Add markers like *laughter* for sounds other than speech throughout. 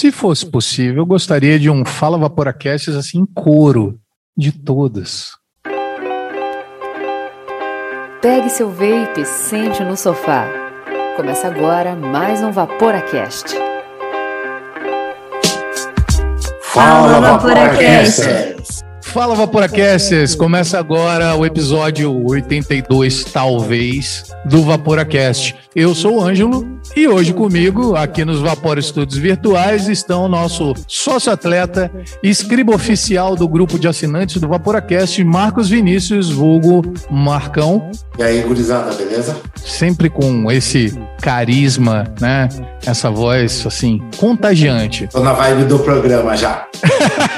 Se fosse possível, eu gostaria de um Fala Vaporacast assim em coro de todas. Pegue seu vape e sente no sofá. Começa agora mais um Vaporacast. Fala, Vaporacast! Fala Vaporacasters, começa agora o episódio 82, talvez, do Vaporacast. Eu sou o Ângelo e hoje comigo, aqui nos Vapor Estudos Virtuais, estão o nosso sócio-atleta escriba oficial do grupo de assinantes do Vaporacast, Marcos Vinícius, vulgo Marcão. E aí, gurizada, beleza? Sempre com esse carisma, né? Essa voz, assim, contagiante. Tô na vibe do programa já.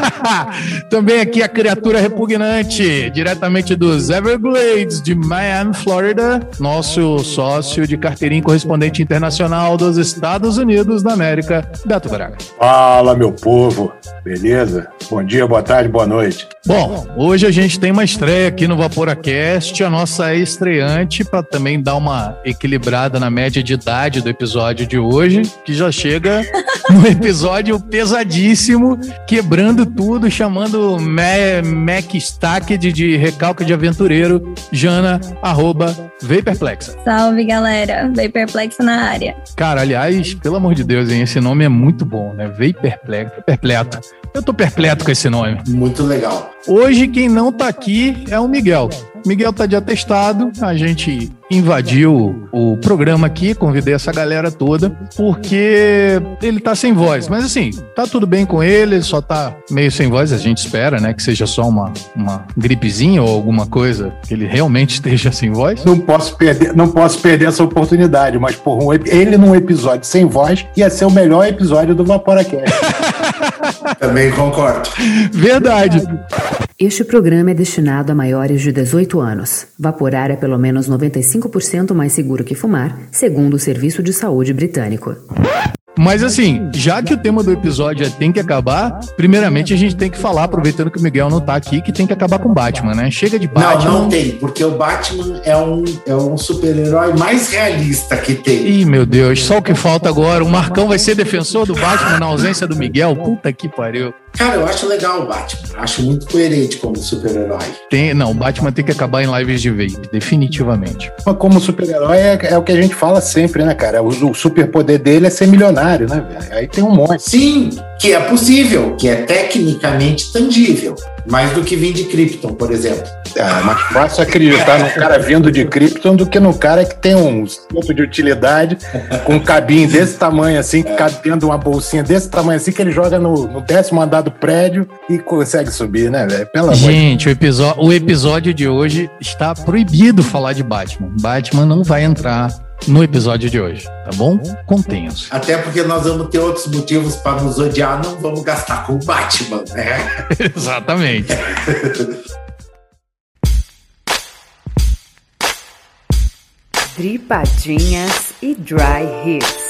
*laughs* Também aqui a criatura repugnante, diretamente dos Everglades de Miami, Flórida, nosso sócio de carteirinha correspondente internacional dos Estados Unidos da América, Beto Braga. Fala, meu povo, beleza? Bom dia, boa tarde, boa noite. Bom, hoje a gente tem uma estreia aqui no Vaporacast, a nossa estreante, para também dar uma equilibrada na média de idade do episódio de hoje, que já chega no *laughs* episódio pesadíssimo, quebrando tudo, chamando Mac Stack de, de recalque de aventureiro, Jana, arroba Vaporplexa. Salve, galera. Vaporplexa na área. Cara, aliás, pelo amor de Deus, hein, esse nome é muito bom, né? Vaporplexa, perpleto. Eu tô perpleto com esse nome. Muito legal. Hoje, quem não tá aqui é o Miguel. Miguel tá de atestado, a gente invadiu o programa aqui, convidei essa galera toda, porque ele tá sem voz. Mas assim, tá tudo bem com ele, ele só tá meio sem voz, a gente espera, né, que seja só uma, uma gripezinha ou alguma coisa, que ele realmente *laughs* esteja sem voz. Não posso perder, não posso perder essa oportunidade, mas por um, ele num episódio sem voz ia ser o melhor episódio do Vaporacast. *laughs* Também concordo. Verdade. Este programa é destinado a maiores de 18 anos. Vaporar é pelo menos 95% mais seguro que fumar, segundo o Serviço de Saúde Britânico. Mas assim, já que o tema do episódio é tem que acabar, primeiramente a gente tem que falar, aproveitando que o Miguel não tá aqui, que tem que acabar com Batman, né? Chega de Batman. Não, não tem, porque o Batman é um, é um super-herói mais realista que tem. Ih, meu Deus, só o que falta agora. O Marcão vai ser defensor do Batman na ausência do Miguel? Puta que pariu. Cara, eu acho legal o Batman. Acho muito coerente como super-herói. Tem, não, o Batman tem que acabar em lives de vape, definitivamente. Como super-herói é, é, o que a gente fala sempre, né, cara? O, o superpoder dele é ser milionário, né, velho? Aí tem um monte. Sim, que é possível, que é tecnicamente tangível. Mais do que vir de Krypton, por exemplo. É mais fácil acreditar num cara vindo de Krypton do que num cara que tem um ponto de utilidade com um cabinho desse tamanho assim, cabendo uma bolsinha desse tamanho assim, que ele joga no, no décimo andar do prédio e consegue subir, né, velho? Pela Gente, o, o episódio de hoje está proibido falar de Batman. Batman não vai entrar no episódio de hoje, tá bom? Contenham-se. Até porque nós vamos ter outros motivos para nos odiar, não vamos gastar com o Batman, né? *laughs* Exatamente. Dripadinhas e Dry Hits.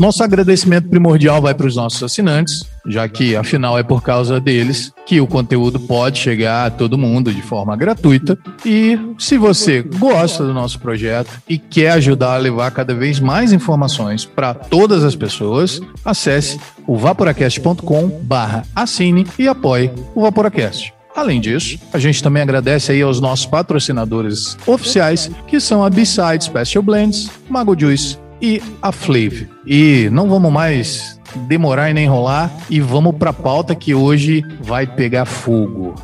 Nosso agradecimento primordial vai para os nossos assinantes, já que afinal é por causa deles que o conteúdo pode chegar a todo mundo de forma gratuita. E se você gosta do nosso projeto e quer ajudar a levar cada vez mais informações para todas as pessoas, acesse o vaporacast.com/assine e apoie o Vaporacast. Além disso, a gente também agradece aí aos nossos patrocinadores oficiais, que são a B-Side Special Blends, Mago Juice e a Flav. E não vamos mais demorar e nem enrolar e vamos para a pauta que hoje vai pegar fogo.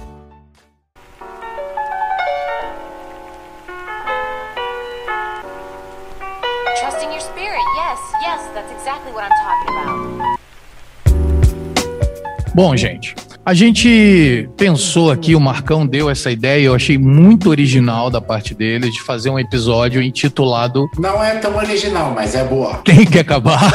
Bom, gente, a gente pensou aqui, o Marcão deu essa ideia, eu achei muito original da parte dele, de fazer um episódio intitulado. Não é tão original, mas é boa. *laughs* Tem que acabar.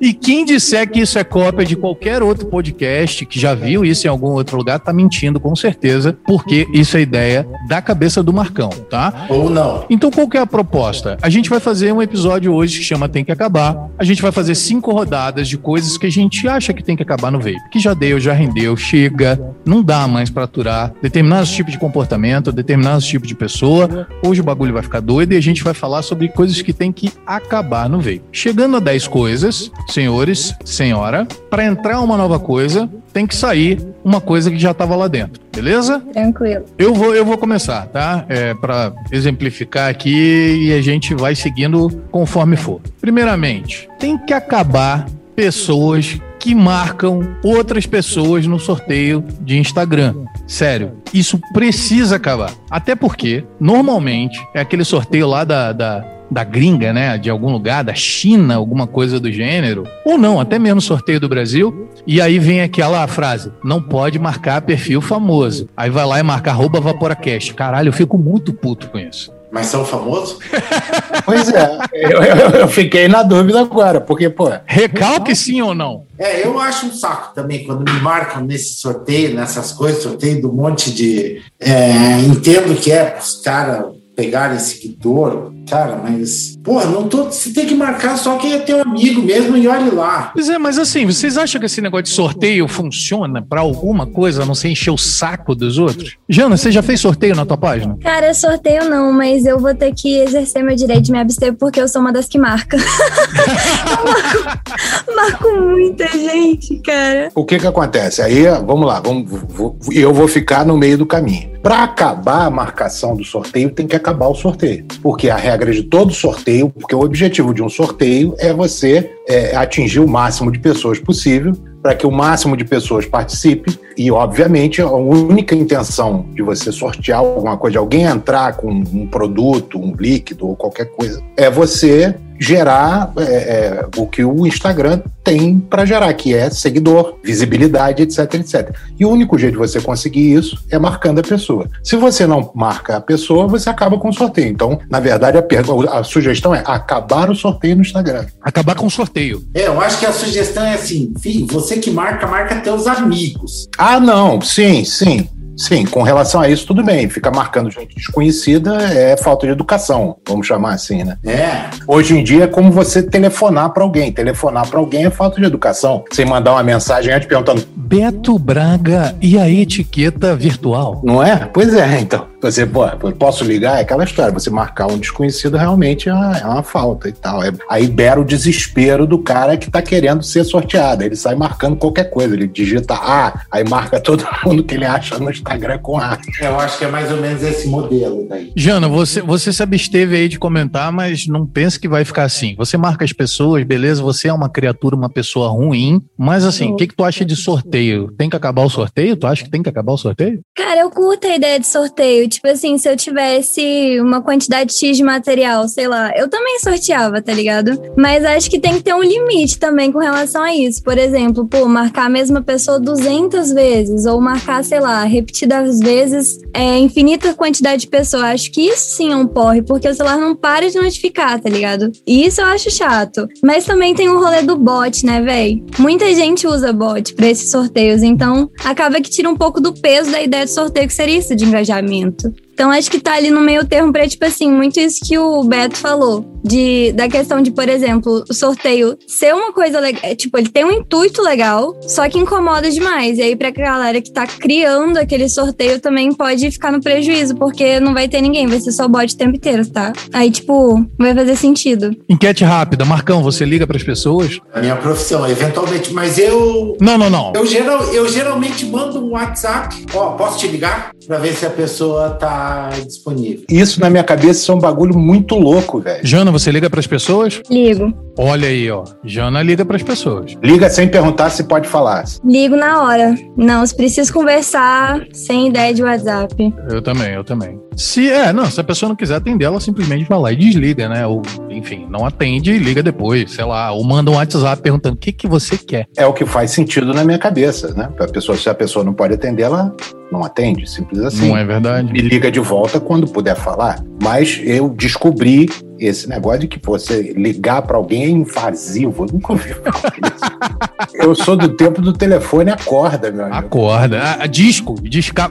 e quem disser que isso é cópia de qualquer outro podcast que já viu isso em algum outro lugar, tá mentindo com certeza, porque isso é ideia da cabeça do Marcão, tá? Ou não. Então qual que é a proposta? A gente vai fazer um episódio hoje que chama Tem que Acabar. A gente vai fazer cinco rodadas de coisas que a gente acha que tem que acabar no vape. Que já deu, já rendeu, chega, não dá mais para aturar determinados tipos de comportamento, determinados tipos de pessoa. Hoje o bagulho vai ficar doido e a gente vai falar sobre coisas que tem que acabar no veio. Chegando a 10 coisas, senhores, senhora, para entrar uma nova coisa, tem que sair uma coisa que já estava lá dentro, beleza? Tranquilo. Eu vou, eu vou começar, tá? É, para exemplificar aqui e a gente vai seguindo conforme for. Primeiramente, tem que acabar pessoas que marcam outras pessoas no sorteio de Instagram. Sério, isso precisa acabar. Até porque, normalmente, é aquele sorteio lá da, da da gringa, né, de algum lugar, da China, alguma coisa do gênero, ou não, até mesmo sorteio do Brasil, e aí vem aquela frase, não pode marcar perfil famoso. Aí vai lá e marca arroba Vaporacast. Caralho, eu fico muito puto com isso. Mas são famosos? *laughs* pois é, eu, eu, eu, fiquei na dúvida agora, porque, pô. Recalque sim ou não? É, eu acho um saco também quando me marcam nesse sorteio, nessas coisas, sorteio do monte de. É, entendo que é os caras pegarem seguidor, cara, mas, porra, não tô. Você tem que marcar só quem é teu amigo mesmo e olhe lá. Pois é, mas assim, vocês acham que esse negócio de sorteio funciona para alguma coisa, a não ser encher o saco dos outros? Jana, você já fez sorteio na tua página? Cara, sorteio não, mas eu vou ter que exercer meu direito de me abster porque eu sou uma das que marca. *laughs* eu marco, marco muita gente, cara. O que que acontece? Aí, vamos lá, vamos, vou, eu vou ficar no meio do caminho. Para acabar a marcação do sorteio, tem que acabar o sorteio. Porque a regra de todo sorteio, porque o objetivo de um sorteio é você é, atingir o máximo de pessoas possível para que o máximo de pessoas participe e, obviamente, a única intenção de você sortear alguma coisa, de alguém entrar com um produto, um líquido ou qualquer coisa, é você gerar é, é, o que o Instagram tem para gerar, que é seguidor, visibilidade, etc, etc. E o único jeito de você conseguir isso é marcando a pessoa. Se você não marca a pessoa, você acaba com o sorteio. Então, na verdade, a, a sugestão é acabar o sorteio no Instagram. Acabar com o sorteio. É, eu acho que a sugestão é assim, filho, você que marca, marca teus amigos. Ah, não, sim, sim. Sim, com relação a isso, tudo bem. Ficar marcando gente desconhecida é falta de educação, vamos chamar assim, né? É. Hoje em dia é como você telefonar para alguém. Telefonar para alguém é falta de educação. Sem mandar uma mensagem antes perguntando: Beto Braga e a etiqueta virtual. Não é? Pois é, então. Você, pô, posso ligar? É aquela história. Você marcar um desconhecido realmente é uma, é uma falta e tal. É, aí bera o desespero do cara que tá querendo ser sorteado. Ele sai marcando qualquer coisa. Ele digita A, aí marca todo *laughs* mundo que ele acha no Instagram com A. Eu acho que é mais ou menos esse modelo daí. Jana, você, você se absteve aí de comentar, mas não pense que vai ficar assim. Você marca as pessoas, beleza? Você é uma criatura, uma pessoa ruim, mas assim, o que, que tu acha de sorteio? Tem que acabar o sorteio? Tu acha que tem que acabar o sorteio? Cara, eu curto a ideia de sorteio tipo assim, se eu tivesse uma quantidade X de material, sei lá, eu também sorteava, tá ligado? Mas acho que tem que ter um limite também com relação a isso. Por exemplo, pô, marcar a mesma pessoa 200 vezes, ou marcar, sei lá, repetidas vezes, é, infinita quantidade de pessoas. Acho que isso sim é um porre, porque o celular não para de notificar, tá ligado? E isso eu acho chato. Mas também tem o rolê do bot, né, véi? Muita gente usa bot pra esses sorteios, então acaba que tira um pouco do peso da ideia de sorteio que seria isso de engajamento. Então acho que tá ali no meio termo pra, tipo assim, muito isso que o Beto falou. De, da questão de, por exemplo, o sorteio ser uma coisa legal. É, tipo, ele tem um intuito legal, só que incomoda demais. E aí, pra galera que tá criando aquele sorteio também pode ficar no prejuízo, porque não vai ter ninguém, vai ser só bot o tempo inteiro, tá? Aí, tipo, não vai fazer sentido. Enquete rápida. Marcão, você liga pras pessoas? A minha profissão, eventualmente, mas eu. Não, não, não. Eu, geral, eu geralmente mando um WhatsApp. Ó, posso te ligar? Pra ver se a pessoa tá disponível. Isso na minha cabeça é um bagulho muito louco, velho. Jana, você liga para as pessoas? Ligo. Olha aí, ó. Jana liga para as pessoas. Liga sem perguntar se pode falar. Ligo na hora. Não, se precisa conversar sem ideia de WhatsApp. Eu também, eu também. Se é, não, se a pessoa não quiser atender, ela simplesmente vai lá e desliga, né? Ou, enfim, não atende e liga depois, sei lá, ou manda um WhatsApp perguntando o que, que você quer. É o que faz sentido na minha cabeça, né? A pessoa, se a pessoa não pode atender, ela não atende, simples assim. Não é verdade. Me liga de volta quando puder falar. Mas eu descobri esse negócio de que você ligar para alguém é invasivo. Eu nunca ouvi falar isso. *laughs* Eu sou do tempo do telefone acorda, meu amigo. Acorda. A, a disco, disca.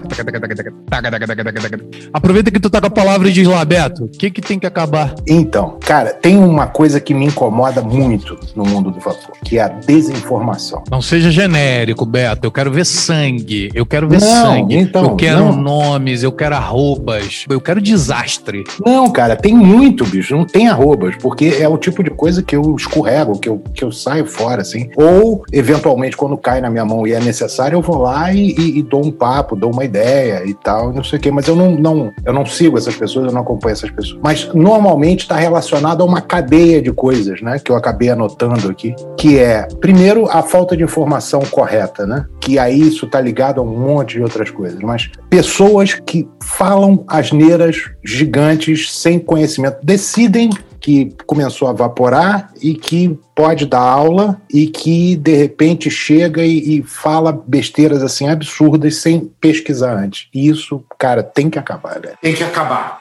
Aproveita que tu tá com a palavra e diz lá, Beto, o que que tem que acabar? Então, cara, tem uma coisa que me incomoda muito no mundo do vapor, que é a desinformação. Não seja genérico, Beto. Eu quero ver sangue. Eu quero ver Não, sangue. então, eu quero não. nomes, eu quero arrobas, eu quero desastre. Não, cara, tem muito, bicho. Não tem arrobas, porque é o tipo de coisa que eu escorrego, que eu, que eu saio fora, assim. Ou, eventualmente, quando cai na minha mão e é necessário, eu vou lá e, e- e dou um papo, dou uma ideia e tal, não sei o quê. Mas eu não, não, eu não sigo essas pessoas, eu não acompanho essas pessoas. Mas, normalmente, está relacionado a uma cadeia de coisas, né? Que eu acabei anotando aqui. Que é, primeiro, a falta de informação correta, né? Que aí isso tá ligado a um monte de outras coisas. Mas pessoas que falam asneiras gigantes sem conhecimento, decidem que começou a vaporar e que pode dar aula e que de repente chega e, e fala besteiras assim absurdas sem pesquisar antes. E isso, cara, tem que acabar, velho. Tem que acabar.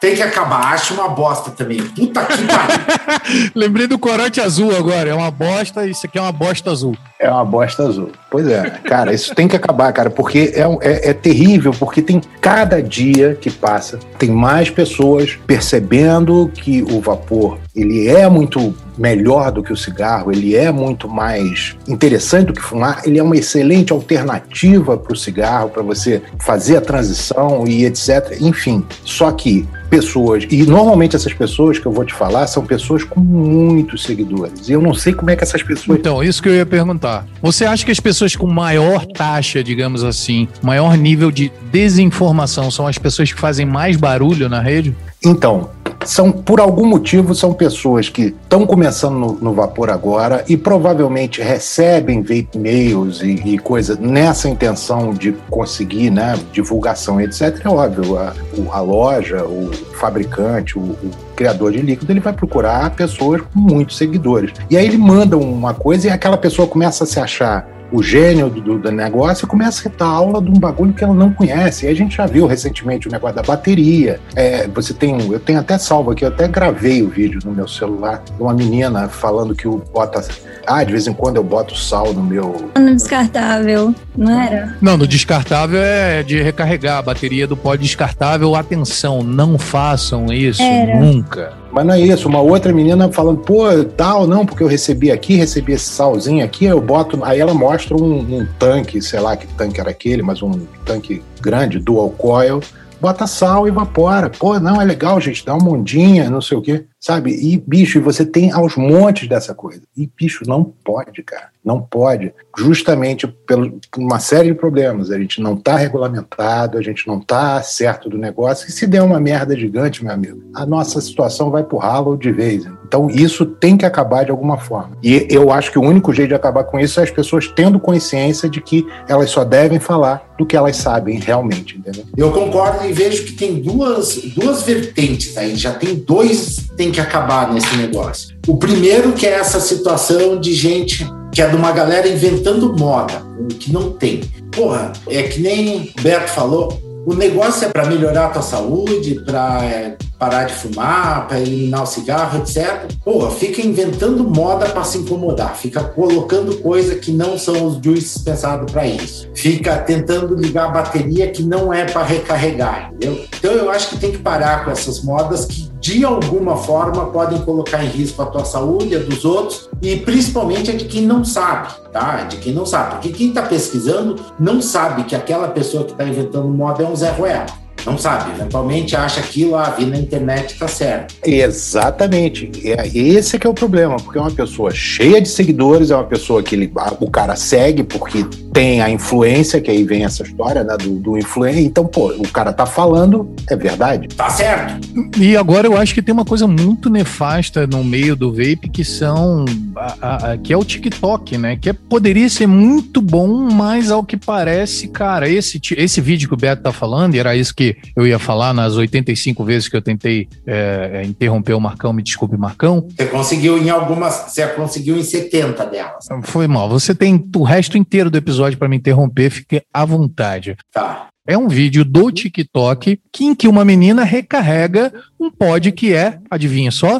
Tem que acabar. Acho uma bosta também. Puta que pariu. *laughs* Lembrei do corante azul agora. É uma bosta, isso aqui é uma bosta azul. É uma bosta azul. Pois é, cara, isso tem que acabar, cara, porque é, é, é terrível, porque tem cada dia que passa, tem mais pessoas percebendo que o vapor ele é muito melhor do que o cigarro, ele é muito mais interessante do que fumar, ele é uma excelente alternativa para o cigarro, para você fazer a transição e etc. Enfim, só que pessoas, e normalmente essas pessoas que eu vou te falar são pessoas com muitos seguidores. E eu não sei como é que essas pessoas Então, isso que eu ia perguntar. Você acha que as pessoas com maior taxa, digamos assim, maior nível de desinformação são as pessoas que fazem mais barulho na rede? Então, são por algum motivo são pessoas que estão começando no, no vapor agora e provavelmente recebem vape mails e, e coisas nessa intenção de conseguir, né, divulgação, etc. É óbvio, a, a loja, o fabricante, o, o criador de líquido, ele vai procurar pessoas com muitos seguidores. E aí ele manda uma coisa e aquela pessoa começa a se achar o gênio do, do- do negócio começa a dar aula de um bagulho que ela não conhece. E a gente já viu recentemente o negócio da bateria. É, você tem, eu tenho até salvo aqui, eu até gravei o vídeo no meu celular de uma menina falando que o bota. Ah, de vez em quando eu boto sal no meu. No descartável, não era? Não, no descartável é de recarregar a bateria do pó descartável. Atenção, não façam isso Era. nunca. Mas não é isso, uma outra menina falando, pô, tal, não, porque eu recebi aqui, recebi esse salzinho aqui, eu boto. Aí ela mostra um, um tanque, sei lá que tanque era aquele, mas um tanque grande, dual coil, bota sal evapora. Pô, não, é legal, gente, dá uma ondinha, não sei o quê, sabe? E, bicho, você tem aos montes dessa coisa. E, bicho, não pode, cara. Não pode. Justamente pelo- por uma série de problemas. A gente não está regulamentado, a gente não está certo do negócio. E se der uma merda gigante, meu amigo, a nossa situação vai pro ralo de vez. Então, isso tem que acabar de alguma forma. E eu acho que o único jeito de acabar com isso é as pessoas tendo consciência de que elas só devem falar do que elas sabem realmente, entendeu? Eu concordo e vejo que tem duas, duas vertentes aí. Já tem dois tem que acabar nesse negócio. O primeiro que é essa situação de gente que é de uma galera inventando moda, que não tem. Porra, é que nem o Beto falou, o negócio é para melhorar a tua saúde, para parar de fumar, para eliminar o cigarro, etc. Porra, fica inventando moda para se incomodar, fica colocando coisa que não são os juices pensados para isso, fica tentando ligar a bateria que não é para recarregar, entendeu? Então eu acho que tem que parar com essas modas que de alguma forma podem colocar em risco a tua saúde, a dos outros e principalmente a de quem não sabe, tá? De quem não sabe, porque quem está pesquisando não sabe que aquela pessoa que está inventando moda é um Zé Ruela. Não sabe, eventualmente acha aquilo, ah, vi na internet, tá certo. Exatamente. É, esse é que é o problema, porque é uma pessoa cheia de seguidores, é uma pessoa que ele, o cara segue porque tem a influência, que aí vem essa história né, do, do influencer. Então, pô, o cara tá falando, é verdade. Tá certo. E agora eu acho que tem uma coisa muito nefasta no meio do vape que são a- a- a- que é o TikTok, né? Que é- poderia ser muito bom, mas ao que parece, cara, esse, esse vídeo que o Beto tá falando, e era isso que eu ia falar nas 85 vezes que eu tentei é, é, interromper o Marcão, me desculpe, Marcão. Você conseguiu em algumas, você conseguiu em 70 delas. Foi mal. Você tem o resto inteiro do episódio para me interromper, fique à vontade. Tá. É um vídeo do TikTok em que uma menina recarrega um pod que é, adivinha só,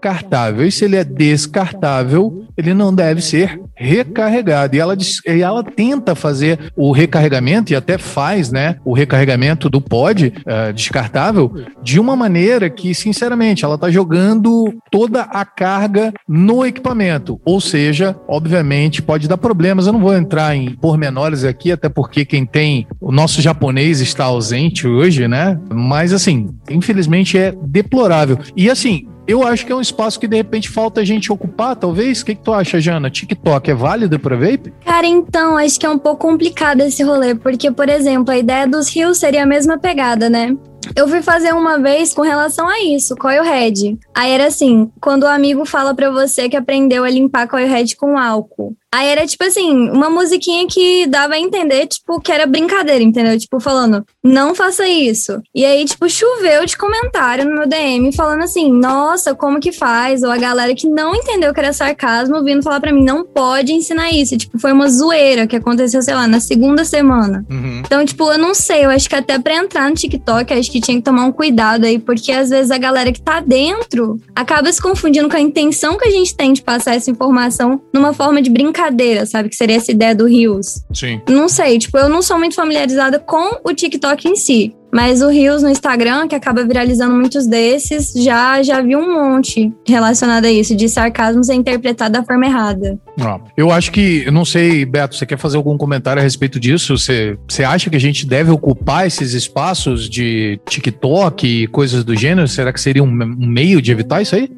cartável. E se ele é descartável, ele não deve ser recarregado. E ela, e ela tenta fazer o recarregamento, e até faz, né? O recarregamento do pod uh, descartável de uma maneira que, sinceramente, ela está jogando toda a carga no equipamento. Ou seja, obviamente, pode dar problemas. Eu não vou entrar em pormenores aqui, até porque quem tem. O nosso japonês está ausente hoje, né? Mas, assim, infelizmente é deplorável. E, assim, eu acho que é um espaço que de repente falta a gente ocupar, talvez. O que, que tu acha, Jana? TikTok é válido para vape? Cara, então, acho que é um pouco complicado esse rolê, porque, por exemplo, a ideia dos rios seria a mesma pegada, né? Eu fui fazer uma vez com relação a isso, Coilhead. Aí era assim, quando o amigo fala para você que aprendeu a limpar Coilhead com álcool. Aí era tipo assim, uma musiquinha que dava a entender, tipo, que era brincadeira, entendeu? Tipo, falando, não faça isso. E aí, tipo, choveu de comentário no meu DM falando assim, nossa, como que faz? Ou a galera que não entendeu que era sarcasmo vindo falar para mim, não pode ensinar isso. Tipo, foi uma zoeira que aconteceu, sei lá, na segunda semana. Uhum. Então, tipo, eu não sei, eu acho que até pra entrar no TikTok, acho que tinha que tomar um cuidado aí, porque às vezes a galera que tá dentro acaba se confundindo com a intenção que a gente tem de passar essa informação numa forma de brincadeira brincadeira, sabe? Que seria essa ideia do Rios. Sim. Não sei, tipo, eu não sou muito familiarizada com o TikTok em si. Mas o Rios no Instagram, que acaba viralizando muitos desses, já já vi um monte relacionado a isso, de sarcasmo ser interpretado da forma errada. Ah, eu acho que, eu não sei, Beto, você quer fazer algum comentário a respeito disso? Você, você acha que a gente deve ocupar esses espaços de TikTok e coisas do gênero? Será que seria um, um meio de evitar isso aí?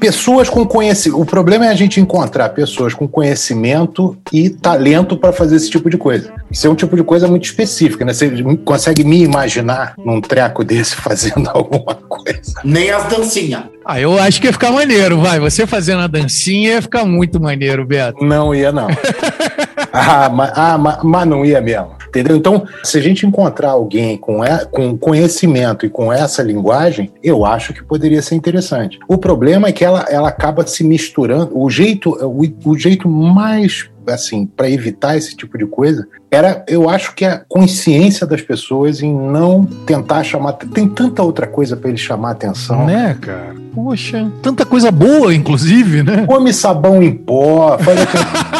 Pessoas com conhecimento. O problema é a gente encontrar pessoas com conhecimento e talento para fazer esse tipo de coisa. Isso é um tipo de coisa muito específica, né? Você consegue me imaginar num treco desse *laughs* fazendo alguma coisa. Nem as dancinhas. Ah, eu acho que ia ficar maneiro, vai. Você fazendo a dancinha ia ficar muito maneiro, Beto. Não ia, não. *laughs* ah, mas, ah, mas, mas não ia mesmo. Entendeu? Então, se a gente encontrar alguém com, com conhecimento e com essa linguagem, eu acho que poderia ser interessante. O problema é que ela, ela acaba se misturando. O jeito, o, o jeito mais assim, para evitar esse tipo de coisa, era, eu acho que a consciência das pessoas em não tentar chamar. Tem tanta outra coisa para ele chamar atenção. Né, cara? Poxa, tanta coisa boa, inclusive, né? Come sabão em pó, faz aquele *laughs*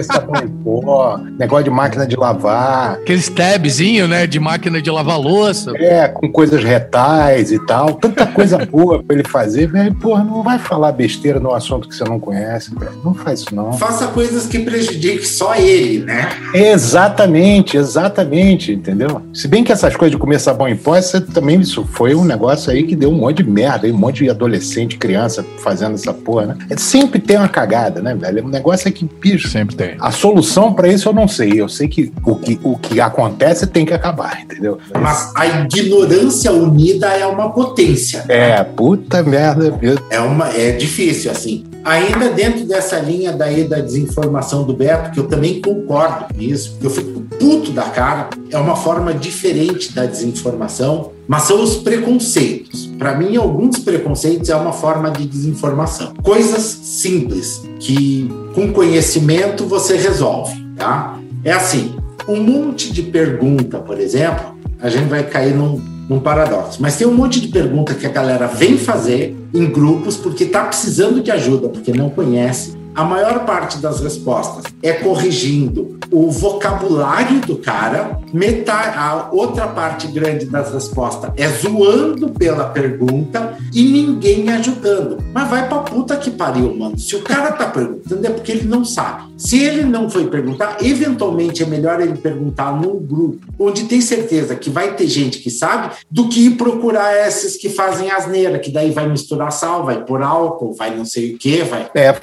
sabão em pó, negócio de máquina de lavar. Aquele tabzinho, né, de máquina de lavar louça. É, com coisas retais e tal. Tanta coisa boa para ele fazer, velho. Porra, não vai falar besteira no assunto que você não conhece, velho. Não faz isso, não. Faça coisas que prejudiquem só ele, né? Exatamente, exatamente, entendeu? Se bem que essas coisas de comer sabão em pó, isso também isso foi um negócio aí que deu um monte de merda, um monte de adolescente criança fazendo essa porra, né? É, sempre tem uma cagada, né, velho? O negócio é que, bicho. Sempre tem. A solução para isso eu não sei. Eu sei que o, que o que acontece tem que acabar, entendeu? Mas a ignorância unida é uma potência. Né? É, puta merda. É, uma, é difícil, assim. Ainda dentro dessa linha daí da desinformação do Beto, que eu também concordo com isso, eu fico puto da cara, é uma forma diferente da desinformação, mas são os preconceitos. Para mim, alguns preconceitos é uma forma de desinformação. Coisas simples que com conhecimento você resolve, tá? É assim, um monte de pergunta, por exemplo, a gente vai cair num, num paradoxo. Mas tem um monte de pergunta que a galera vem fazer em grupos porque está precisando de ajuda, porque não conhece a maior parte das respostas é corrigindo o vocabulário do cara, metade, a outra parte grande das respostas é zoando pela pergunta e ninguém ajudando. Mas vai pra puta que pariu, mano. Se o cara tá perguntando é porque ele não sabe. Se ele não foi perguntar, eventualmente é melhor ele perguntar num grupo onde tem certeza que vai ter gente que sabe do que ir procurar esses que fazem asneira, que daí vai misturar sal, vai por álcool, vai não sei o que, vai. É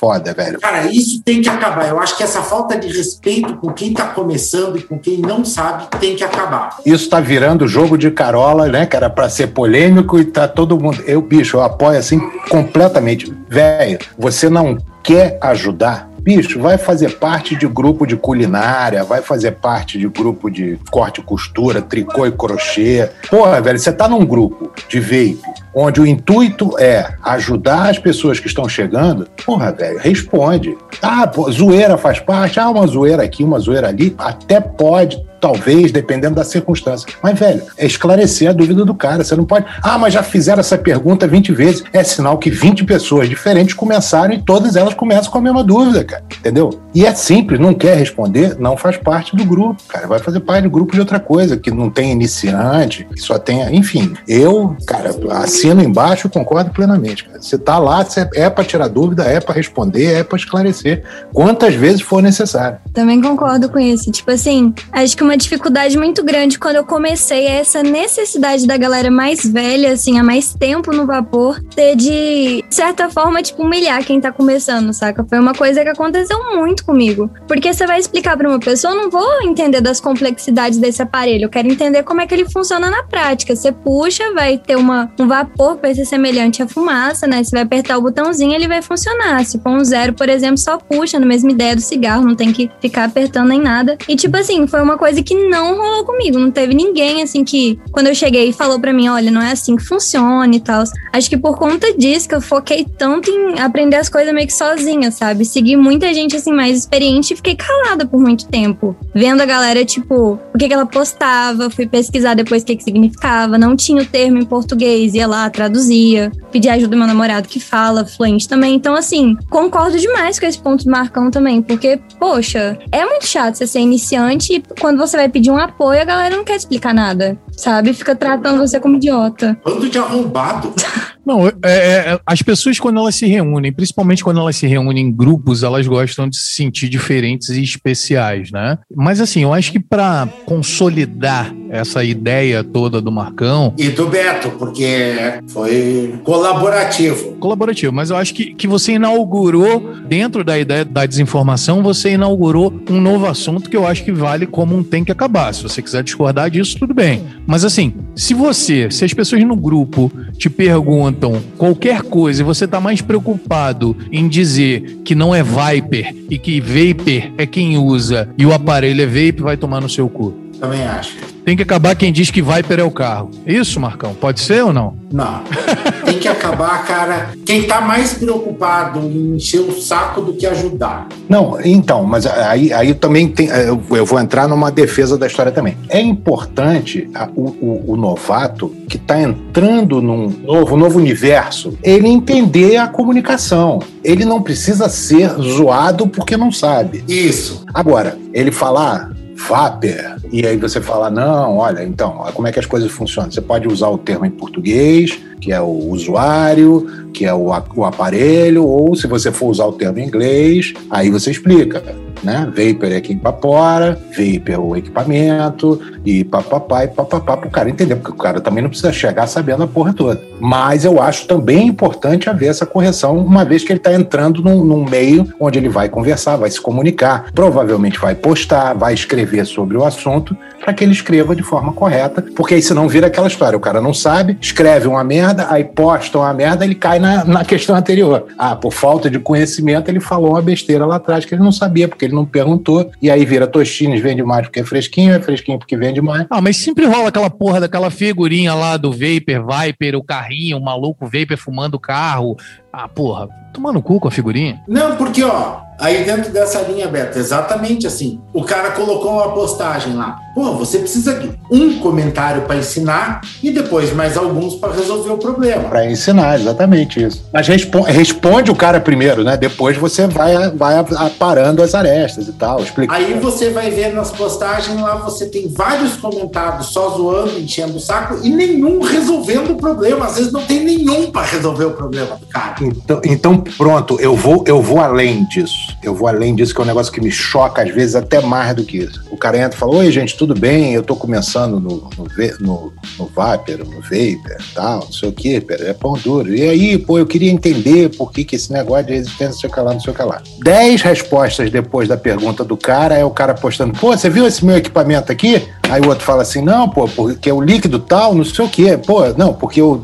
foda, velho. Cara, isso tem que acabar. Eu acho que essa falta de respeito com quem tá começando e com quem não sabe tem que acabar. Isso tá virando jogo de carola, né, que era pra ser polêmico e tá todo mundo. Eu, bicho, eu apoio assim completamente. Velho, você não quer ajudar? Bicho, vai fazer parte de grupo de culinária, vai fazer parte de grupo de corte e costura, tricô e crochê. Porra, velho, você tá num grupo de vape onde o intuito é ajudar as pessoas que estão chegando, porra, velho, responde. Ah, pô, zoeira faz parte, ah, uma zoeira aqui, uma zoeira ali, até pode, talvez, dependendo da circunstância. Mas, velho, é esclarecer a dúvida do cara. Você não pode. Ah, mas já fizeram essa pergunta 20 vezes. É sinal que 20 pessoas diferentes começaram e todas elas começam com a mesma dúvida, cara. Entendeu? E é simples, não quer responder, não faz parte do grupo, cara. Vai fazer parte do grupo de outra coisa, que não tem iniciante, que só tem. Enfim, eu, cara, assino embaixo concordo plenamente, cara. Você tá lá, é para tirar dúvida, é para responder, é para esclarecer. Quantas vezes for necessário. Também concordo com isso. Tipo assim, acho que uma dificuldade muito grande quando eu comecei é essa necessidade da galera mais velha, assim, há mais tempo no vapor, ter de, de certa forma, tipo, humilhar quem tá começando, saca? Foi uma coisa que aconteceu muito comigo. Porque você vai explicar para uma pessoa, eu não vou entender das complexidades desse aparelho, eu quero entender como é que ele funciona na prática. Você puxa, vai ter uma, um vapor que vai ser semelhante à fumaça, né? Você vai apertar o botãozinho, ele vai funcionar. Se for um zero, por exemplo, só puxa, na mesma ideia do cigarro, não tem que ficar apertando nem nada. E tipo assim, foi uma coisa que não rolou comigo. Não teve ninguém assim que, quando eu cheguei, falou para mim: olha, não é assim que funciona e tal. Acho que por conta disso que eu foquei tanto em aprender as coisas meio que sozinha, sabe? Segui muita gente assim mais experiente e fiquei calada por muito tempo. Vendo a galera, tipo, o que, que ela postava, fui pesquisar depois o que, que significava. Não tinha o termo em português, ia lá, traduzia. Pedi ajuda do meu namorado que fala fluente também. Então, assim, concordo demais com esse ponto do Marcão também, porque, poxa, é muito chato você ser iniciante e quando você vai pedir um apoio, a galera não quer explicar nada, sabe? Fica tratando você como idiota. Bando de arrombado. *laughs* Não, é, é, as pessoas, quando elas se reúnem, principalmente quando elas se reúnem em grupos, elas gostam de se sentir diferentes e especiais, né? Mas, assim, eu acho que para consolidar essa ideia toda do Marcão. E do Beto, porque foi colaborativo. Colaborativo, mas eu acho que, que você inaugurou, dentro da ideia da desinformação, você inaugurou um novo assunto que eu acho que vale como um tem que acabar. Se você quiser discordar disso, tudo bem. Mas, assim, se você, se as pessoas no grupo te perguntam qualquer coisa e você está mais preocupado em dizer que não é Viper e que Vapor é quem usa e o aparelho é Vape, vai tomar no seu cu. Também acho. Tem que acabar quem diz que Viper é o carro. Isso, Marcão? Pode ser ou não? Não. *laughs* Acabar, cara. Quem tá mais preocupado em encher o saco do que ajudar. Não, então, mas aí, aí também tem. Eu vou entrar numa defesa da história também. É importante a, o, o, o, novato que está entrando num novo, novo universo, ele entender a comunicação. Ele não precisa ser zoado porque não sabe. Isso. Agora, ele falar Vaper. E aí você fala, não, olha, então, como é que as coisas funcionam? Você pode usar o termo em português, que é o usuário, que é o, o aparelho, ou se você for usar o termo em inglês, aí você explica, né? Vapor é quem papora, Vapor é o equipamento, e papapá e papapá para o cara entender, porque o cara também não precisa chegar sabendo a porra toda. Mas eu acho também importante haver essa correção, uma vez que ele está entrando num, num meio onde ele vai conversar, vai se comunicar, provavelmente vai postar, vai escrever sobre o assunto, para que ele escreva de forma correta, porque aí senão vira aquela história, o cara não sabe, escreve uma merda, aí posta uma merda, ele cai na, na questão anterior. Ah, por falta de conhecimento, ele falou uma besteira lá atrás que ele não sabia, porque ele não perguntou, e aí vira Tostines, vende mais porque é fresquinho, é fresquinho porque vende mais. Ah, mas sempre rola aquela porra daquela figurinha lá do Vapor, Viper, o carrinho, o maluco Vapor fumando o carro. Ah, porra, tomando cu com a figurinha. Não, porque, ó, Aí dentro dessa linha, Beto, exatamente assim. O cara colocou uma postagem lá. Pô, você precisa de um comentário para ensinar e depois mais alguns para resolver o problema. Para ensinar, exatamente isso. Mas responde, responde o cara primeiro, né? Depois você vai, vai aparando as arestas e tal. Explica. Aí você vai ver nas postagens lá, você tem vários comentários só zoando, enchendo o saco e nenhum resolvendo o problema. Às vezes não tem nenhum para resolver o problema do cara. Então, então pronto, eu vou, eu vou além disso. Eu vou além disso, que é um negócio que me choca, às vezes, até mais do que isso. O cara entra e fala: Oi, gente, tudo bem? Eu tô começando no, no, no, no Vapor, no Vapor, tal, não sei o quê, é pão duro. E aí, pô, eu queria entender por que, que esse negócio de resistência, não sei o que lá, não sei o que lá. Dez respostas depois da pergunta do cara, é o cara postando: Pô, você viu esse meu equipamento aqui? Aí o outro fala assim: Não, pô, porque é o líquido tal, não sei o quê. Pô, não, porque o.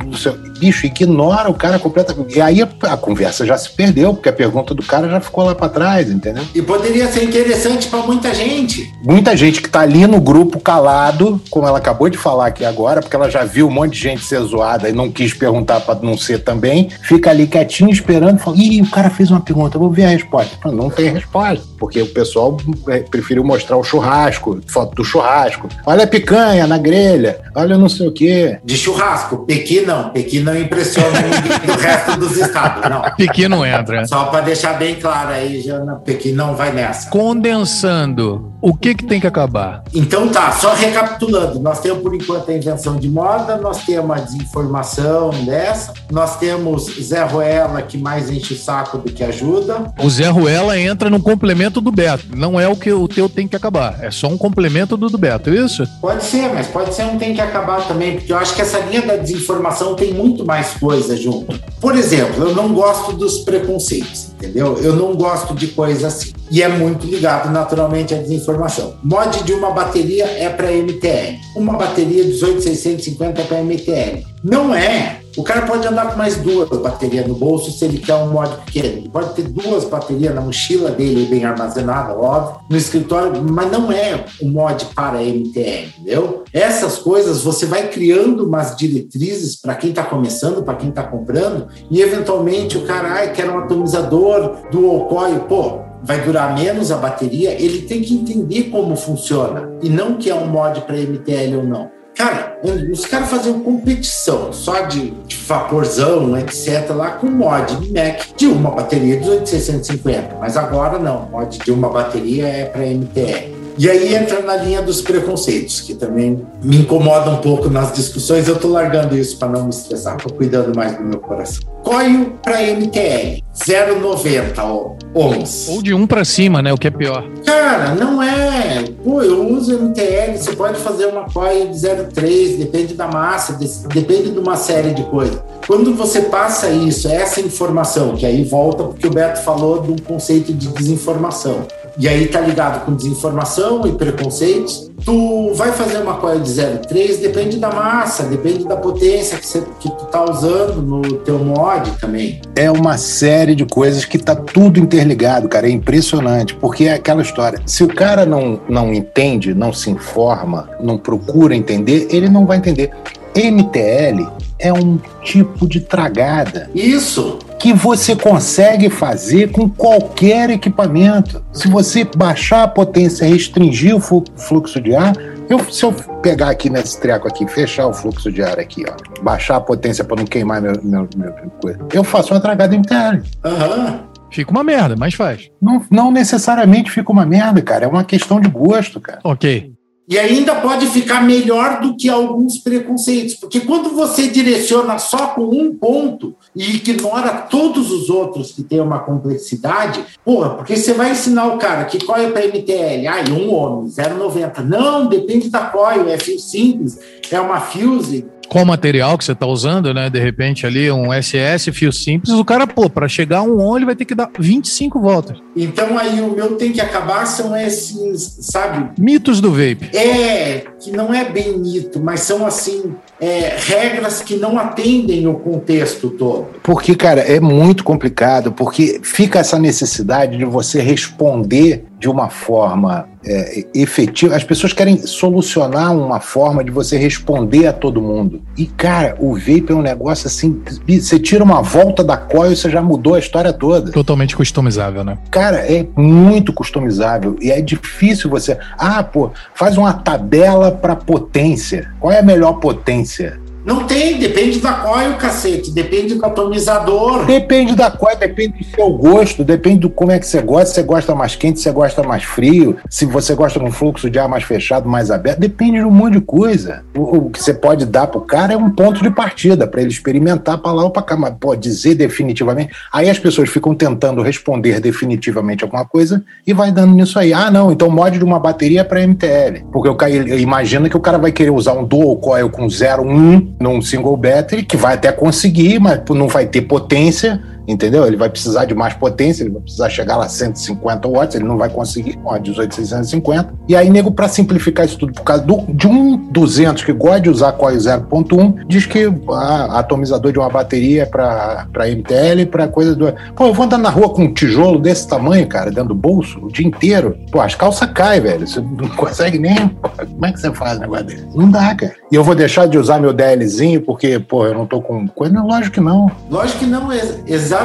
bicho, ignora o cara completamente. E aí a, conversa já se perdeu, porque a pergunta do cara já ficou lá para trás, entendeu? E poderia ser interessante para muita gente. Muita gente que tá ali no grupo calado, como ela acabou de falar aqui agora, porque ela já viu um monte de gente ser zoada e não quis perguntar para não ser também, fica ali quietinho esperando, fala, ih, o cara fez uma pergunta, vou ver a resposta. Não tem resposta, porque o pessoal é, preferiu mostrar o churrasco, foto do churrasco. Olha a picanha na grelha, olha não sei o quê. De churrasco, Pequi não, Pequi não impressiona ninguém do resto dos estados, não. Pequi não entra. Só para deixar bem claro aí, Jana, Pequi não vai nessa. Condensando, o que que tem que acabar? Então tá, só recapitulando, nós temos por enquanto a invenção de moda, nós temos a desinformação dessa, nós temos Zé Ruela que mais enche o saco do que ajuda. O Zé Ruela entra no complemento do Beto, não é o que o teu tem que acabar, é só um complemento do do Beto, é isso? Pode ser, mas pode ser um tem que acabar também, porque eu acho que essa linha da desinformação tem muito mais coisa junto. Por exemplo, eu não gosto dos preconceitos, entendeu? Eu não gosto de coisa assim. E é muito ligado naturalmente à desinformação. Mod de uma bateria é para MTL. Uma bateria 18650 é para MTL. Não é. O cara pode andar com mais duas baterias no bolso se ele quer um mod pequeno. Ele pode ter duas baterias na mochila dele, bem armazenada, óbvio, no escritório, mas não é um mod para MTL, entendeu? Essas coisas você vai criando umas diretrizes para quem está começando, para quem está comprando, e eventualmente o cara, ai, quer um atomizador do Alcoio, pô, vai durar menos a bateria, ele tem que entender como funciona e não que é um mod para MTL ou não. Cara, os caras faziam competição só de, de, vaporzão, etc., lá com mod Mac de uma bateria de 8650. Mas agora não, mod de uma bateria é para MTR. E aí entra na linha dos preconceitos, que também me incomoda um pouco nas discussões. Eu tô largando isso para não me estressar, tô cuidando mais do meu coração. Coio para MTL, 0,90 ohms. Ou de um para cima, né? O que é pior. Cara, não é. Pô, eu uso MTL, você pode fazer uma coil de 0,3, depende da massa, depende de uma série de coisas. Quando você passa isso, essa informação, que aí volta porque o Beto falou um conceito de desinformação e aí tá ligado com desinformação e preconceitos. Tu vai fazer uma coil de 0,3, depende da massa, depende da potência que, que tu tá usando no teu mod também. É uma série de coisas que tá tudo interligado, cara, é impressionante, porque é aquela história, se o cara não, não entende, não se informa, não procura entender, ele não vai entender. MTL é um tipo de tragada. Isso! Que você consegue fazer com qualquer equipamento. Se você baixar a potência, restringir o fluxo de ar, eu, se eu pegar aqui nesse treco aqui, fechar o fluxo de ar aqui, ó, baixar a potência para não queimar meu, meu, meu, coisa, eu faço uma tragada MTL. Aham. Uhum. Fica uma merda, mas faz. Não, não necessariamente fica uma merda, cara. É uma questão de gosto, cara. Ok. E ainda pode ficar melhor do que alguns preconceitos, porque quando você direciona só com um ponto e ignora todos os outros que têm uma complexidade, porra, porque você vai ensinar o cara que coil para MTL, ai, um homem, 0,90. Não, depende da coil, é fio simples, é uma fuse, qual material que você está usando, né? De repente ali um SS, fio simples, o cara, pô, para chegar a um on, ele vai ter que dar 25 voltas. Então aí o meu tem que acabar são esses, sabe? Mitos do vape. É, que não é bem mito, mas são assim, é, regras que não atendem o contexto todo. Porque, cara, é muito complicado, porque fica essa necessidade de você responder de uma forma é, efetiva. As pessoas querem solucionar uma forma de você responder a todo mundo. E, cara, o vape é um negócio assim. Você tira uma volta da coil e você já mudou a história toda. Totalmente customizável, né? Cara, é muito customizável. E é difícil você. Ah, pô, faz uma tabela para potência. Qual é a melhor potência? Não tem, depende da coil, cacete, depende do atomizador. Depende da coil, depende do seu gosto, depende do como é que você gosta, se você gosta mais quente, se você gosta mais frio, se você gosta de um fluxo de ar mais fechado, mais aberto, depende de um monte de coisa. O, o que você pode dar pro cara é um ponto de partida para ele experimentar para lá ou para cá, mas pode dizer definitivamente. Aí as pessoas ficam tentando responder definitivamente alguma coisa e vai dando nisso aí. Ah, não, então mod de uma bateria é para MTL. Porque o cara imagina que o cara vai querer usar um dual coil com 0,1 num single battery, que vai até conseguir, mas não vai ter potência entendeu? Ele vai precisar de mais potência, ele vai precisar chegar lá a 150 watts, ele não vai conseguir com a 18650. E aí, nego, para simplificar isso tudo, por causa do, de um 200 que gosta de usar coil 0.1, diz que a, atomizador de uma bateria é para MTL, para coisa do. Pô, eu vou andar na rua com um tijolo desse tamanho, cara, dentro do bolso, o dia inteiro. Pô, as calças caem, velho. Você não consegue nem. Como é que você faz um negócio desse? Não dá, cara. E eu vou deixar de usar meu DLzinho porque, pô, eu não tô com coisa? Lógico que não. Lógico que não, é exatamente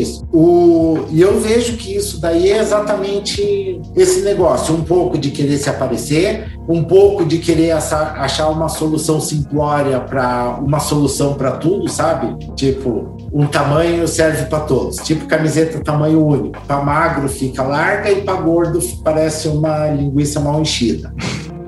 isso. O... E eu vejo que isso daí é exatamente esse negócio, um pouco de querer se aparecer, um pouco de querer achar uma solução simplória para uma solução para tudo, sabe? Tipo, um tamanho serve para todos. Tipo camiseta tamanho único. Para magro fica larga e para gordo parece uma linguiça mal enchida.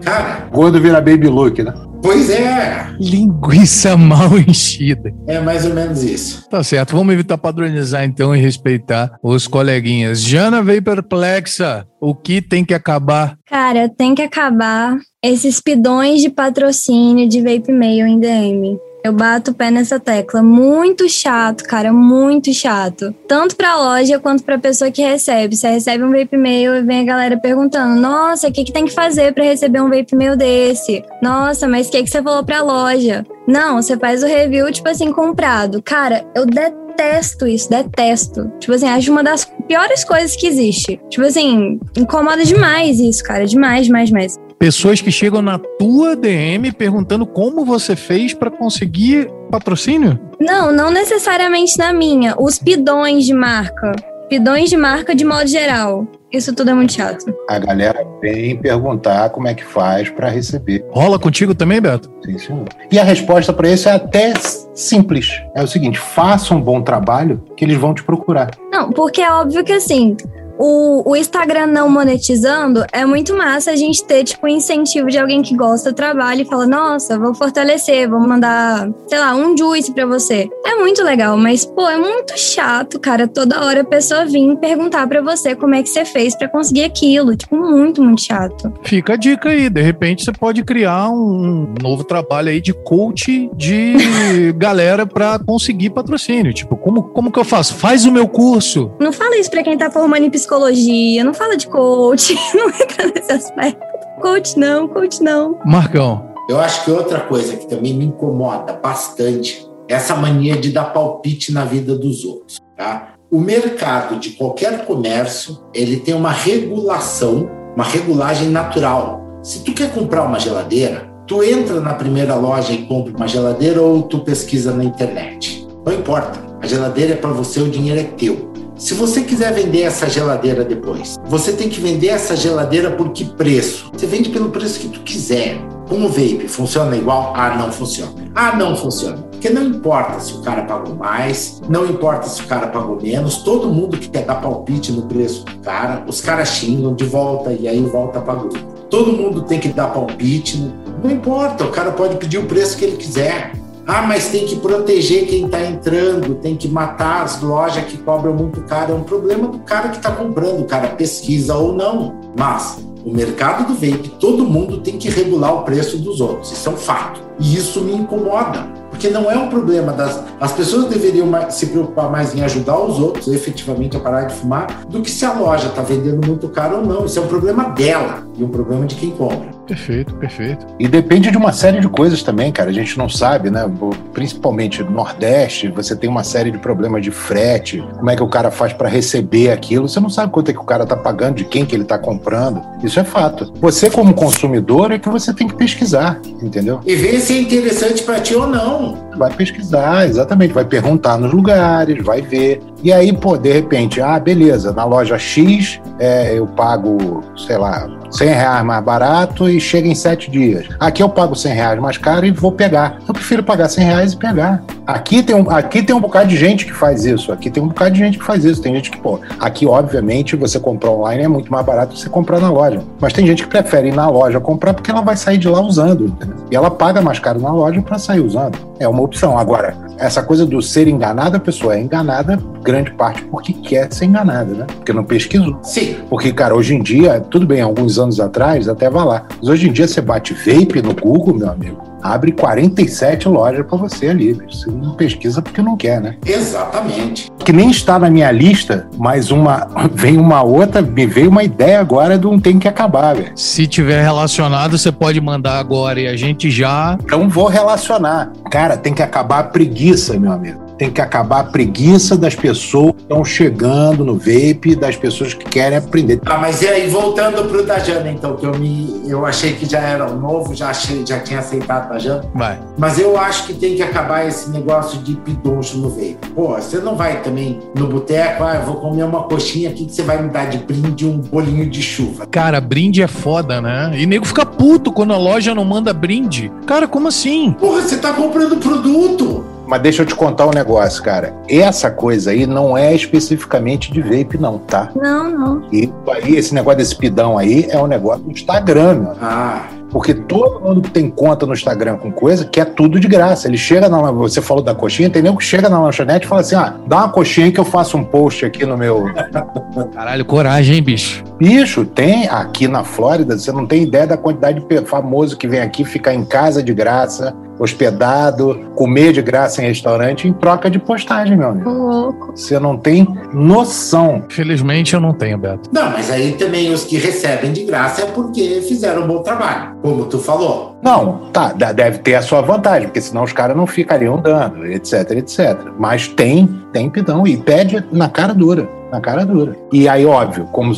Cara. Gordo vira baby look, né? Pois é. Linguiça mal enchida. É mais ou menos isso. Tá certo. Vamos evitar padronizar então e respeitar os coleguinhas. Jana veio perplexa. O que tem que acabar? Cara, tem que acabar esses pidões de patrocínio de Vape Mail em DM. Eu bato o pé nessa tecla. Muito chato, cara, muito chato. Tanto pra loja quanto pra pessoa que recebe. Você recebe um vape mail e vem a galera perguntando: Nossa, o que, que tem que fazer para receber um vape mail desse? Nossa, mas o que, que você falou pra loja? Não, você faz o review, tipo assim, comprado. Cara, eu detesto isso, detesto. Tipo assim, acho uma das piores coisas que existe. Tipo assim, incomoda demais isso, cara. Demais, demais, demais pessoas que chegam na tua DM perguntando como você fez para conseguir patrocínio? Não, não necessariamente na minha. Os pidões de marca. Pidões de marca de modo geral. Isso tudo é muito chato. A galera vem perguntar como é que faz para receber. Rola contigo também, Beto? Sim, senhor. E a resposta para isso é até simples. É o seguinte: faça um bom trabalho que eles vão te procurar. Não, porque é óbvio que assim, o, o Instagram não monetizando, é muito massa a gente ter, tipo, incentivo de alguém que gosta do trabalho e fala, nossa, vou fortalecer, vou mandar, sei lá, um juice pra você. É muito legal, mas, pô, é muito chato, cara, toda hora a pessoa vir perguntar pra você como é que você fez para conseguir aquilo. Tipo, muito, muito chato. Fica a dica aí, de repente você pode criar um novo trabalho aí de coach de *laughs* galera pra conseguir patrocínio. Tipo, como, como que eu faço? Faz o meu curso. Não fala isso pra quem tá formando em psicologia, não fala de coach, *laughs* não entra nesse aspecto. Coach não, coach não. Marcão. Eu acho que outra coisa que também me incomoda bastante é essa mania de dar palpite na vida dos outros, tá? O mercado de qualquer comércio, ele tem uma regulação, uma regulagem natural. Se tu quer comprar uma geladeira, tu entra na primeira loja e compra uma geladeira ou tu pesquisa na internet. Não importa. A geladeira é para você, o dinheiro é teu. Se você quiser vender essa geladeira depois, você tem que vender essa geladeira por que preço? Você vende pelo preço que tu quiser. Como o vape funciona igual? Ah, não funciona. Ah, não funciona. Porque não importa se o cara pagou mais, não importa se o cara pagou menos, todo mundo que quer dar palpite no preço do cara, os caras xingam de volta e aí volta para grupo. Todo mundo tem que dar palpite, não importa, o cara pode pedir o preço que ele quiser. Ah, mas tem que proteger quem está entrando, tem que matar as lojas que cobram muito caro. É um problema do cara que está comprando, o cara pesquisa ou não. Mas o mercado do vape, todo mundo tem que regular o preço dos outros. Isso é um fato. E isso me incomoda. Porque não é um problema das. As pessoas deveriam se preocupar mais em ajudar os outros, efetivamente, a parar de fumar, do que se a loja está vendendo muito caro ou não. Isso é um problema dela e um problema de quem compra. Perfeito, perfeito. E depende de uma série de coisas também, cara. A gente não sabe, né? Principalmente no Nordeste, você tem uma série de problemas de frete. Como é que o cara faz para receber aquilo? Você não sabe quanto é que o cara tá pagando, de quem que ele tá comprando. Isso é fato. Você, como consumidor, é que você tem que pesquisar, entendeu? E ver se é interessante para ti ou não. Vai pesquisar, exatamente. Vai perguntar nos lugares, vai ver. E aí, pô, de repente, ah, beleza, na loja X é, eu pago, sei lá, 100 reais mais barato e chega em 7 dias. Aqui eu pago 100 reais mais caro e vou pegar. Eu prefiro pagar 100 reais e pegar. Aqui tem, um, aqui tem um bocado de gente que faz isso. Aqui tem um bocado de gente que faz isso. Tem gente que, pô, aqui obviamente você comprar online é muito mais barato que você comprar na loja. Mas tem gente que prefere ir na loja comprar porque ela vai sair de lá usando. Entendeu? E ela paga mais caro na loja para sair usando. É uma opção. Agora, essa coisa do ser enganada, a pessoa é enganada grande parte porque quer ser enganada, né? Porque não pesquisou. Sim. Porque, cara, hoje em dia, tudo bem, alguns anos atrás até vai lá. Mas hoje em dia você bate vape no Google, meu amigo. abre 47 lojas para você ali. Você não pesquisa porque não quer, né? Exatamente. Que nem está na minha lista, mas uma *laughs* vem uma outra, me veio uma ideia agora de um tem que acabar, velho. Se tiver relacionado, você pode mandar agora e a gente já. Então vou relacionar. Cara, tem que acabar a preguiça, meu amigo tem que acabar a preguiça das pessoas que estão chegando no vape, das pessoas que querem aprender. Ah, mas e aí, voltando pro Dajana, então, que eu me. Eu achei que já era um novo, já achei, já tinha aceitado Dajana. Vai. Mas eu acho que tem que acabar esse negócio de pidoncho no vape. Pô, você não vai também no boteco, ah, eu vou comer uma coxinha aqui que você vai me dar de brinde um bolinho de chuva. Cara, brinde é foda, né? E nego fica puto quando a loja não manda brinde. Cara, como assim? Porra, você tá comprando produto. Mas deixa eu te contar um negócio, cara. Essa coisa aí não é especificamente de vape, não, tá? Não, não. E aí, esse negócio desse pidão aí é um negócio do Instagram, meu. Ah. Porque todo mundo que tem conta no Instagram com coisa quer tudo de graça. Ele chega na. Você falou da coxinha, entendeu? Que chega na lanchonete e fala assim: ah, dá uma coxinha que eu faço um post aqui no meu. *laughs* Caralho, coragem, hein, bicho? Bicho, tem aqui na Flórida, você não tem ideia da quantidade de famoso que vem aqui ficar em casa de graça, hospedado, comer de graça em restaurante em troca de postagem, meu amigo. Louco. Você não tem noção. Felizmente eu não tenho, Beto. Não, mas aí também os que recebem de graça é porque fizeram um bom trabalho, como tu falou. Não, tá, deve ter a sua vantagem, porque senão os caras não ficariam dando, etc, etc. Mas tem, tem pidão e pede na cara dura na cara dura. E aí, óbvio, como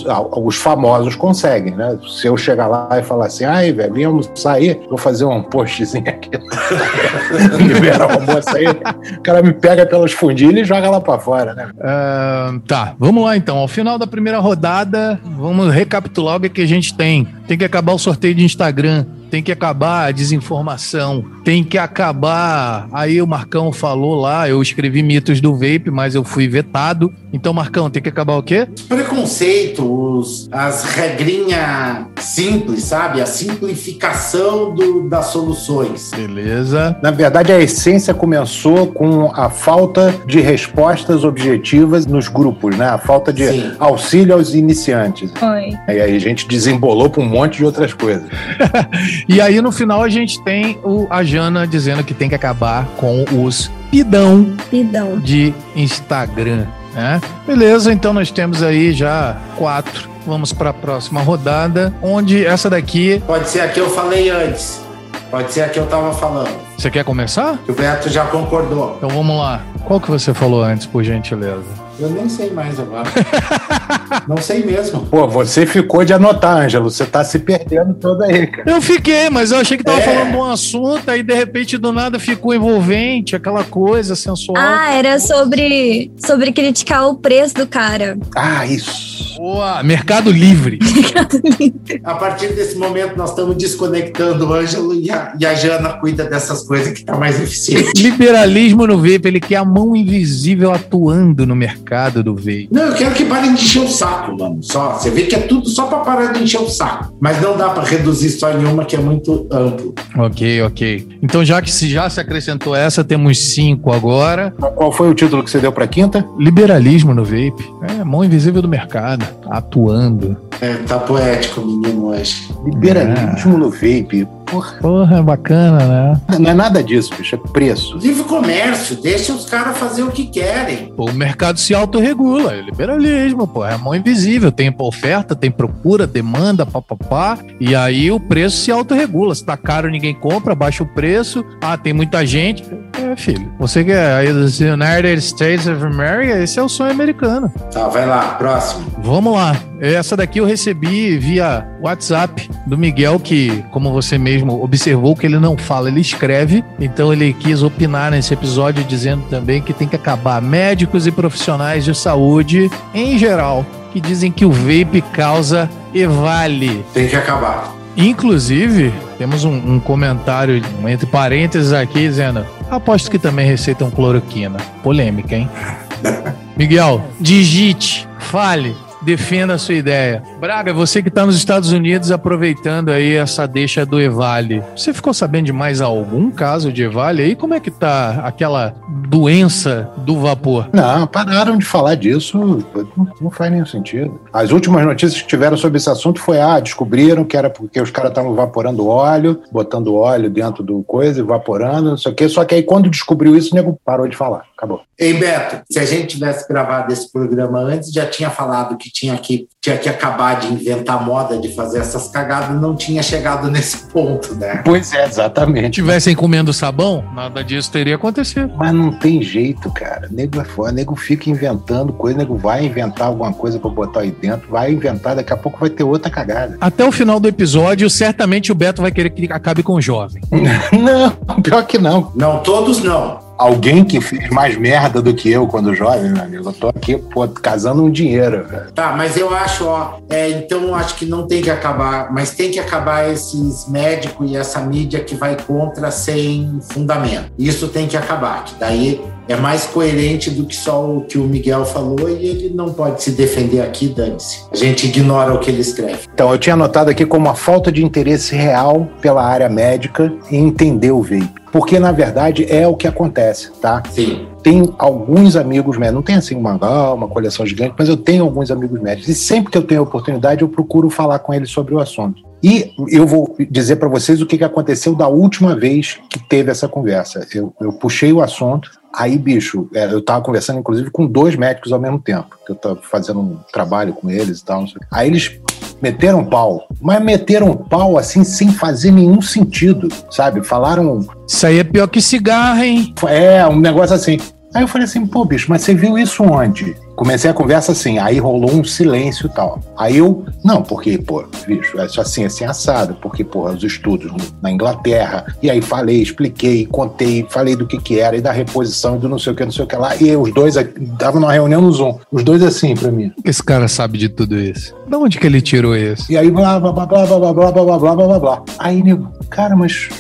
os famosos conseguem, né? Se eu chegar lá e falar assim, ai, velho, almoçar aí, vou fazer um postzinho aqui. *laughs* Libera o almoço aí. O cara me pega pelos fundilhos e joga lá para fora, né? Uh, tá, vamos lá então. Ao final da primeira rodada, vamos recapitular o que, que a gente tem. Tem que acabar o sorteio de Instagram tem que acabar a desinformação, tem que acabar. Aí o Marcão falou lá, eu escrevi mitos do vape, mas eu fui vetado. Então, Marcão, tem que acabar o quê? Preconceitos, as regrinhas simples, sabe? A simplificação do, das soluções. Beleza. Na verdade, a essência começou com a falta de respostas objetivas nos grupos, né? A falta de Sim. auxílio aos iniciantes. Foi. E aí a gente desembolou para um monte de outras coisas. *laughs* E aí no final a gente tem o, a Jana dizendo que tem que acabar com os pidão, pidão. de Instagram. Né? Beleza, então nós temos aí já quatro. Vamos para a próxima rodada, onde essa daqui. Pode ser a que eu falei antes. Pode ser a que eu tava falando. Você quer começar? O Beto já concordou. Então vamos lá. Qual que você falou antes, por gentileza? Eu nem sei mais agora. *laughs* não sei mesmo. Pô, você ficou de anotar, Ângelo. Você tá se perdendo toda aí, cara. Eu fiquei, mas eu achei que tava é. falando de um assunto, aí de repente do nada ficou envolvente, aquela coisa sensual. Ah, era sobre, sobre criticar o preço do cara. Ah, isso. Boa, Mercado Livre. *laughs* Mercado Livre. A partir desse momento, nós estamos desconectando o Ângelo e a, e a Jana cuida dessas coisas que tá mais eficiente. Liberalismo no vape, ele quer a mão invisível atuando no mercado do vape. Não, eu quero que parem de encher o saco, mano. Só, você vê que é tudo só para parar de encher o saco. Mas não dá para reduzir só em uma que é muito amplo. Ok, ok. Então, já que se já se acrescentou essa, temos cinco agora. Qual foi o título que você deu para quinta? Liberalismo no vape. É, mão invisível do mercado atuando. É, tá poético, menino, hoje. Liberalismo é. no vape. Porra. Porra, bacana, né? Não é nada disso, bicho, é preço. Livre comércio, deixa os caras fazer o que querem. Pô, o mercado se autorregula, é liberalismo, pô, é a mão invisível, tem oferta, tem procura, demanda, papapá, e aí o preço se autorregula. Se tá caro, ninguém compra, baixa o preço, ah, tem muita gente. É, filho, você que é aí dos United States of America, esse é o sonho americano. Tá, vai lá, próximo. Vamos lá. Essa daqui eu recebi via WhatsApp do Miguel, que, como você mesmo observou, que ele não fala, ele escreve. Então ele quis opinar nesse episódio dizendo também que tem que acabar médicos e profissionais de saúde em geral que dizem que o vape causa e vale. Tem que acabar. Inclusive, temos um, um comentário entre parênteses aqui dizendo: aposto que também receitam cloroquina. Polêmica, hein? *laughs* Miguel, digite, fale, defenda a sua ideia. Braga, você que está nos Estados Unidos aproveitando aí essa deixa do Evale, você ficou sabendo de mais algum caso de Evale aí? Como é que tá aquela doença do vapor? Não, pararam de falar disso, não, não faz nenhum sentido. As últimas notícias que tiveram sobre esse assunto foi, ah, descobriram que era porque os caras estavam evaporando óleo, botando óleo dentro do coisa, evaporando, não sei o quê, só que aí quando descobriu isso, o nego parou de falar, acabou. Ei, Beto, se a gente tivesse gravado esse programa antes, já tinha falado que tinha que, tinha que acabar de inventar moda de fazer essas cagadas, não tinha chegado *laughs* nesse ponto, né? Pois é, exatamente. Tivessem comendo sabão, nada disso teria acontecido. Mas não tem jeito, cara. Nego é foda, nego fica inventando coisa, nego vai inventar alguma coisa para botar aí dentro, vai inventar, daqui a pouco vai ter outra cagada. Até o final do episódio, certamente o Beto vai querer que acabe com o jovem. *laughs* não, pior que não. Não, todos não alguém que fez mais merda do que eu quando jovem, meu amigo. Eu tô aqui, pô, casando um dinheiro, velho. Tá, mas eu acho, ó, é, então acho que não tem que acabar, mas tem que acabar esses médicos e essa mídia que vai contra sem fundamento. Isso tem que acabar, que daí é mais coerente do que só o que o Miguel falou e ele não pode se defender aqui, dane-se. A gente ignora o que ele escreve. Então, eu tinha anotado aqui como a falta de interesse real pela área médica em entender o vape porque na verdade é o que acontece, tá? Sim. Tenho alguns amigos médicos, não tem assim uma, ah, uma coleção gigante, mas eu tenho alguns amigos médicos e sempre que eu tenho a oportunidade eu procuro falar com eles sobre o assunto. E eu vou dizer para vocês o que aconteceu da última vez que teve essa conversa. Eu, eu puxei o assunto, Aí, bicho, é, eu tava conversando, inclusive, com dois médicos ao mesmo tempo, que eu tava fazendo um trabalho com eles e tal. Aí eles meteram pau, mas meteram pau assim sem fazer nenhum sentido, sabe? Falaram. Isso aí é pior que cigarro, hein? É, um negócio assim. Aí eu falei assim, pô, bicho, mas você viu isso onde? Comecei a conversa assim, aí rolou um silêncio e tal. Aí eu, não, porque, pô, bicho, é assim, assim, assado, porque, porra, os estudos na Inglaterra, e aí falei, expliquei, contei, falei do que que era, e da reposição, e do não sei o que, não sei o que lá, e os dois, tava numa reunião no Zoom, os dois assim pra mim. Esse cara sabe de tudo isso. Da onde que ele tirou isso? E aí, blá, blá, blá, blá, blá, blá, blá, blá, blá, blá, blá, blá. Aí, nego, cara, mas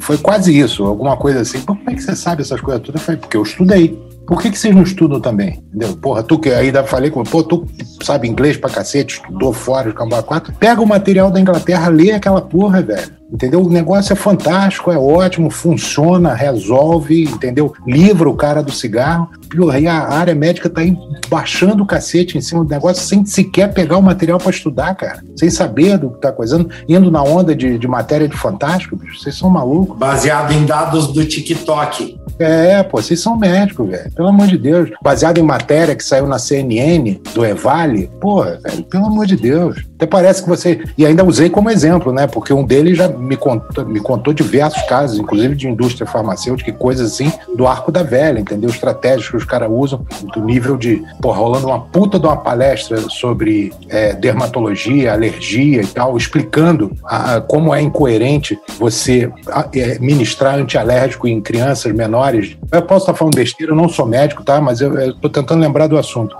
foi quase isso, alguma coisa assim. Como é que você sabe essas coisas todas? Eu falei, porque eu estudei. Por que, que vocês não estudam também? Entendeu? Porra, tu que ainda falei com pô, tu sabe inglês pra cacete, estudou fora de Cambá 4, pega o material da Inglaterra, lê aquela porra, velho. Entendeu? O negócio é fantástico, é ótimo, funciona, resolve, entendeu? Livra o cara do cigarro. E a área médica tá aí baixando o cacete em cima do negócio sem sequer pegar o material para estudar, cara. Sem saber do que tá coisando, indo na onda de, de matéria de fantástico, bicho. Vocês são malucos. Baseado em dados do TikTok. É, pô, vocês são médicos, velho. Pelo amor de Deus. Baseado em matéria que saiu na CNN do Evale, pô, velho, pelo amor de Deus. Até parece que você. E ainda usei como exemplo, né? Porque um deles já me contou, me contou diversos casos, inclusive de indústria farmacêutica e coisas assim, do arco da velha, entendeu? Estratégias que os caras usam, do nível de, pô, rolando uma puta de uma palestra sobre é, dermatologia, alergia e tal, explicando a, a, como é incoerente você a, é, ministrar antialérgico em crianças menores. Eu posso estar falando besteira, eu não sou médico, tá? Mas eu, estou tentando lembrar do assunto.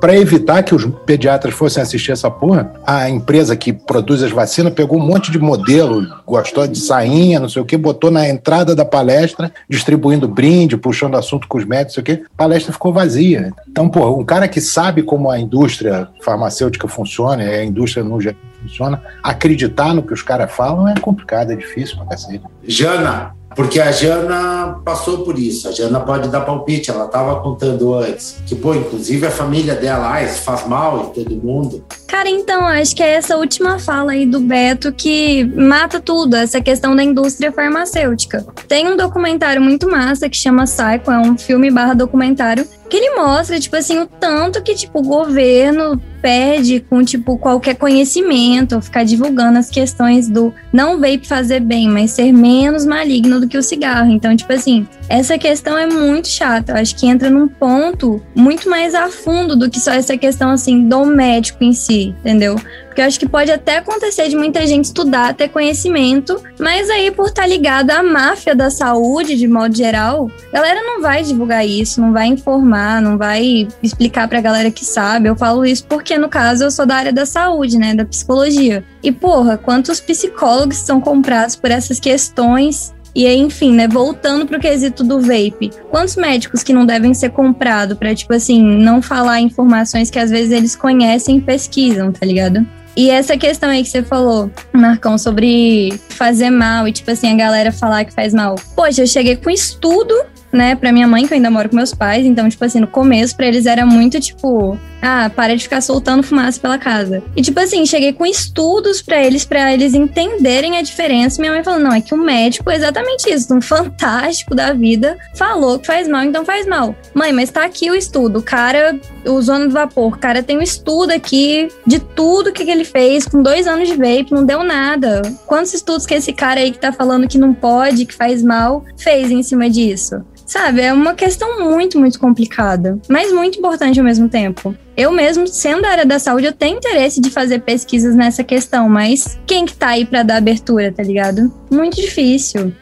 Para evitar que os pediatras fossem assistir essa porra, a empresa que produz as vacinas pegou um monte de modelo, gostou de sainha, não sei o que, botou na entrada da palestra, distribuindo brinde, puxando assunto com os médicos, não sei o que, palestra ficou vazia. Então, pô, um cara que sabe como a indústria farmacêutica funciona, a indústria no geral funciona, acreditar no que os caras falam é complicado, é difícil pra cacete. Jana, porque a Jana passou por isso. A Jana pode dar palpite, ela estava contando antes. Que, pô, inclusive a família dela, ah, isso faz mal em todo mundo. Cara, então, acho que é essa última fala aí do Beto que mata tudo, essa questão da indústria farmacêutica. Tem um documentário muito massa que chama Psycho, é um filme barra documentário, que ele mostra, tipo assim, o tanto que, tipo, o governo perde com, tipo, qualquer conhecimento, ficar divulgando as questões do não vape fazer bem, mas ser menos maligno do que o cigarro. Então, tipo assim, essa questão é muito chata. Eu acho que entra num ponto muito mais a fundo do que só essa questão, assim, do médico em si, entendeu? Porque eu acho que pode até acontecer de muita gente estudar, ter conhecimento, mas aí por estar tá ligado à máfia da saúde, de modo geral, a galera não vai divulgar isso, não vai informar, não vai explicar pra galera que sabe. Eu falo isso porque, no caso, eu sou da área da saúde, né, da psicologia. E, porra, quantos psicólogos são comprados por essas questões E aí, enfim, né, voltando pro quesito do vape. Quantos médicos que não devem ser comprados para tipo assim, não falar informações que às vezes eles conhecem e pesquisam, tá ligado? E essa questão aí que você falou, Marcão, sobre fazer mal e, tipo assim, a galera falar que faz mal. Poxa, eu cheguei com estudo né, pra minha mãe, que eu ainda moro com meus pais. Então, tipo assim, no começo, pra eles era muito tipo, ah, para de ficar soltando fumaça pela casa. E, tipo assim, cheguei com estudos para eles, para eles entenderem a diferença. Minha mãe falou: não, é que o médico é exatamente isso, um *laughs* fantástico da vida, falou que faz mal, então faz mal. Mãe, mas tá aqui o estudo. O cara usou no vapor, o cara tem um estudo aqui de tudo que, que ele fez com dois anos de vape, não deu nada. Quantos estudos que esse cara aí que tá falando que não pode, que faz mal, fez em cima disso? Sabe, é uma questão muito, muito complicada, mas muito importante ao mesmo tempo. Eu mesmo, sendo da área da saúde, eu tenho interesse de fazer pesquisas nessa questão, mas quem que tá aí para dar abertura, tá ligado? Muito difícil.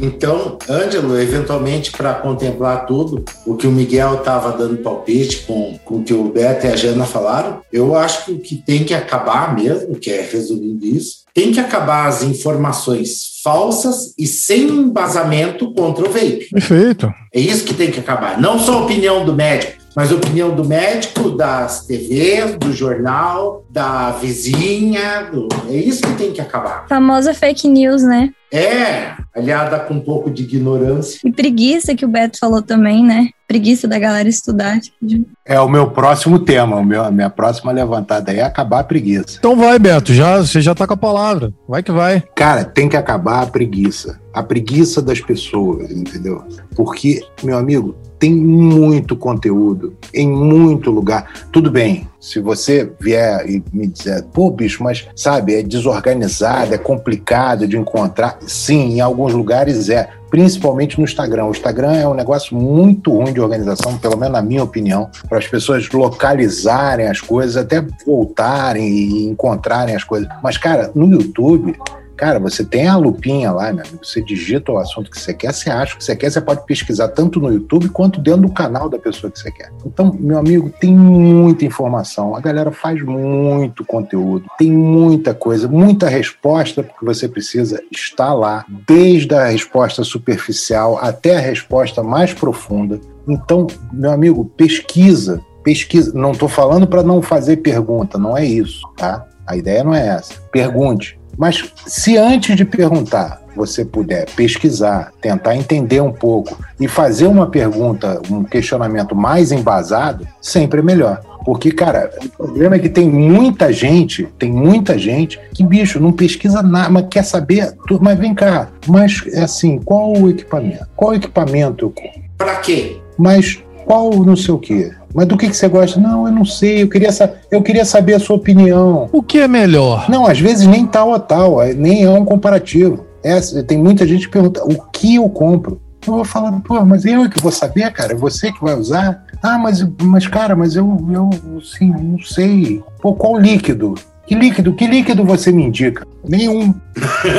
Então, Ângelo, eventualmente, para contemplar tudo, o que o Miguel estava dando palpite com, com o que o Beto e a Jana falaram, eu acho que o que tem que acabar mesmo, que é resumindo isso, tem que acabar as informações falsas e sem embasamento contra o vape. Perfeito. É isso que tem que acabar. Não só a opinião do médico, mas a opinião do médico, das TVs, do jornal, da vizinha. Do... É isso que tem que acabar. Famosa fake news, né? É, aliada com um pouco de ignorância. E preguiça que o Beto falou também, né? Preguiça da galera estudar. Tipo, é o meu próximo tema, o meu, a minha próxima levantada é acabar a preguiça. Então vai, Beto, já, você já tá com a palavra. Vai que vai. Cara, tem que acabar a preguiça. A preguiça das pessoas, entendeu? Porque, meu amigo, tem muito conteúdo em muito lugar. Tudo bem, se você vier e me dizer, pô, bicho, mas sabe, é desorganizado, é complicado de encontrar. Sim, em alguns lugares é, principalmente no Instagram. O Instagram é um negócio muito ruim de organização, pelo menos na minha opinião, para as pessoas localizarem as coisas, até voltarem e encontrarem as coisas. Mas, cara, no YouTube Cara, você tem a lupinha lá, né? Você digita o assunto que você quer, você acha o que você quer, você pode pesquisar tanto no YouTube quanto dentro do canal da pessoa que você quer. Então, meu amigo, tem muita informação. A galera faz muito conteúdo, tem muita coisa, muita resposta que você precisa estar lá, desde a resposta superficial até a resposta mais profunda. Então, meu amigo, pesquisa, pesquisa. Não estou falando para não fazer pergunta, não é isso, tá? A ideia não é essa. Pergunte mas se antes de perguntar você puder pesquisar, tentar entender um pouco e fazer uma pergunta, um questionamento mais embasado, sempre é melhor. Porque, cara, o problema é que tem muita gente, tem muita gente que, bicho, não pesquisa nada, mas quer saber, mas vem cá, mas é assim, qual o equipamento? Qual equipamento eu compro? Pra quê? Mas qual não sei o quê? Mas do que, que você gosta? Não, eu não sei, eu queria, eu queria saber a sua opinião. O que é melhor? Não, às vezes nem tal a tal, é, nem é um comparativo. É, tem muita gente que pergunta, o que eu compro? Eu vou falar, pô, mas eu é que vou saber, cara, é você que vai usar? Ah, mas, mas cara, mas eu, eu, sim, não sei. Pô, qual líquido? Que líquido? Que líquido você me indica? Nenhum.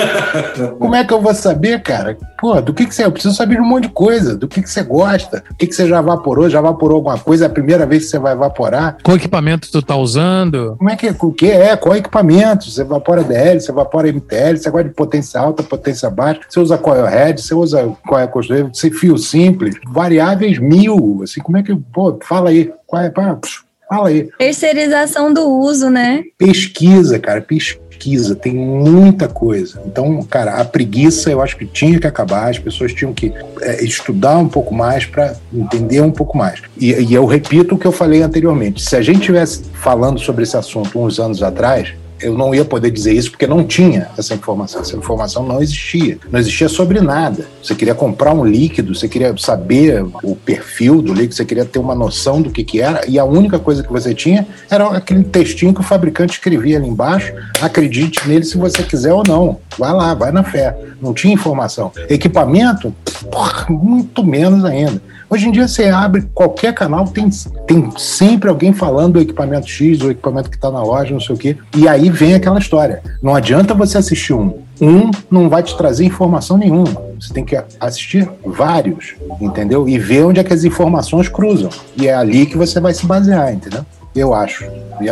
*laughs* Como é que eu vou saber, cara? Pô, do que, que você. Eu preciso saber de um monte de coisa. Do que, que você gosta? O que, que você já vaporou? Já vaporou alguma coisa? É a primeira vez que você vai evaporar? Qual equipamento tu tá usando? Como é que. O que é? Qual equipamento? Você evapora DL, você evapora MTL, você gosta de potência alta, potência baixa, você usa coil head, você usa coil construído, você fio simples, variáveis mil. Assim, como é que. Pô, fala aí. Qual é? Pá, Fala aí. Terceirização do uso, né? Pesquisa, cara, pesquisa. Tem muita coisa. Então, cara, a preguiça eu acho que tinha que acabar. As pessoas tinham que é, estudar um pouco mais para entender um pouco mais. E, e eu repito o que eu falei anteriormente. Se a gente tivesse falando sobre esse assunto uns anos atrás, eu não ia poder dizer isso porque não tinha essa informação. Essa informação não existia. Não existia sobre nada. Você queria comprar um líquido, você queria saber o perfil do líquido, você queria ter uma noção do que, que era, e a única coisa que você tinha era aquele textinho que o fabricante escrevia ali embaixo. Acredite nele se você quiser ou não. Vai lá, vai na fé. Não tinha informação. Equipamento, porra, muito menos ainda. Hoje em dia você abre qualquer canal, tem, tem sempre alguém falando do equipamento X, o equipamento que está na loja, não sei o quê. E aí vem aquela história. Não adianta você assistir um. Um não vai te trazer informação nenhuma. Você tem que assistir vários, entendeu? E ver onde é que as informações cruzam. E é ali que você vai se basear, entendeu? Eu acho.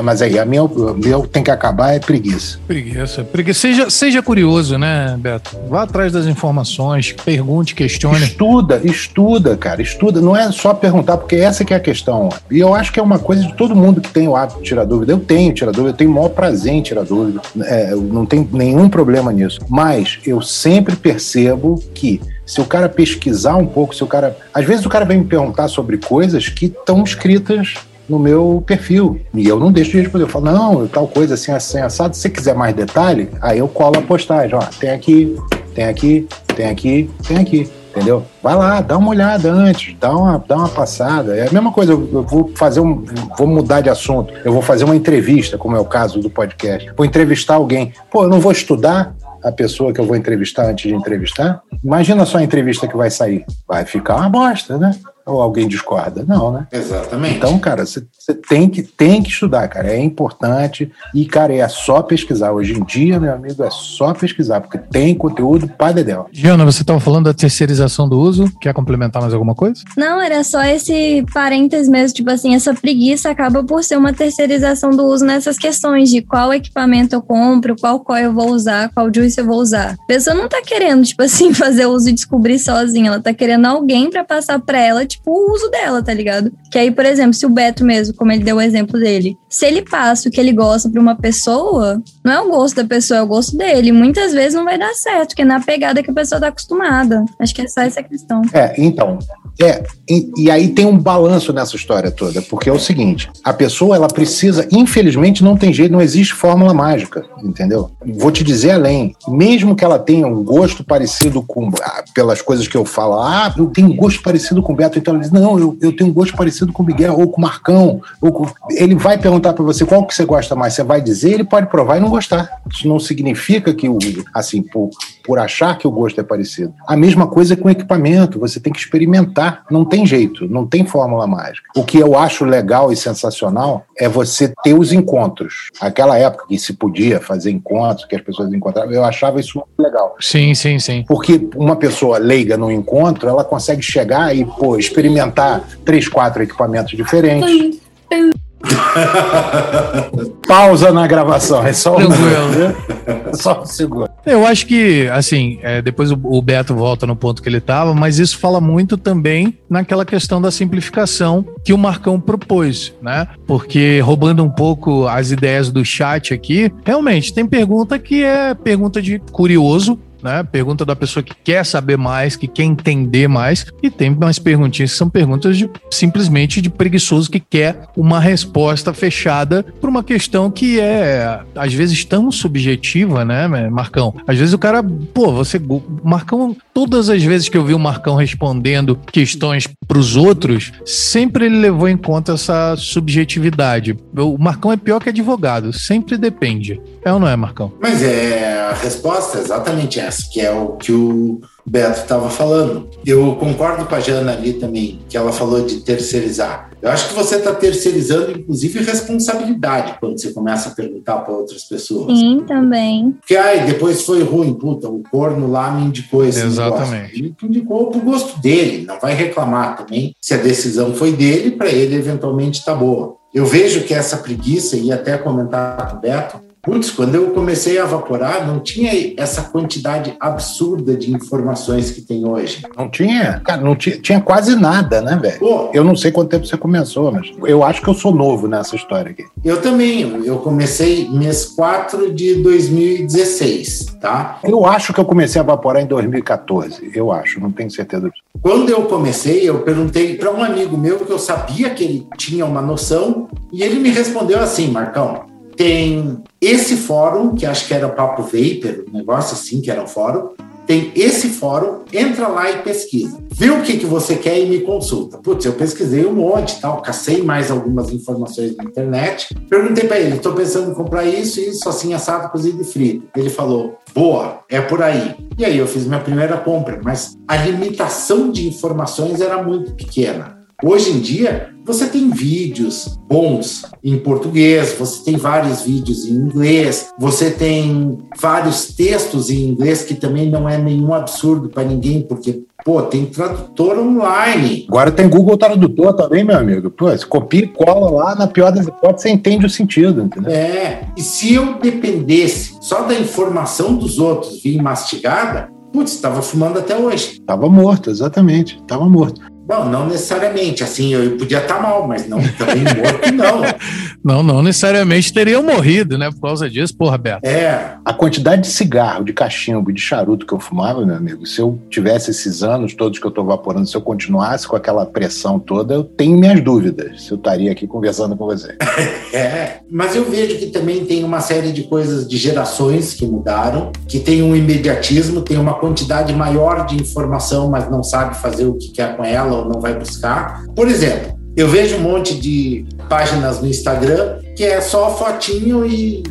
Mas aí, a minha, o meu tem que acabar é preguiça. Preguiça. Preguiça. Seja, seja curioso, né, Beto? Vá atrás das informações, pergunte, questione. Estuda, estuda, cara. Estuda. Não é só perguntar, porque essa que é a questão. E eu acho que é uma coisa de todo mundo que tem o hábito de tirar dúvida. Eu tenho tirar dúvida, eu tenho o maior prazer em tirar dúvida. É, não tem nenhum problema nisso. Mas eu sempre percebo que se o cara pesquisar um pouco, se o cara. Às vezes o cara vem me perguntar sobre coisas que estão escritas no meu perfil. E eu não deixo de responder. Eu falo, não, tal coisa assim, assim, assado. Se você quiser mais detalhe, aí eu colo a postagem. Ó, tem aqui, tem aqui, tem aqui, tem aqui. Entendeu? Vai lá, dá uma olhada antes, dá uma, dá uma passada. É a mesma coisa, eu, eu vou fazer um. Vou mudar de assunto. Eu vou fazer uma entrevista, como é o caso do podcast. Vou entrevistar alguém. Pô, eu não vou estudar a pessoa que eu vou entrevistar antes de entrevistar? Imagina só a entrevista que vai sair. Vai ficar uma bosta, né? Ou alguém discorda? Não, né? Exatamente. Então, cara, você tem que, tem que estudar, cara. É importante. E, cara, é só pesquisar. Hoje em dia, meu amigo, é só pesquisar, porque tem conteúdo para dedéu. Giana, você estava falando da terceirização do uso. Quer complementar mais alguma coisa? Não, era só esse parênteses mesmo. Tipo assim, essa preguiça acaba por ser uma terceirização do uso nessas questões de qual equipamento eu compro, qual coil eu vou usar, qual juice eu vou usar. A pessoa não tá querendo, tipo assim, *laughs* fazer o uso e descobrir sozinha. Ela tá querendo alguém para passar para ela, tipo, tipo, o uso dela, tá ligado? Que aí, por exemplo, se o Beto mesmo, como ele deu o exemplo dele, se ele passa o que ele gosta pra uma pessoa, não é o gosto da pessoa, é o gosto dele. Muitas vezes não vai dar certo, porque é na pegada que a pessoa tá acostumada. Acho que é só essa questão. É, então, é, e, e, aí tem um balanço nessa história toda, porque é o seguinte: a pessoa ela precisa, infelizmente, não tem jeito, não existe fórmula mágica, entendeu? Vou te dizer além, mesmo que ela tenha um gosto parecido com, ah, pelas coisas que eu falo, ah, eu tenho um gosto parecido com o Beto, então ela diz, não, eu, eu tenho um gosto parecido com o Miguel ou com o Marcão. Ou com... Ele vai perguntar para você qual que você gosta mais, você vai dizer, ele pode provar e não gostar. Isso não significa que, o, assim, por, por achar que o gosto é parecido. A mesma coisa com equipamento, você tem que experimentar não tem jeito, não tem fórmula mágica. O que eu acho legal e sensacional é você ter os encontros. Aquela época que se podia fazer encontros, que as pessoas encontravam, eu achava isso muito legal. Sim, sim, sim. Porque uma pessoa leiga no encontro, ela consegue chegar e, pô, experimentar três, quatro equipamentos diferentes. *laughs* Pausa na gravação, é só um, é só um segundo. Eu acho que, assim, é, depois o, o, Beto volta no ponto que ele estava, mas isso fala muito também naquela questão da simplificação que o Marcão propôs, né? Porque roubando um pouco as ideias do chat aqui, realmente tem pergunta que é pergunta de curioso, né? Pergunta da pessoa que quer saber mais, que quer entender mais, e tem umas perguntinhas que são perguntas de simplesmente de preguiçoso que quer uma resposta fechada para uma questão que é às vezes tão subjetiva, né, Marcão? Às vezes o cara, pô, você Marcão, todas as vezes que eu vi o Marcão respondendo questões para os outros, sempre ele levou em conta essa subjetividade. O Marcão é pior que advogado, sempre depende. É ou não é, Marcão? Mas é a resposta é exatamente essa, que é o que o Beto estava falando. Eu concordo com a Jana ali também, que ela falou de terceirizar. Eu acho que você está terceirizando, inclusive, responsabilidade quando você começa a perguntar para outras pessoas. Sim, também. Porque, ai, depois foi ruim, puta, o corno lá me indicou esse Exatamente. negócio. Ele indicou para o gosto dele, não vai reclamar também se a decisão foi dele, para ele eventualmente está boa. Eu vejo que essa preguiça, e até comentar com o Beto, Putz, quando eu comecei a evaporar, não tinha essa quantidade absurda de informações que tem hoje. Não tinha, cara, não tinha, tinha quase nada, né, velho? Eu não sei quanto tempo você começou, mas eu acho que eu sou novo nessa história aqui. Eu também, eu comecei mês 4 de 2016, tá? Eu acho que eu comecei a evaporar em 2014, eu acho, não tenho certeza. Quando eu comecei, eu perguntei para um amigo meu que eu sabia que ele tinha uma noção e ele me respondeu assim, Marcão, tem esse fórum, que acho que era Papo Vapor, um negócio assim, que era um fórum. Tem esse fórum, entra lá e pesquisa. Vê o que, que você quer e me consulta. Putz, eu pesquisei um monte, tal, cacei mais algumas informações na internet. Perguntei para ele, estou pensando em comprar isso, isso, assim, assado, cozido e frito. Ele falou, boa, é por aí. E aí eu fiz minha primeira compra, mas a limitação de informações era muito pequena. Hoje em dia, você tem vídeos bons em português, você tem vários vídeos em inglês, você tem vários textos em inglês que também não é nenhum absurdo para ninguém, porque Pô, tem tradutor online. Agora tem Google Tradutor também, meu amigo. Pô, você copia e cola lá, na pior das hipóteses, você entende o sentido, entendeu? É. E se eu dependesse só da informação dos outros vir mastigada, putz, estava fumando até hoje. Tava morto, exatamente. Tava morto. Bom, não necessariamente, assim, eu podia estar tá mal, mas não também *laughs* morto, não. Não, não necessariamente teriam morrido, né, por causa disso, porra, Beto. É. A quantidade de cigarro, de cachimbo, de charuto que eu fumava, meu amigo, se eu tivesse esses anos todos que eu estou vaporando, se eu continuasse com aquela pressão toda, eu tenho minhas dúvidas se eu estaria aqui conversando com você. *laughs* é, mas eu vejo que também tem uma série de coisas de gerações que mudaram, que tem um imediatismo, tem uma quantidade maior de informação, mas não sabe fazer o que quer com ela ou não vai buscar. Por exemplo, eu vejo um monte de páginas no Instagram que é só fotinho e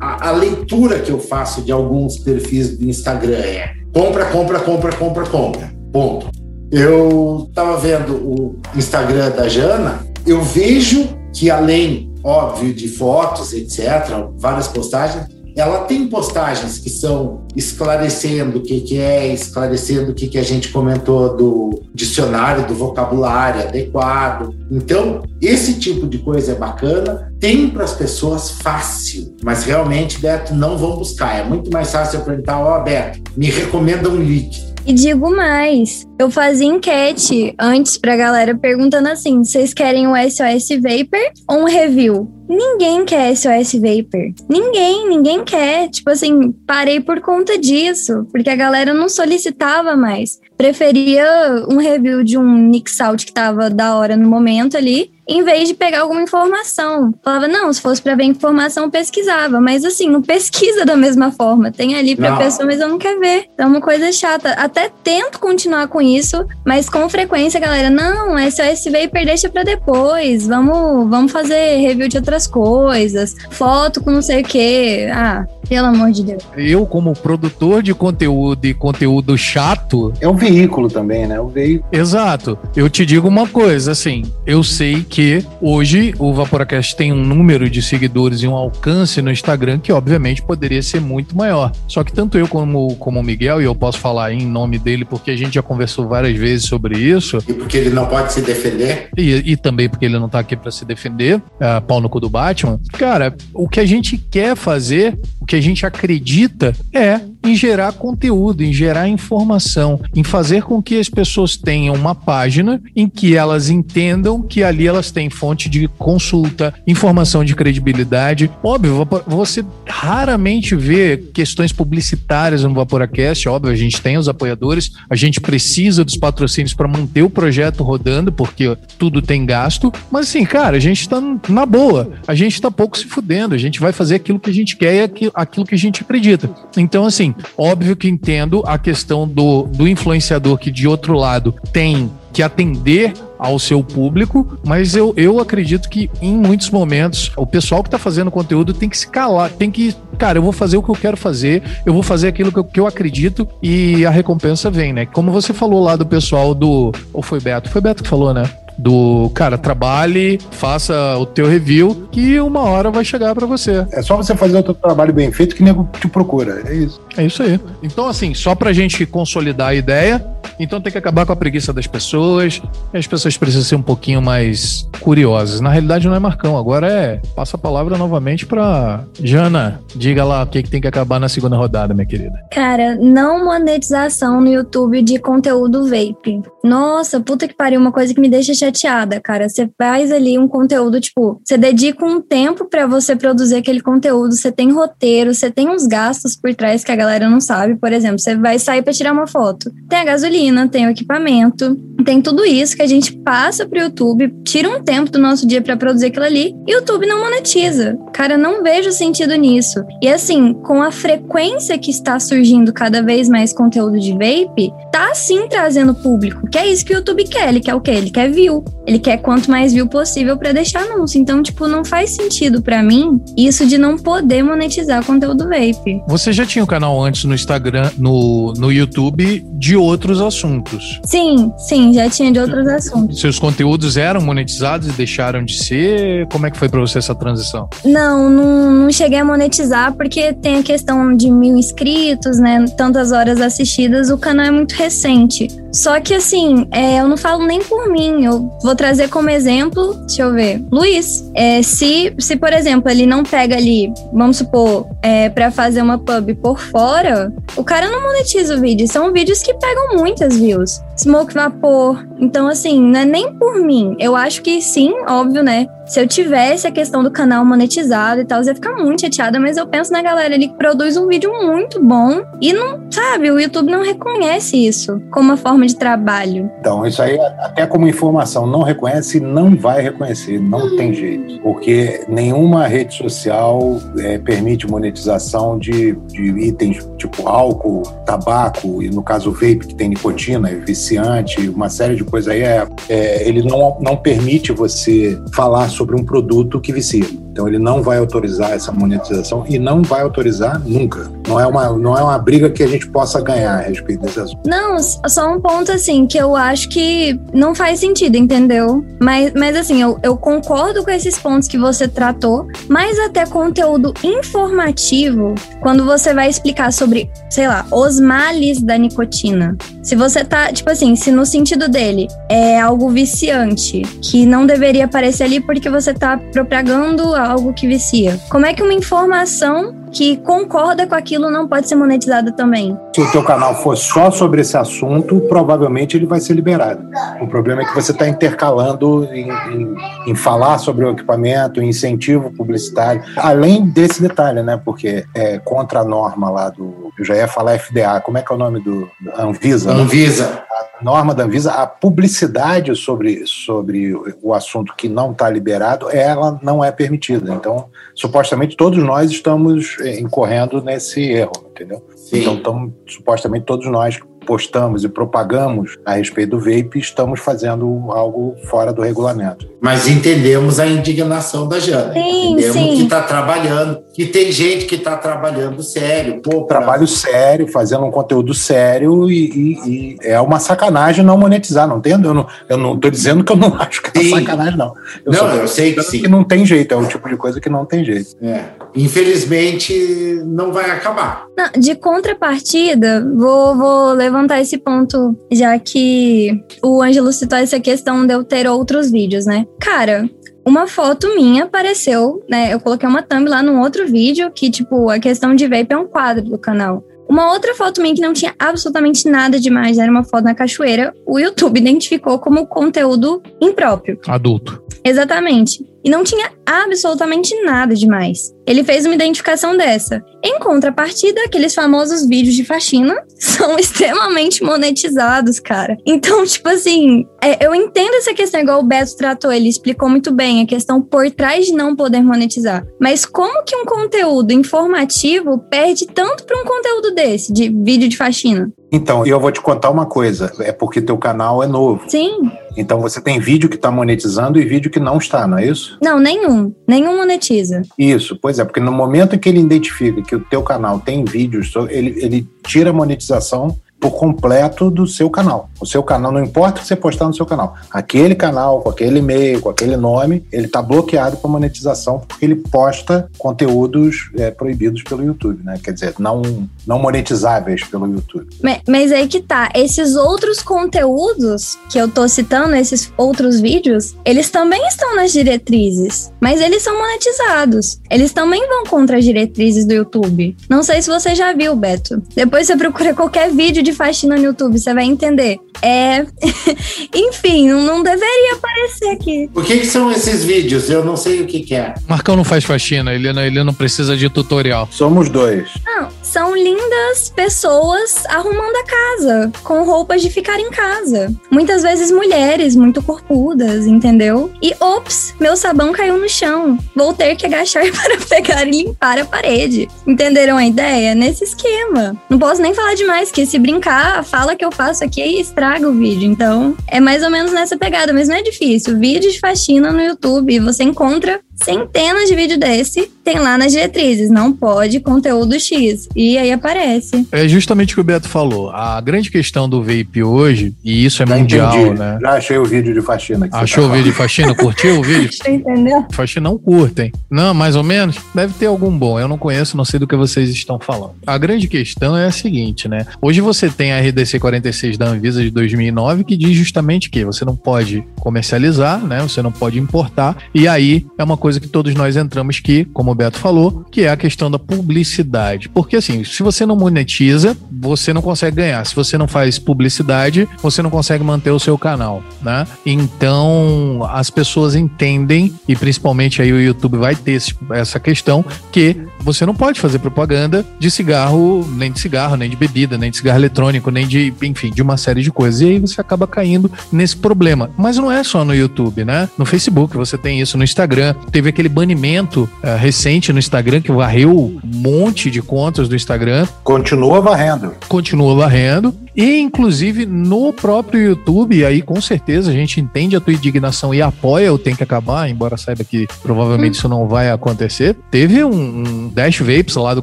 a, a leitura que eu faço de alguns perfis do Instagram é compra, compra, compra, compra, compra. Ponto. Eu estava vendo o Instagram da Jana, eu vejo que além, óbvio, de fotos, etc., várias postagens, ela tem postagens que são esclarecendo o que, que é, esclarecendo o que, que a gente comentou do dicionário, do vocabulário adequado. Então, esse tipo de coisa é bacana, tem para as pessoas fácil, mas realmente, Beto, não vão buscar. É muito mais fácil eu perguntar: Ó, oh, Beto, me recomenda um líquido. E digo mais, eu fazia enquete antes pra galera perguntando assim: vocês querem o SOS Vapor ou um review? Ninguém quer SOS Vapor. Ninguém, ninguém quer. Tipo assim, parei por conta disso, porque a galera não solicitava mais. Preferia um review de um Nick Salt que tava da hora no momento ali em vez de pegar alguma informação. Falava, não, se fosse para ver informação, pesquisava. Mas assim, não pesquisa da mesma forma. Tem ali pra não. pessoa, mas eu não quero ver. Então é uma coisa chata. Até tento continuar com isso, mas com frequência, galera, não, SOS Vapor deixa pra depois. Vamos, vamos fazer review de outras coisas. Foto com não sei o quê. Ah, pelo amor de Deus. Eu, como produtor de conteúdo e conteúdo chato. É um veículo também, né? Um veículo. Exato. Eu te digo uma coisa, assim, eu sei que hoje o Vaporacast tem um número de seguidores e um alcance no Instagram que, obviamente, poderia ser muito maior. Só que tanto eu como, como o Miguel, e eu posso falar em nome dele porque a gente já conversou várias vezes sobre isso. E porque ele não pode se defender. E, e também porque ele não tá aqui para se defender, uh, pau no cu do Batman. Cara, o que a gente quer fazer, o que a gente acredita é em gerar conteúdo, em gerar informação, em fazer com que as pessoas tenham uma página em que elas entendam que ali elas têm fonte de consulta, informação de credibilidade. Óbvio, você raramente vê questões publicitárias no Vaporacast, óbvio, a gente tem os apoiadores, a gente precisa dos patrocínios para manter o projeto rodando, porque tudo tem gasto, mas assim, cara, a gente tá na boa, a gente tá pouco se fudendo, a gente vai fazer aquilo que a gente quer e aquilo que a gente acredita. Então, assim, óbvio que entendo a questão do, do influenciador que, de outro lado, tem que atender ao seu público, mas eu, eu acredito que em muitos momentos o pessoal que está fazendo conteúdo tem que se calar, tem que, cara, eu vou fazer o que eu quero fazer, eu vou fazer aquilo que eu, que eu acredito e a recompensa vem, né? Como você falou lá do pessoal do. Ou foi Beto? Foi Beto que falou, né? Do cara, trabalhe, faça o teu review, que uma hora vai chegar para você. É só você fazer o teu trabalho bem feito que nego te procura. É isso. É isso aí. Então, assim, só pra gente consolidar a ideia, então tem que acabar com a preguiça das pessoas. as pessoas precisam ser um pouquinho mais curiosas. Na realidade, não é Marcão, agora é. Passa a palavra novamente pra Jana. Diga lá o que, que tem que acabar na segunda rodada, minha querida. Cara, não monetização no YouTube de conteúdo vape. Nossa, puta que pariu, uma coisa que me deixa chateada, cara. Você faz ali um conteúdo, tipo, você dedica um tempo para você produzir aquele conteúdo, você tem roteiro, você tem uns gastos por trás que a galera não sabe. Por exemplo, você vai sair para tirar uma foto. Tem a gasolina, tem o equipamento, tem tudo isso que a gente passa pro YouTube, tira um tempo do nosso dia para produzir aquilo ali, e o YouTube não monetiza. Cara, não vejo sentido nisso. E assim, com a frequência que está surgindo cada vez mais conteúdo de vape, tá sim trazendo público, que é isso que o YouTube quer. Ele quer o quê? Ele quer view. Ele quer quanto mais view possível para deixar anúncio. Então, tipo, não faz sentido para mim isso de não poder monetizar conteúdo vape. Você já tinha um canal antes no Instagram, no, no YouTube de outros assuntos? Sim, sim, já tinha de outros assuntos. Seus conteúdos eram monetizados e deixaram de ser? Como é que foi para você essa transição? Não, não, não cheguei a monetizar porque tem a questão de mil inscritos, né? Tantas horas assistidas, o canal é muito recente. Só que assim, é, eu não falo nem por mim. Eu vou trazer como exemplo, deixa eu ver, Luiz. É, se, se, por exemplo, ele não pega ali, vamos supor, é, para fazer uma pub por fora, o cara não monetiza o vídeo. São vídeos que pegam muitas views. Smoke Vapor. Então, assim, não é nem por mim. Eu acho que sim, óbvio, né? Se eu tivesse a questão do canal monetizado e tal, eu ia ficar muito chateada, mas eu penso na galera ali que produz um vídeo muito bom e não, sabe, o YouTube não reconhece isso como uma forma de trabalho. Então, isso aí, até como informação, não reconhece não vai reconhecer, não tem jeito. Porque nenhuma rede social é, permite monetização de, de itens tipo álcool, tabaco, e no caso o vape, que tem nicotina, é viciante, uma série de coisas aí, é, é ele não, não permite você falar sobre um produto que vicia. Então ele não vai autorizar essa monetização e não vai autorizar nunca. Não é uma, não é uma briga que a gente possa ganhar a respeito desse assunto. Não, só um ponto assim que eu acho que não faz sentido, entendeu? Mas, mas assim, eu, eu concordo com esses pontos que você tratou, mas até conteúdo informativo, quando você vai explicar sobre, sei lá, os males da nicotina. Se você tá, tipo assim, se no sentido dele é algo viciante, que não deveria aparecer ali porque você tá propagando algo que vicia. Como é que uma informação que concorda com aquilo não pode ser monetizada também? Se o teu canal for só sobre esse assunto, provavelmente ele vai ser liberado. O problema é que você está intercalando em, em, em, falar sobre o equipamento, em incentivo publicitário, além desse detalhe, né? Porque é contra a norma lá do. Eu já ia falar FDA, como é que é o nome do. Anvisa? Anvisa norma da Anvisa, a publicidade sobre, sobre o assunto que não está liberado, ela não é permitida. Então, supostamente, todos nós estamos eh, incorrendo nesse erro, entendeu? Sim. Então, tamo, supostamente, todos nós postamos e propagamos a respeito do vape, estamos fazendo algo fora do regulamento. Mas entendemos a indignação da Jana. Sim, entendemos sim. que está trabalhando, que tem gente que está trabalhando sério. Pô, pra... Trabalho sério, fazendo um conteúdo sério e, e, e, é uma sacanagem não monetizar, não entendo? Eu não, eu não tô dizendo que eu não *laughs* acho que é sacanagem, não. Eu não, eu sei que sim. que não tem jeito, é o tipo de coisa que não tem jeito. É. Infelizmente, não vai acabar. Não, de contrapartida, vou, vou levar levantar esse ponto, já que o Ângelo citou essa questão de eu ter outros vídeos, né? Cara, uma foto minha apareceu, né? Eu coloquei uma thumb lá num outro vídeo que, tipo, a questão de vape é um quadro do canal. Uma outra foto minha que não tinha absolutamente nada demais, era uma foto na cachoeira, o YouTube *laughs* identificou como conteúdo impróprio. Adulto. Exatamente. E não tinha absolutamente nada demais. Ele fez uma identificação dessa. Em contrapartida, aqueles famosos vídeos de faxina *laughs* são extremamente monetizados, cara. Então, tipo assim, é, eu entendo essa questão, igual o Beto tratou, ele explicou muito bem a questão por trás de não poder monetizar. Mas como que um conteúdo informativo perde tanto para um conteúdo desse, de vídeo de faxina? Então, eu vou te contar uma coisa, é porque teu canal é novo. Sim. Então você tem vídeo que está monetizando e vídeo que não está, não é isso? Não, nenhum. Nenhum monetiza. Isso, pois é, porque no momento em que ele identifica que o teu canal tem vídeos, ele, ele tira a monetização por completo do seu canal. O seu canal, não importa o que você postar no seu canal, aquele canal, com aquele e-mail, com aquele nome, ele está bloqueado para monetização porque ele posta conteúdos é, proibidos pelo YouTube, né? Quer dizer, não, não monetizáveis pelo YouTube. Mas, mas aí que tá, esses outros conteúdos que eu tô citando, esses outros vídeos, eles também estão nas diretrizes, mas eles são monetizados. Eles também vão contra as diretrizes do YouTube. Não sei se você já viu, Beto. Depois você procura qualquer vídeo de de faxina no YouTube, você vai entender. É. *laughs* Enfim, não deveria aparecer aqui. O que, que, são esses vídeos? Eu não sei o que, que é. Marcão não faz faxina, ele não, ele não precisa de tutorial. Somos dois. Não, são lindas pessoas arrumando a casa, com roupas de ficar em casa. Muitas vezes mulheres muito corpudas, entendeu? E ops, meu sabão caiu no chão. Vou ter que agachar *laughs* para pegar e limpar a parede. Entenderam a ideia? Nesse esquema. Não posso nem falar demais, que se brincar, fala que eu faço aqui e estraga o vídeo. Então, é mais ou menos nessa pegada, mas não é difícil. Vídeo de faxina no YouTube, você encontra centenas de vídeos desse, tem lá nas diretrizes, não pode conteúdo X. E aí aparece. É justamente o que o Beto falou. A grande questão do vape hoje, e isso é Já mundial, entendi. né? Já achei o vídeo de faxina. Achou tá o vídeo de faxina? Curtiu o *laughs* vídeo? Você entendeu? Faxina não curtem. Não, mais ou menos? Deve ter algum bom. Eu não conheço, não sei do que vocês estão falando. A grande questão é a seguinte, né? Hoje você tem a RDC 46 da Anvisa de 2009 que diz justamente que você não pode comercializar, né? Você não pode importar. E aí é uma coisa que todos nós entramos que, como o Beto falou, que é a questão da publicidade. Porque assim, se você não monetiza, você não consegue ganhar. Se você não faz publicidade, você não consegue manter o seu canal, né? Então, as pessoas entendem e principalmente aí o YouTube vai ter essa questão que você não pode fazer propaganda de cigarro, nem de cigarro, nem de bebida, nem de cigarro eletrônico, nem de, enfim, de uma série de coisas. E aí você acaba caindo nesse problema. Mas não é só no YouTube, né? No Facebook você tem isso, no Instagram. Teve aquele banimento uh, recente no Instagram que varreu um monte de contas do Instagram. Continua varrendo. Continua varrendo. E, inclusive, no próprio YouTube, aí com certeza a gente entende a tua indignação e apoia o Tem que Acabar, embora saiba que provavelmente hum. isso não vai acontecer. Teve um, um Dash Vapes lá do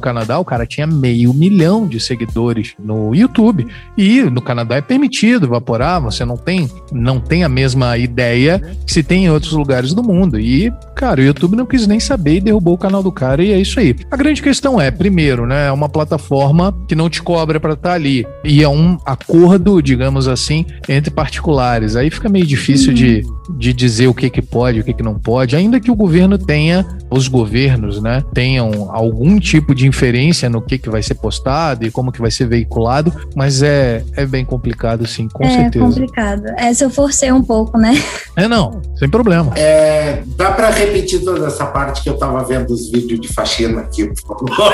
Canadá, o cara tinha meio milhão de seguidores no YouTube. E no Canadá é permitido evaporar, você não tem, não tem a mesma ideia que se tem em outros lugares do mundo. E, cara, o YouTube não quis nem saber e derrubou o canal do cara, e é isso aí. A grande questão é, primeiro, né, é uma plataforma que não te cobra para estar tá ali. E é um acordo, digamos assim, entre particulares. Aí fica meio difícil de, de dizer o que, que pode, o que, que não pode, ainda que o governo tenha, os governos, né, tenham algum tipo de inferência no que, que vai ser postado e como que vai ser veiculado, mas é, é bem complicado, sim, com é certeza. É complicado. É, se eu forcei um pouco, né? É, não, sem problema. É, dá para repetir toda essa parte que eu tava vendo os vídeos de faxina aqui, por *laughs* favor.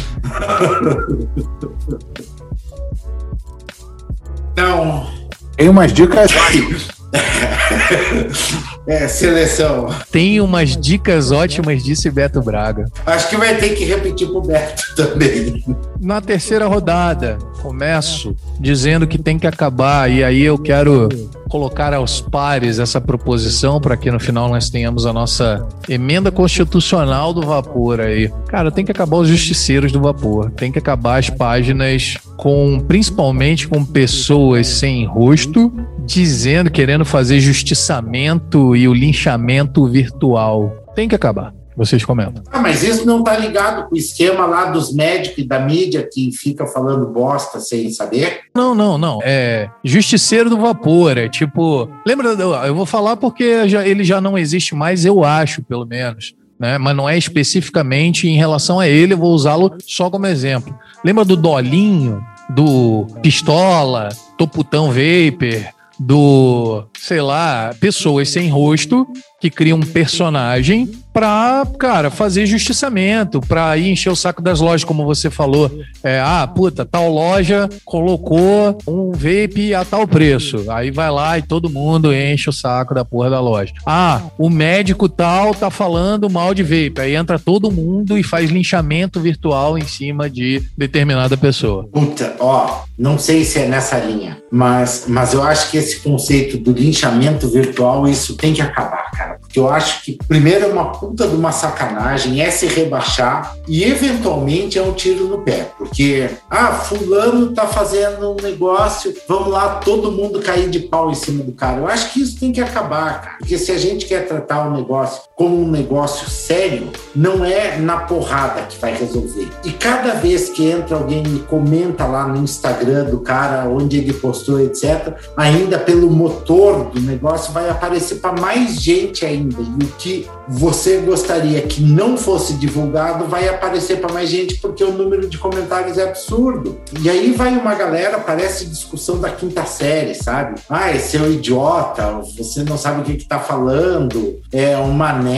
*laughs* Não. Tem umas dicas. É, seleção. Tem umas dicas ótimas, disse Beto Braga. Acho que vai ter que repetir pro Beto *laughs* também. Na terceira rodada, começo dizendo que tem que acabar, e aí eu quero colocar aos pares essa proposição para que no final nós tenhamos a nossa emenda constitucional do vapor aí. Cara, tem que acabar os justiceiros do vapor, tem que acabar as páginas com principalmente com pessoas sem rosto dizendo, querendo fazer justiçamento e o linchamento virtual. Tem que acabar. Vocês comentam. Ah, mas isso não está ligado com o esquema lá dos médicos e da mídia que fica falando bosta sem saber? Não, não, não. É justiceiro do vapor. É tipo. Lembra? Eu vou falar porque já, ele já não existe mais, eu acho, pelo menos. Né? Mas não é especificamente em relação a ele, eu vou usá-lo só como exemplo. Lembra do Dolinho, do Pistola, Toputão Vapor, do, sei lá, pessoas sem rosto que cria um personagem pra, cara, fazer justiçamento, pra ir encher o saco das lojas, como você falou. É, ah, puta, tal loja colocou um vape a tal preço. Aí vai lá e todo mundo enche o saco da porra da loja. Ah, o médico tal tá falando mal de vape. Aí entra todo mundo e faz linchamento virtual em cima de determinada pessoa. Puta, ó, não sei se é nessa linha, mas, mas eu acho que esse conceito do linchamento virtual, isso tem que acabar, cara. Porque eu acho que, primeiro, é uma puta de uma sacanagem, é se rebaixar e, eventualmente, é um tiro no pé. Porque, ah, Fulano tá fazendo um negócio, vamos lá, todo mundo cair de pau em cima do cara. Eu acho que isso tem que acabar, cara. Porque se a gente quer tratar o negócio como um negócio sério, não é na porrada que vai resolver. E cada vez que entra alguém e comenta lá no Instagram do cara, onde ele postou, etc., ainda pelo motor do negócio vai aparecer para mais gente ainda. E o que você gostaria que não fosse divulgado vai aparecer para mais gente porque o número de comentários é absurdo. E aí vai uma galera, parece discussão da quinta série, sabe? Ah, esse é um idiota, você não sabe o que está falando, é um mané.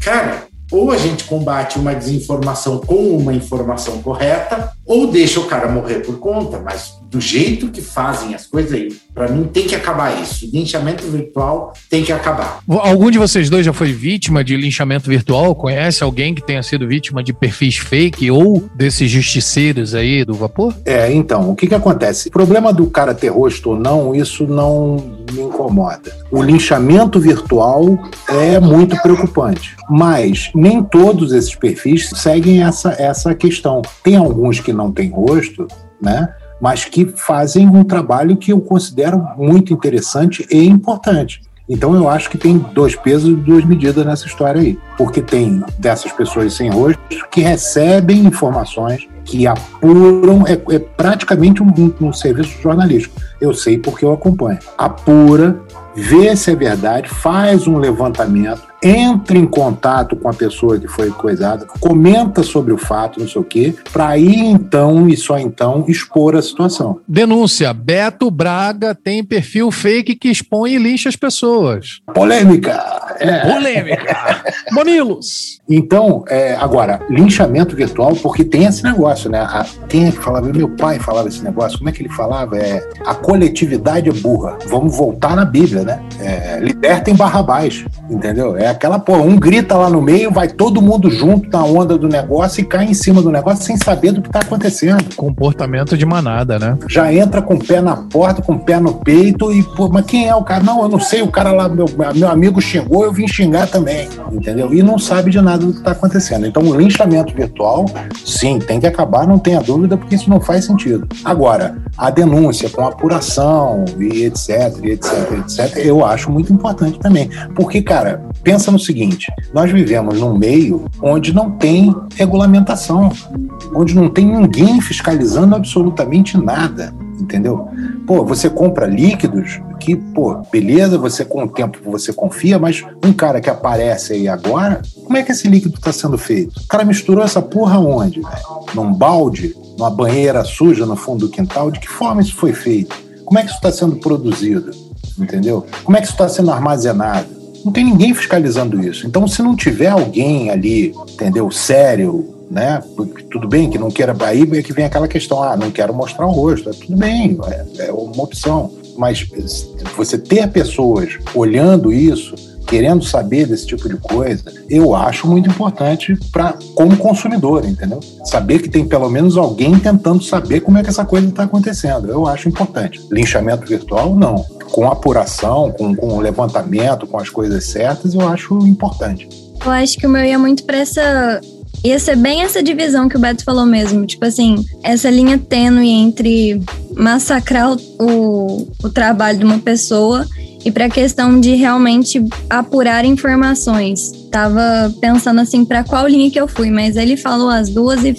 Cara, ou a gente combate uma desinformação com uma informação correta, ou deixa o cara morrer por conta, mas do jeito que fazem as coisas aí, para mim tem que acabar isso. O linchamento virtual tem que acabar. Algum de vocês dois já foi vítima de linchamento virtual? Conhece alguém que tenha sido vítima de perfis fake ou desses justiceiros aí do vapor? É, então, o que que acontece? O problema do cara ter rosto ou não, isso não me incomoda. O linchamento virtual é muito preocupante, mas nem todos esses perfis seguem essa, essa questão. Tem alguns que não têm rosto, né? Mas que fazem um trabalho que eu considero muito interessante e importante. Então eu acho que tem dois pesos e duas medidas nessa história aí. Porque tem dessas pessoas sem rosto que recebem informações, que apuram, é, é praticamente um, um, serviço jornalístico. Eu sei porque eu acompanho. Apura, vê se é verdade, faz um levantamento, entra em contato com a pessoa que foi coisada, comenta sobre o fato, não sei o quê, para aí então e só então expor a situação. Denúncia: Beto Braga tem perfil fake que expõe e lixa as pessoas. Polêmica! É. Polêmica! *laughs* Mamilos! Então, é, agora, linchamento virtual, porque tem esse negócio, né? A, quem é que falava? Meu pai falava esse negócio. Como é que ele falava? É, a coletividade é burra. Vamos voltar na Bíblia, né? É, libertem Barrabás, entendeu? É aquela, pô, um grita lá no meio, vai todo mundo junto na onda do negócio e cai em cima do negócio sem saber do que tá acontecendo. Comportamento de manada, né? Já entra com o pé na porta, com o pé no peito e, pô, mas quem é o cara? Não, eu não sei, o cara lá, meu, meu amigo xingou, eu vim xingar também, entendeu? E não sabe de nada do que tá acontecendo. Então, o linchamento virtual, sim, tem que acabar, não tenha dúvida, porque isso não faz sentido. Agora, a denúncia com apuração e etc, etc, etc, eu acho muito importante também. Porque, cara, pensa no seguinte: nós vivemos num meio onde não tem regulamentação, onde não tem ninguém fiscalizando absolutamente nada entendeu? Pô, você compra líquidos que, pô, beleza, você com o tempo você confia, mas um cara que aparece aí agora, como é que esse líquido está sendo feito? O cara misturou essa porra onde? Num balde? Numa banheira suja no fundo do quintal? De que forma isso foi feito? Como é que isso está sendo produzido? Entendeu? Como é que isso está sendo armazenado? Não tem ninguém fiscalizando isso. Então, se não tiver alguém ali, entendeu, sério, né? Tudo bem que não queira. Aí é que vem aquela questão: ah, não quero mostrar o rosto. É tudo bem, é, é uma opção. Mas você ter pessoas olhando isso, querendo saber desse tipo de coisa, eu acho muito importante para como consumidor, entendeu? Saber que tem pelo menos alguém tentando saber como é que essa coisa está acontecendo. Eu acho importante. Linchamento virtual, não. Com apuração, com, com levantamento, com as coisas certas, eu acho importante. Eu acho que o meu ia muito para essa ia ser bem essa divisão que o Beto falou mesmo. Tipo assim, essa linha tênue entre massacrar o, o, trabalho de uma pessoa e para a questão de realmente apurar informações tava pensando assim para qual linha que eu fui, mas ele falou as duas e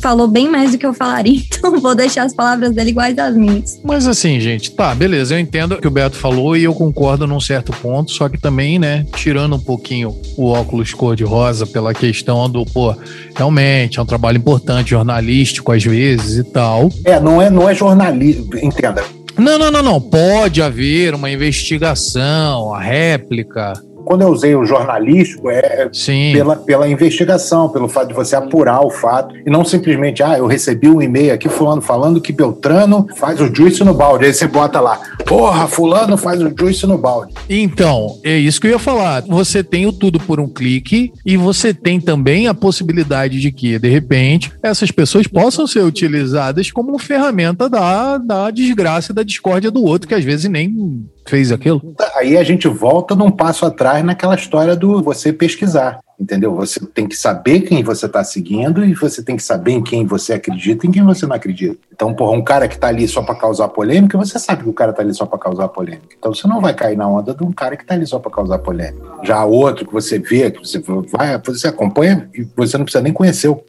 falou bem mais do que eu falaria, *laughs* então vou deixar as palavras dele iguais às minhas. Mas assim, gente, tá, beleza, eu entendo o que o Beto falou e eu concordo num certo ponto, só que também, né, tirando um pouquinho o óculos cor-de-rosa pela questão do, pô, realmente é um trabalho importante, jornalístico às vezes e tal. É, não é, não é jornalismo, entenda. Não, não, não, não. Pode haver uma investigação, a réplica, quando eu usei o jornalístico, é pela, pela investigação, pelo fato de você apurar o fato, e não simplesmente, ah, eu recebi um e-mail aqui, fulano falando que Beltrano faz o juice no balde. Aí você bota lá, porra, fulano faz o juice no balde. Então, é isso que eu ia falar. Você tem o tudo por um clique e você tem também a possibilidade de que, de repente, essas pessoas possam ser utilizadas como ferramenta da, da desgraça e da discórdia do outro, que às vezes nem fez aquilo. Aí a gente volta num passo atrás naquela história do você pesquisar, entendeu? Você tem que saber quem você está seguindo e você tem que saber em quem você acredita e em quem você não acredita. Então, porra, um cara que está ali só para causar polêmica, você sabe que o cara está ali só para causar polêmica. Então você não vai cair na onda de um cara que está ali só para causar polêmica. Já outro que você vê, que você vai, você acompanha e você não precisa nem conhecer o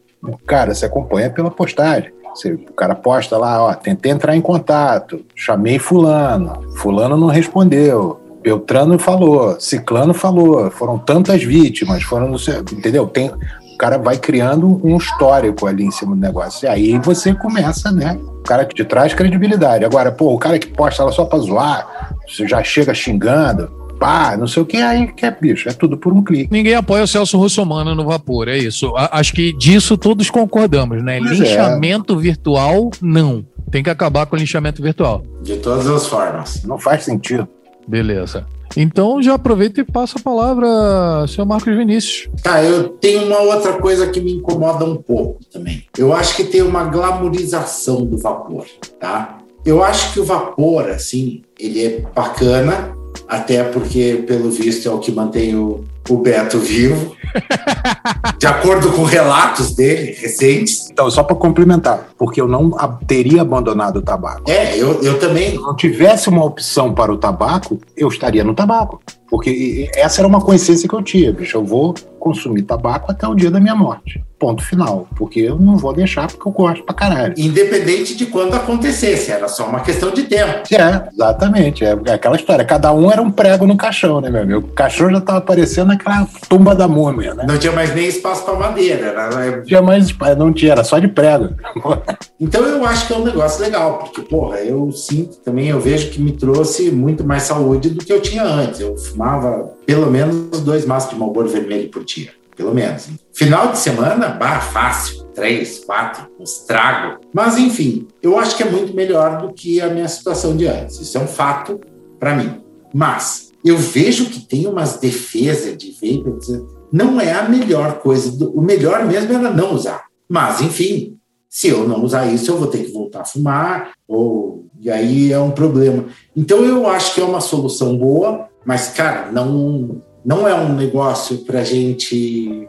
cara, você acompanha pela postagem. Você, o cara posta lá, ó, tentei entrar em contato, chamei fulano, fulano não respondeu, Beltrano falou, Ciclano falou, foram tantas vítimas, foram, entendeu? Tem, o cara vai criando um histórico ali em cima do negócio. E aí você começa, né? O cara que te traz credibilidade. Agora, pô, o cara que posta lá só pra zoar, você já chega xingando, pá, não sei o que, aí que é bicho, é tudo por um clique. Ninguém apoia o Celso Russomano no vapor, é isso. acho que disso todos concordamos, né? Pois é. Linchamento é. virtual, não. Tem que acabar com o linchamento virtual. De todas as formas. Não faz sentido. Beleza. Então já aproveita e passa a palavra, senhor Marcos Vinícius. Tá, eu tenho uma outra coisa que me incomoda um pouco também. Eu acho que tem uma glamorização do vapor, tá? Eu acho que o vapor, assim, ele é bacana, até porque, pelo visto, é o que mantém o, o Beto vivo, *laughs* de acordo com relatos dele recentes. Então, só para complementar, porque eu não teria abandonado o tabaco. É, eu, eu também. Se não tivesse uma opção para o tabaco, eu estaria no tabaco. Porque essa era uma consciência que eu tinha, bicho. Eu vou consumir tabaco até o dia da minha morte. Ponto final. Porque eu não vou deixar porque eu gosto pra caralho. Independente de quando acontecesse, era só uma questão de tempo. É, exatamente. É aquela história. Cada um era um prego no caixão, né, meu amigo? O caixão já tava parecendo aquela tumba da múmia, né? Não tinha mais nem espaço para madeira. Era... Não tinha mais espaço, não tinha, era só de prego. *laughs* então eu acho que é um negócio legal, porque, porra, eu sinto também, eu vejo que me trouxe muito mais saúde do que eu tinha antes. Eu fumava pelo menos dois maços de Marlboro vermelho por dia. Pelo menos. Final de semana, bah, fácil. Três, quatro, estrago. Mas, enfim, eu acho que é muito melhor do que a minha situação de antes. Isso é um fato para mim. Mas eu vejo que tem umas defesas de vape. Não é a melhor coisa. O melhor mesmo era não usar. Mas, enfim, se eu não usar isso, eu vou ter que voltar a fumar, ou e aí é um problema. Então eu acho que é uma solução boa, mas, cara, não, não é um negócio para gente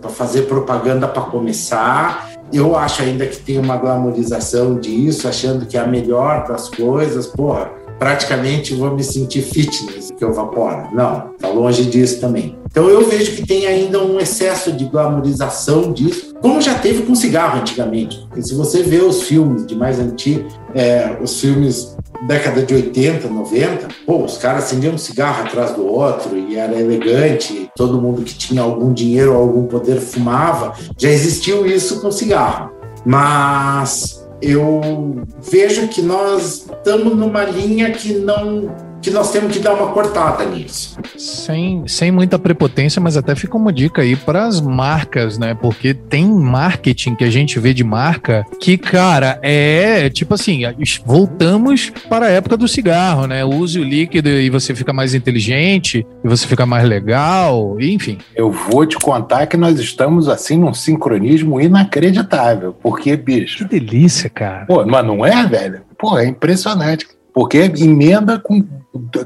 para fazer propaganda para começar. Eu acho ainda que tem uma glamorização disso, achando que é a melhor das coisas. Porra, praticamente vou me sentir fitness que eu vaporo. Não, tá longe disso também. Então eu vejo que tem ainda um excesso de glamorização disso, como já teve com cigarro antigamente. Porque se você vê os filmes de mais antigo, é, os filmes década de 80, 90, pô, os caras acendiam um cigarro atrás do outro e era elegante, todo mundo que tinha algum dinheiro ou algum poder fumava. Já existiu isso com cigarro. Mas eu vejo que nós estamos numa linha que não que nós temos que dar uma cortada nisso. Sem, sem muita prepotência, mas até fica uma dica aí para as marcas, né? Porque tem marketing que a gente vê de marca que, cara, é tipo assim, voltamos para a época do cigarro, né? Use o líquido e você fica mais inteligente, e você fica mais legal, enfim. Eu vou te contar que nós estamos assim num sincronismo inacreditável, porque, bicho. Que delícia, cara. Pô, mas não é, velho? Pô, é impressionante. Porque emenda com,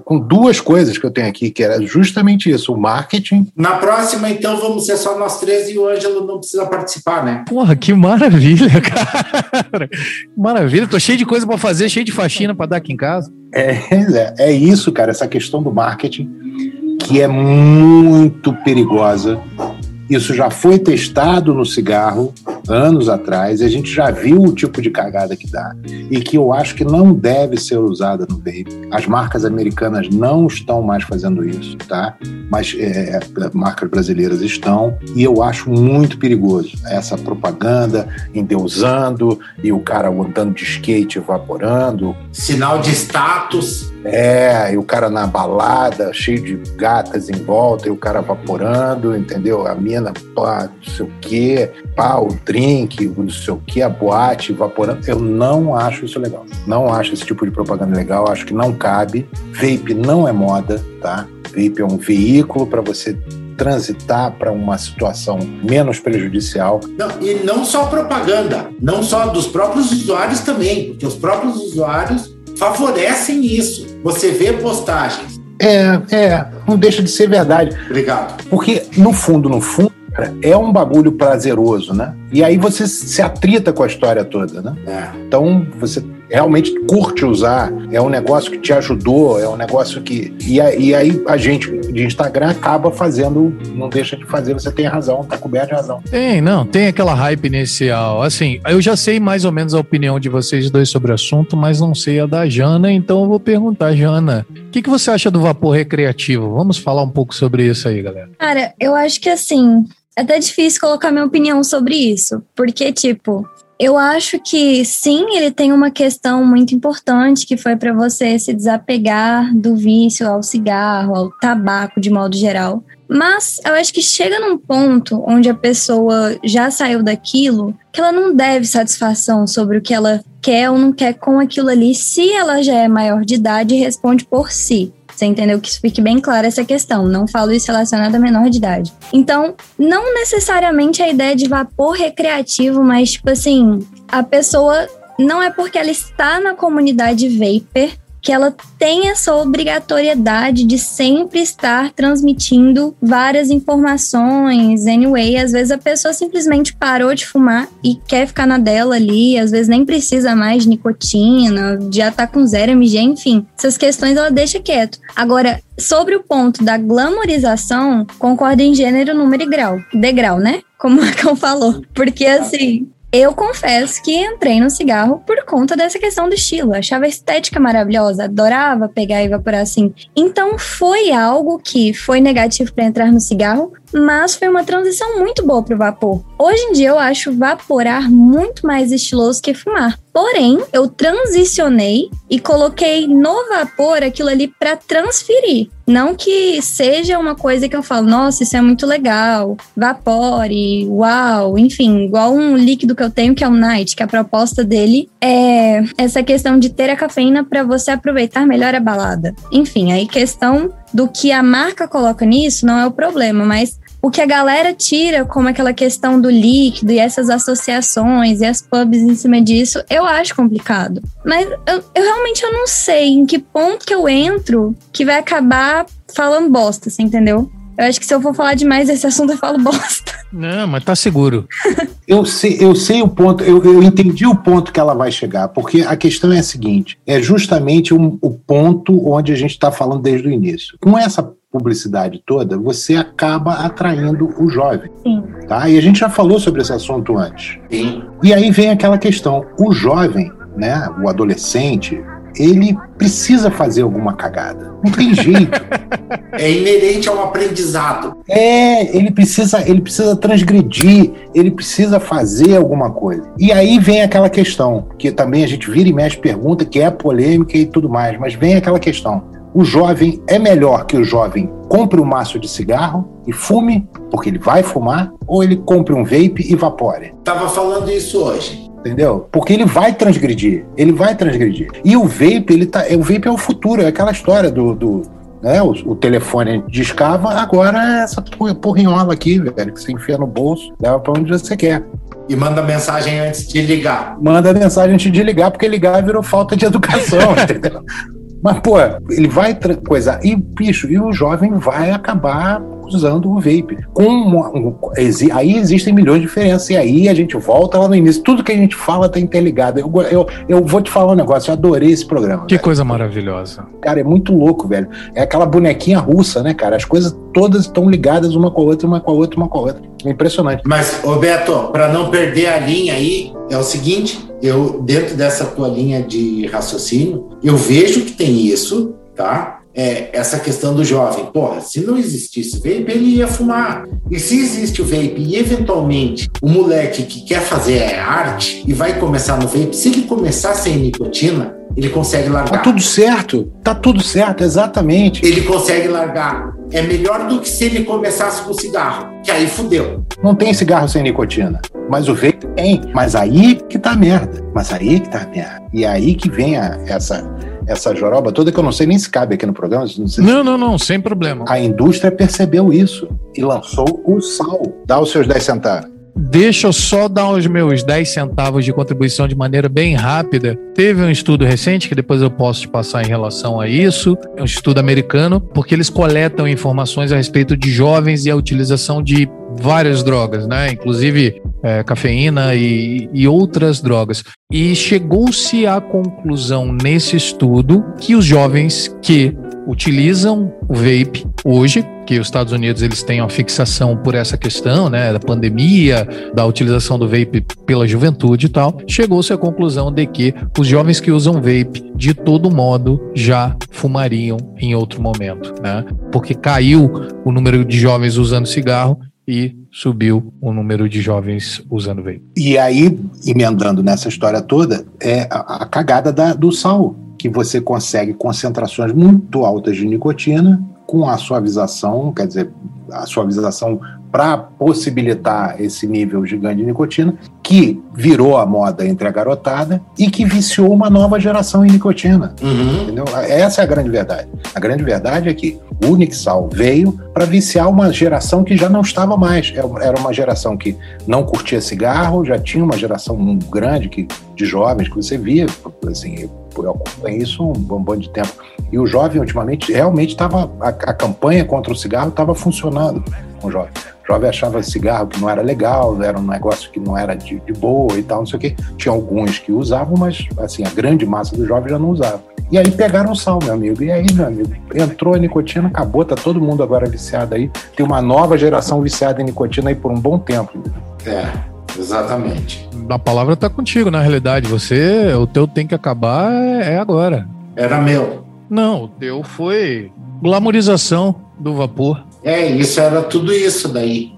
com duas coisas que eu tenho aqui, que era justamente isso, o marketing. Na próxima, então, vamos ser só nós três e o Ângelo não precisa participar, né? Porra, que maravilha, *laughs* cara. Maravilha, tô cheio de coisa para fazer, cheio de faxina para dar aqui em casa. É, é, é isso, cara, essa questão do marketing, que é muito perigosa isso já foi testado no cigarro anos atrás, e a gente já viu o tipo de cagada que dá, e que eu acho que não deve ser usada no vape. As marcas americanas não estão mais fazendo isso, tá? Mas é, marcas brasileiras estão, e eu acho muito perigoso essa propaganda endeusando e o cara andando de skate evaporando. Sinal de status. É, e o cara na balada, cheio de gatas em volta, e o cara vaporando, entendeu? A mina, pá, não sei o quê, pá, o drink, não sei o quê, a boate, vaporando. Eu não acho isso legal. Não acho esse tipo de propaganda legal, acho que não cabe. Vape não é moda, tá? Vape é um veículo para você transitar para uma situação menos prejudicial. Não, e não só propaganda, não só dos próprios usuários também, porque os próprios usuários favorecem isso. Você vê postagens. É, é, não deixa de ser verdade. Obrigado. Porque, no fundo, no fundo, é um bagulho prazeroso, né? E aí você se atrita com a história toda, né? É. Então você realmente curte usar, é um negócio que te ajudou, é um negócio que. E, e aí a gente de Instagram acaba fazendo, não deixa de fazer, você tem razão, tá coberto de razão. Tem, não, tem aquela hype inicial. Assim, eu já sei mais ou menos a opinião de vocês dois sobre o assunto, mas não sei a da Jana, então eu vou perguntar, Jana, o que, que você acha do vapor recreativo? Vamos falar um pouco sobre isso aí, galera. Cara, eu acho que assim, é até difícil colocar minha opinião sobre isso, porque, tipo, eu acho que sim, ele tem uma questão muito importante que foi para você se desapegar do vício ao cigarro, ao tabaco de modo geral. Mas eu acho que chega num ponto onde a pessoa já saiu daquilo que ela não deve satisfação sobre o que ela quer ou não quer com aquilo ali, se ela já é maior de idade e responde por si. Você entendeu? Que isso fique bem claro essa questão. Não falo isso relacionado a menor de idade. Então, não necessariamente a ideia de vapor recreativo, mas, tipo assim, a pessoa não é porque ela está na comunidade vapor que ela tem essa obrigatoriedade de sempre estar transmitindo várias informações. Anyway, às vezes a pessoa simplesmente parou de fumar e quer ficar na dela ali, às vezes nem precisa mais de nicotina, já tá com zero MG, enfim. Essas questões ela deixa quieto. Agora, sobre o ponto da glamorização, concordo em gênero, número e grau. Degrau, né? Como o Macão falou. Porque assim, eu confesso que entrei no cigarro por conta dessa questão do estilo. achava a estética maravilhosa, adorava pegar e evaporar assim. Então foi algo que foi negativo para entrar no cigarro, mas foi uma transição muito boa para o vapor. Hoje em dia eu acho vaporar muito mais estiloso que fumar. Porém, eu transicionei e coloquei no vapor aquilo ali para transferir. Não que seja uma coisa que eu falo, nossa, isso é muito legal, vapore, uau, enfim, igual um líquido que eu tenho que é o Night, que a proposta dele é essa questão de ter a cafeína para você aproveitar melhor a balada. Enfim, aí questão do que a marca coloca nisso não é o problema, mas o que a galera tira como aquela questão do líquido e essas associações e as pubs em cima disso, eu acho complicado. Mas eu, eu realmente eu não sei em que ponto que eu entro que vai acabar falando bosta, você entendeu? Eu acho que se eu for falar demais desse assunto, eu falo bosta. Não, mas tá seguro. *laughs* eu, sei, eu sei o ponto, eu, eu entendi o ponto que ela vai chegar, porque a questão é a seguinte: é justamente um, o ponto onde a gente está falando desde o início. Com essa publicidade toda, você acaba atraindo o jovem. Sim. Tá? E a gente já falou sobre esse assunto antes. Sim. E aí vem aquela questão: o jovem, né, o adolescente, ele precisa fazer alguma cagada. Não tem jeito. *laughs* é inerente ao aprendizado. É, ele precisa, ele precisa transgredir, ele precisa fazer alguma coisa. E aí vem aquela questão, que também a gente vira e mexe pergunta, que é polêmica e tudo mais, mas vem aquela questão. O jovem é melhor que o jovem compre um maço de cigarro e fume, porque ele vai fumar, ou ele compre um vape e vapore. Tava falando isso hoje entendeu? Porque ele vai transgredir, ele vai transgredir. E o vape, ele tá, o vape é o futuro, é aquela história do, do né, o, o telefone discava, agora é essa porrinhola aqui, velho, que você enfia no bolso, leva para onde você quer. E manda mensagem antes de ligar. Manda mensagem antes de ligar, porque ligar virou falta de educação, *laughs* entendeu? Mas, pô, ele vai coisa. E, bicho, e o jovem vai acabar usando o vape. Com uma, um, aí existem milhões de diferenças. E aí a gente volta lá no início. Tudo que a gente fala está interligado. Eu, eu, eu vou te falar um negócio, eu adorei esse programa. Que velho. coisa maravilhosa. Cara, é muito louco, velho. É aquela bonequinha russa, né, cara? As coisas todas estão ligadas uma com a outra, uma com a outra, uma com a outra. É impressionante. Mas, Roberto, para não perder a linha aí, é o seguinte: eu, dentro dessa tua linha de raciocínio, eu vejo que tem isso, tá? é, essa questão do jovem. Porra, se não existisse vape, ele ia fumar. E se existe o vape e eventualmente o moleque que quer fazer arte e vai começar no vape, se ele começar sem nicotina, ele consegue largar. Tá tudo certo, tá tudo certo, exatamente. Ele consegue largar. É melhor do que se ele começasse com cigarro, que aí fudeu. Não tem cigarro sem nicotina, mas o vape tem. Mas aí que tá a merda. Mas aí que tá a merda. E aí que vem a, essa essa joroba toda que eu não sei nem se cabe aqui no programa. Não, não, não, não, sem problema. A indústria percebeu isso e lançou o sal. Dá os seus 10 centavos. Deixa eu só dar os meus 10 centavos de contribuição de maneira bem rápida. Teve um estudo recente, que depois eu posso te passar em relação a isso, é um estudo americano, porque eles coletam informações a respeito de jovens e a utilização de várias drogas, né? Inclusive é, cafeína e, e outras drogas. E chegou-se à conclusão nesse estudo que os jovens que utilizam o vape hoje, que os Estados Unidos eles têm uma fixação por essa questão, né, da pandemia, da utilização do vape pela juventude e tal, chegou-se à conclusão de que os jovens que usam vape de todo modo já fumariam em outro momento, né? Porque caiu o número de jovens usando cigarro e subiu o número de jovens usando vape. E aí, emendando nessa história toda, é a, a cagada da, do sal, que você consegue concentrações muito altas de nicotina com a suavização, quer dizer, a suavização para possibilitar esse nível gigante de nicotina, que virou a moda entre a garotada e que viciou uma nova geração em nicotina. Uhum. Entendeu? Essa é a grande verdade. A grande verdade é que o Unixal veio para viciar uma geração que já não estava mais. É era uma geração que não curtia cigarro, já tinha uma geração grande que, de jovens que você via, assim, eu acompanhei isso um bom de tempo. E o jovem, ultimamente, realmente estava. A, a, campanha contra o cigarro estava funcionando com o jovem. O jovem achava cigarro que não era legal, era um negócio que não era de, de boa e tal, não sei o quê. Tinha alguns que usavam, mas assim, a grande massa do jovem já não usava. E aí pegaram sal, meu amigo. E aí, meu amigo, entrou a nicotina, acabou, tá todo mundo agora viciado aí. Tem uma nova geração viciada em nicotina aí por um bom tempo. É, exatamente. A palavra tá contigo, na realidade. Você, o teu tem que acabar é, é agora. Era meu. Não, o teu foi glamorização do vapor. É, isso era tudo isso daí.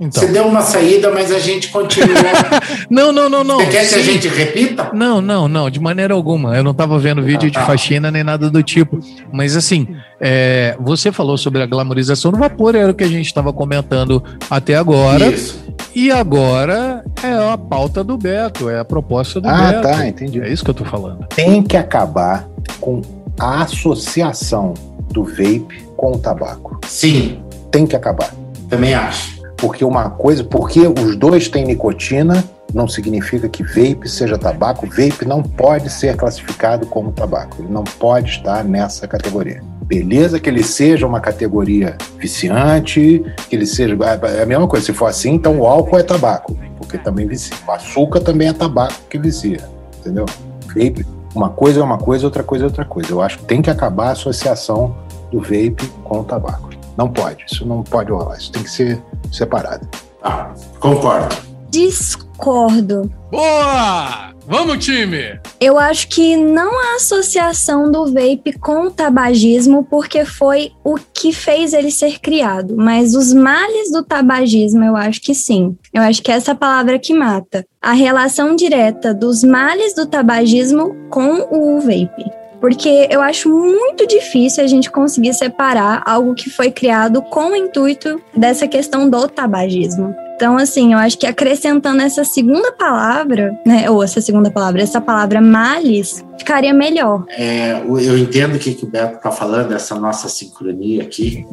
Então. Você deu uma saída, mas a gente continua. *laughs* não, não, não, não. Você quer Sim. que a gente repita? Não, não, não, de maneira alguma. Eu não estava vendo vídeo ah, tá. de faxina nem nada do tipo. Mas assim, é, você falou sobre a glamorização do vapor, era o que a gente estava comentando até agora. Isso. E agora é a pauta do Beto, é a proposta do ah, Beto. Ah, tá, entendi. É isso que eu tô falando. Tem que acabar com a associação do vape com o tabaco. Sim. Tem que acabar. Também acho. Porque uma coisa, porque os dois têm nicotina, não significa que vape seja tabaco. Vape não pode ser classificado como tabaco. Ele não pode estar nessa categoria. Beleza que ele seja uma categoria viciante, que ele seja. É a mesma coisa, se for assim, então o álcool é tabaco, porque também vicia. O açúcar também é tabaco que vicia. Entendeu? Vape, uma coisa é uma coisa, outra coisa é outra coisa. Eu acho que tem que acabar a associação do vape com o tabaco. Não pode, isso não pode rolar, isso tem que ser separado. Ah, concordo. Discordo. Boa! Vamos, time! Eu acho que não há associação do vape com o tabagismo, porque foi o que fez ele ser criado. Mas os males do tabagismo, eu acho que sim. Eu acho que é essa palavra que mata. A relação direta dos males do tabagismo com o vape porque eu acho muito difícil a gente conseguir separar algo que foi criado com o intuito dessa questão do tabagismo. Então, assim, eu acho que acrescentando essa segunda palavra, né, ou essa segunda palavra, essa palavra males, ficaria melhor. É, eu entendo o que, que o Beto está falando, essa nossa sincronia aqui.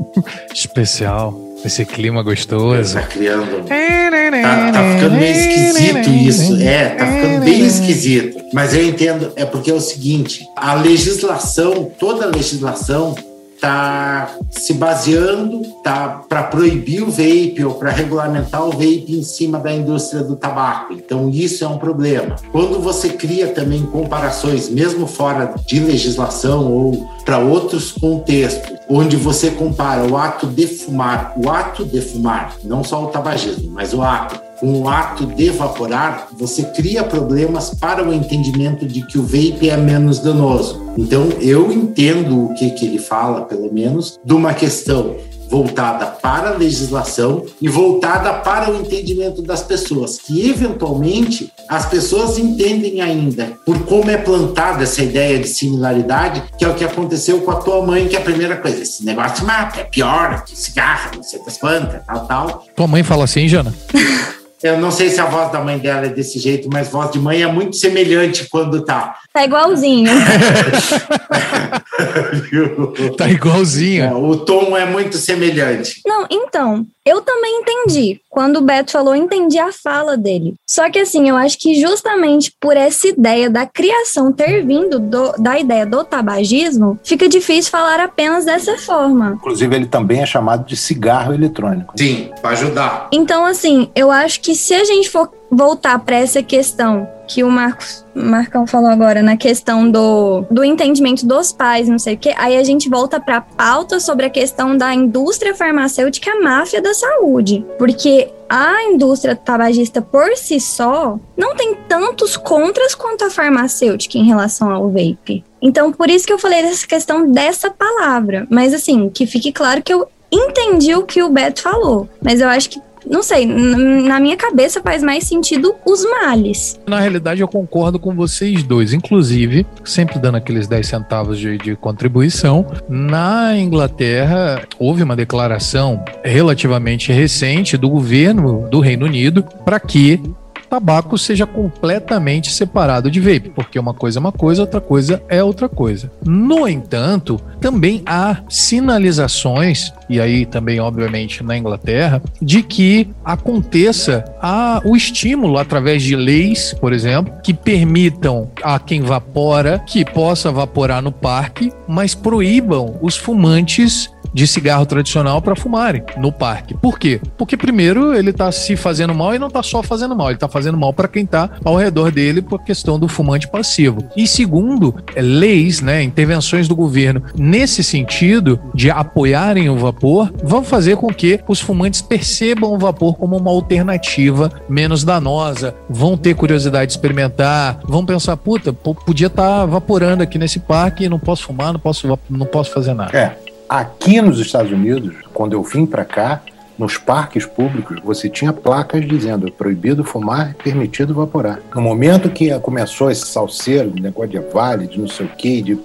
Especial. Esse clima gostoso. Tá criando. Tá, tá, ficando meio esquisito isso. É, tá ficando bem esquisito. Mas eu entendo, é porque é o seguinte: a legislação, toda a legislação está se baseando tá, para proibir o vape ou para regulamentar o vape em cima da indústria do tabaco. Então, isso é um problema. Quando você cria também comparações, mesmo fora de legislação ou para outros contextos, onde você compara o ato de fumar, o ato de fumar, não só o tabagismo, mas o ato com o ato de evaporar, você cria problemas para o entendimento de que o vape é menos danoso. Então, eu entendo o que, que ele fala, pelo menos, de uma questão voltada para a legislação e voltada para o entendimento das pessoas, que eventualmente as pessoas entendem ainda por como é plantada essa ideia de similaridade, que é o que aconteceu com a tua mãe, que é a primeira coisa, esse negócio mata, é pior que cigarro, não sei das quantas, tal, tal. Tua mãe fala assim, Jana? *laughs* Eu não sei se a voz da mãe dela é desse jeito, mas voz de mãe é muito semelhante quando tá. Tá igualzinho. *laughs* tá igualzinho. É, o tom é muito semelhante. Não, então, eu também entendi. Quando o Beto falou, eu entendi a fala dele. Só que assim, eu acho que justamente por essa ideia da criação ter vindo do, da ideia do tabagismo, fica difícil falar apenas dessa forma. Inclusive, ele também é chamado de cigarro eletrônico. Sim, para ajudar. Então, assim, eu acho que se a gente for voltar para essa questão que o Marcos Marcão falou agora na questão do, do entendimento dos pais, não sei o quê, aí a gente volta para a pauta sobre a questão da indústria farmacêutica a máfia da saúde, porque a indústria tabagista por si só não tem tantos contras quanto a farmacêutica em relação ao vape. Então, por isso que eu falei dessa questão dessa palavra. Mas assim, que fique claro que eu entendi o que o Beto falou, mas eu acho que não sei, na minha cabeça faz mais sentido os males. Na realidade, eu concordo com vocês dois. Inclusive, sempre dando aqueles 10 centavos de, de contribuição, na Inglaterra houve uma declaração relativamente recente do governo do Reino Unido para que tabaco seja completamente separado de vape, porque uma coisa é uma coisa, outra coisa é outra coisa. No entanto, também há sinalizações, e aí também, obviamente, na Inglaterra, de que aconteça a, o estímulo através de leis, por exemplo, que permitam a quem vapora que possa vaporar no parque, mas proíbam os fumantes de cigarro tradicional para fumarem no parque. Por quê? Porque primeiro ele está se fazendo mal e não está só fazendo mal, ele está fazendo mal para quem está ao redor dele por questão do fumante passivo. E segundo, é, leis, né, intervenções do governo nesse sentido de apoiarem o vapor, vão fazer com que os fumantes percebam o vapor como uma alternativa menos danosa, vão ter curiosidade de experimentar, vão pensar, puta, podia estar tá vaporando aqui nesse parque e não posso fumar, não posso, não posso fazer nada. É, Aqui nos Estados Unidos, quando eu vim para cá, nos parques públicos, você tinha placas dizendo proibido fumar, permitido vaporar. No momento que começou esse salseiro, negócio de vale, de não sei o quê, de...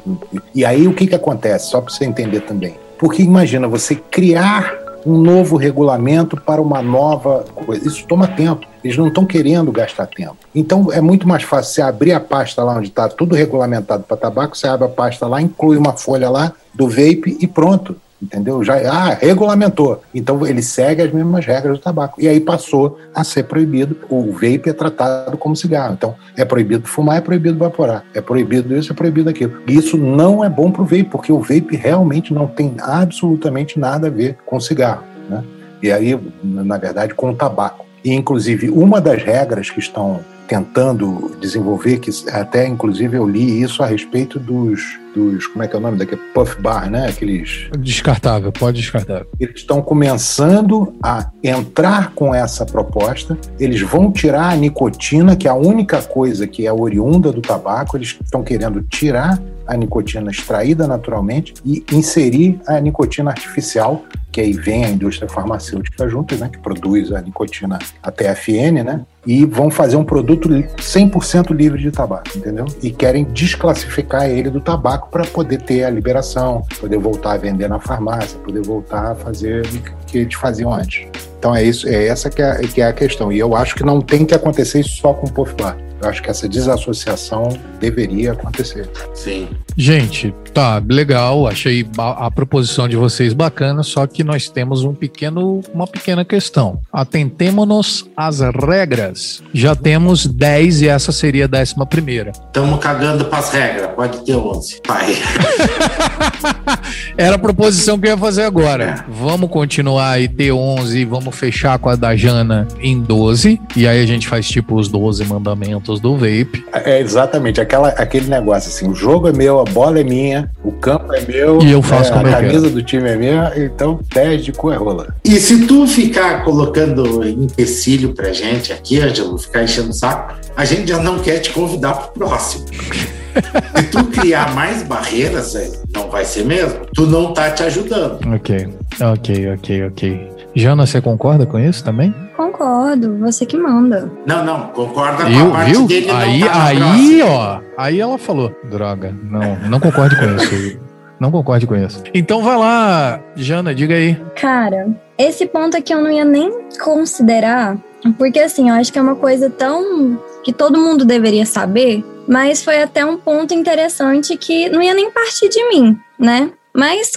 e aí o que, que acontece? Só para você entender também. Porque imagina você criar um novo regulamento para uma nova coisa. Isso toma tempo. Eles não estão querendo gastar tempo. Então é muito mais fácil você abrir a pasta lá onde está tudo regulamentado para tabaco, você abre a pasta lá, inclui uma folha lá do vape e pronto entendeu? Já ah, regulamentou. Então ele segue as mesmas regras do tabaco. E aí passou a ser proibido. O vape é tratado como cigarro. Então é proibido fumar, é proibido vaporar. É proibido isso, é proibido aquilo. E isso não é bom para o vape, porque o vape realmente não tem absolutamente nada a ver com cigarro, né? E aí, na verdade, com o tabaco. E, inclusive, uma das regras que estão tentando desenvolver, que até inclusive eu li isso a respeito dos, dos como é que é o nome daquele puff bar, né? Aqueles descartável, pode descartar. Eles estão começando a entrar com essa proposta. Eles vão tirar a nicotina, que é a única coisa que é oriunda do tabaco. Eles estão querendo tirar a nicotina extraída naturalmente e inserir a nicotina artificial que aí vem a indústria farmacêutica junto, né, que produz a nicotina, a TFN, né, e vão fazer um produto 100% livre de tabaco, entendeu? E querem desclassificar ele do tabaco para poder ter a liberação, poder voltar a vender na farmácia, poder voltar a fazer o que eles faziam antes. Então é isso, é essa que é, que é a questão. E eu acho que não tem que acontecer isso só com o Puff Bar. Eu acho que essa desassociação deveria acontecer. Sim. Gente, tá legal. Achei a, a, proposição de vocês bacana, só que nós temos um pequeno, uma pequena questão. Atentemos-nos às regras. Já temos 10 e essa seria a décima primeira. Estamos cagando para as regras. Pode ter 11. Pai. *laughs* Era a proposição que eu ia fazer agora. É. Vamos continuar e ter 11 e vamos fechar com a da Jana em 12. E aí a gente faz tipo os 12 mandamentos do vape. É exatamente aquela, aquele negócio assim: o jogo é meu, a bola é minha, o campo é meu, e eu faço é, como a camisa do time é minha, então 10 de cu é rola. E se tu ficar colocando empecilho pra gente aqui, Ângelo, ficar enchendo o saco, a gente já não quer te convidar pro próximo. *laughs* Se tu criar mais barreiras, é, não vai ser mesmo. Tu não tá te ajudando. Ok, ok, ok, ok. Jana, você concorda com isso também? Concordo, você que manda. Não, não, concorda com a parte viu? dele. Aí, tá aí, ó, aí ela falou, droga, não, não concordo com isso. Não concordo com isso. Então vai lá, Jana, diga aí. Cara, esse ponto aqui eu não ia nem considerar, porque assim, eu acho que é uma coisa tão que todo mundo deveria saber, mas foi até um ponto interessante que não ia nem partir de mim, né? Mas,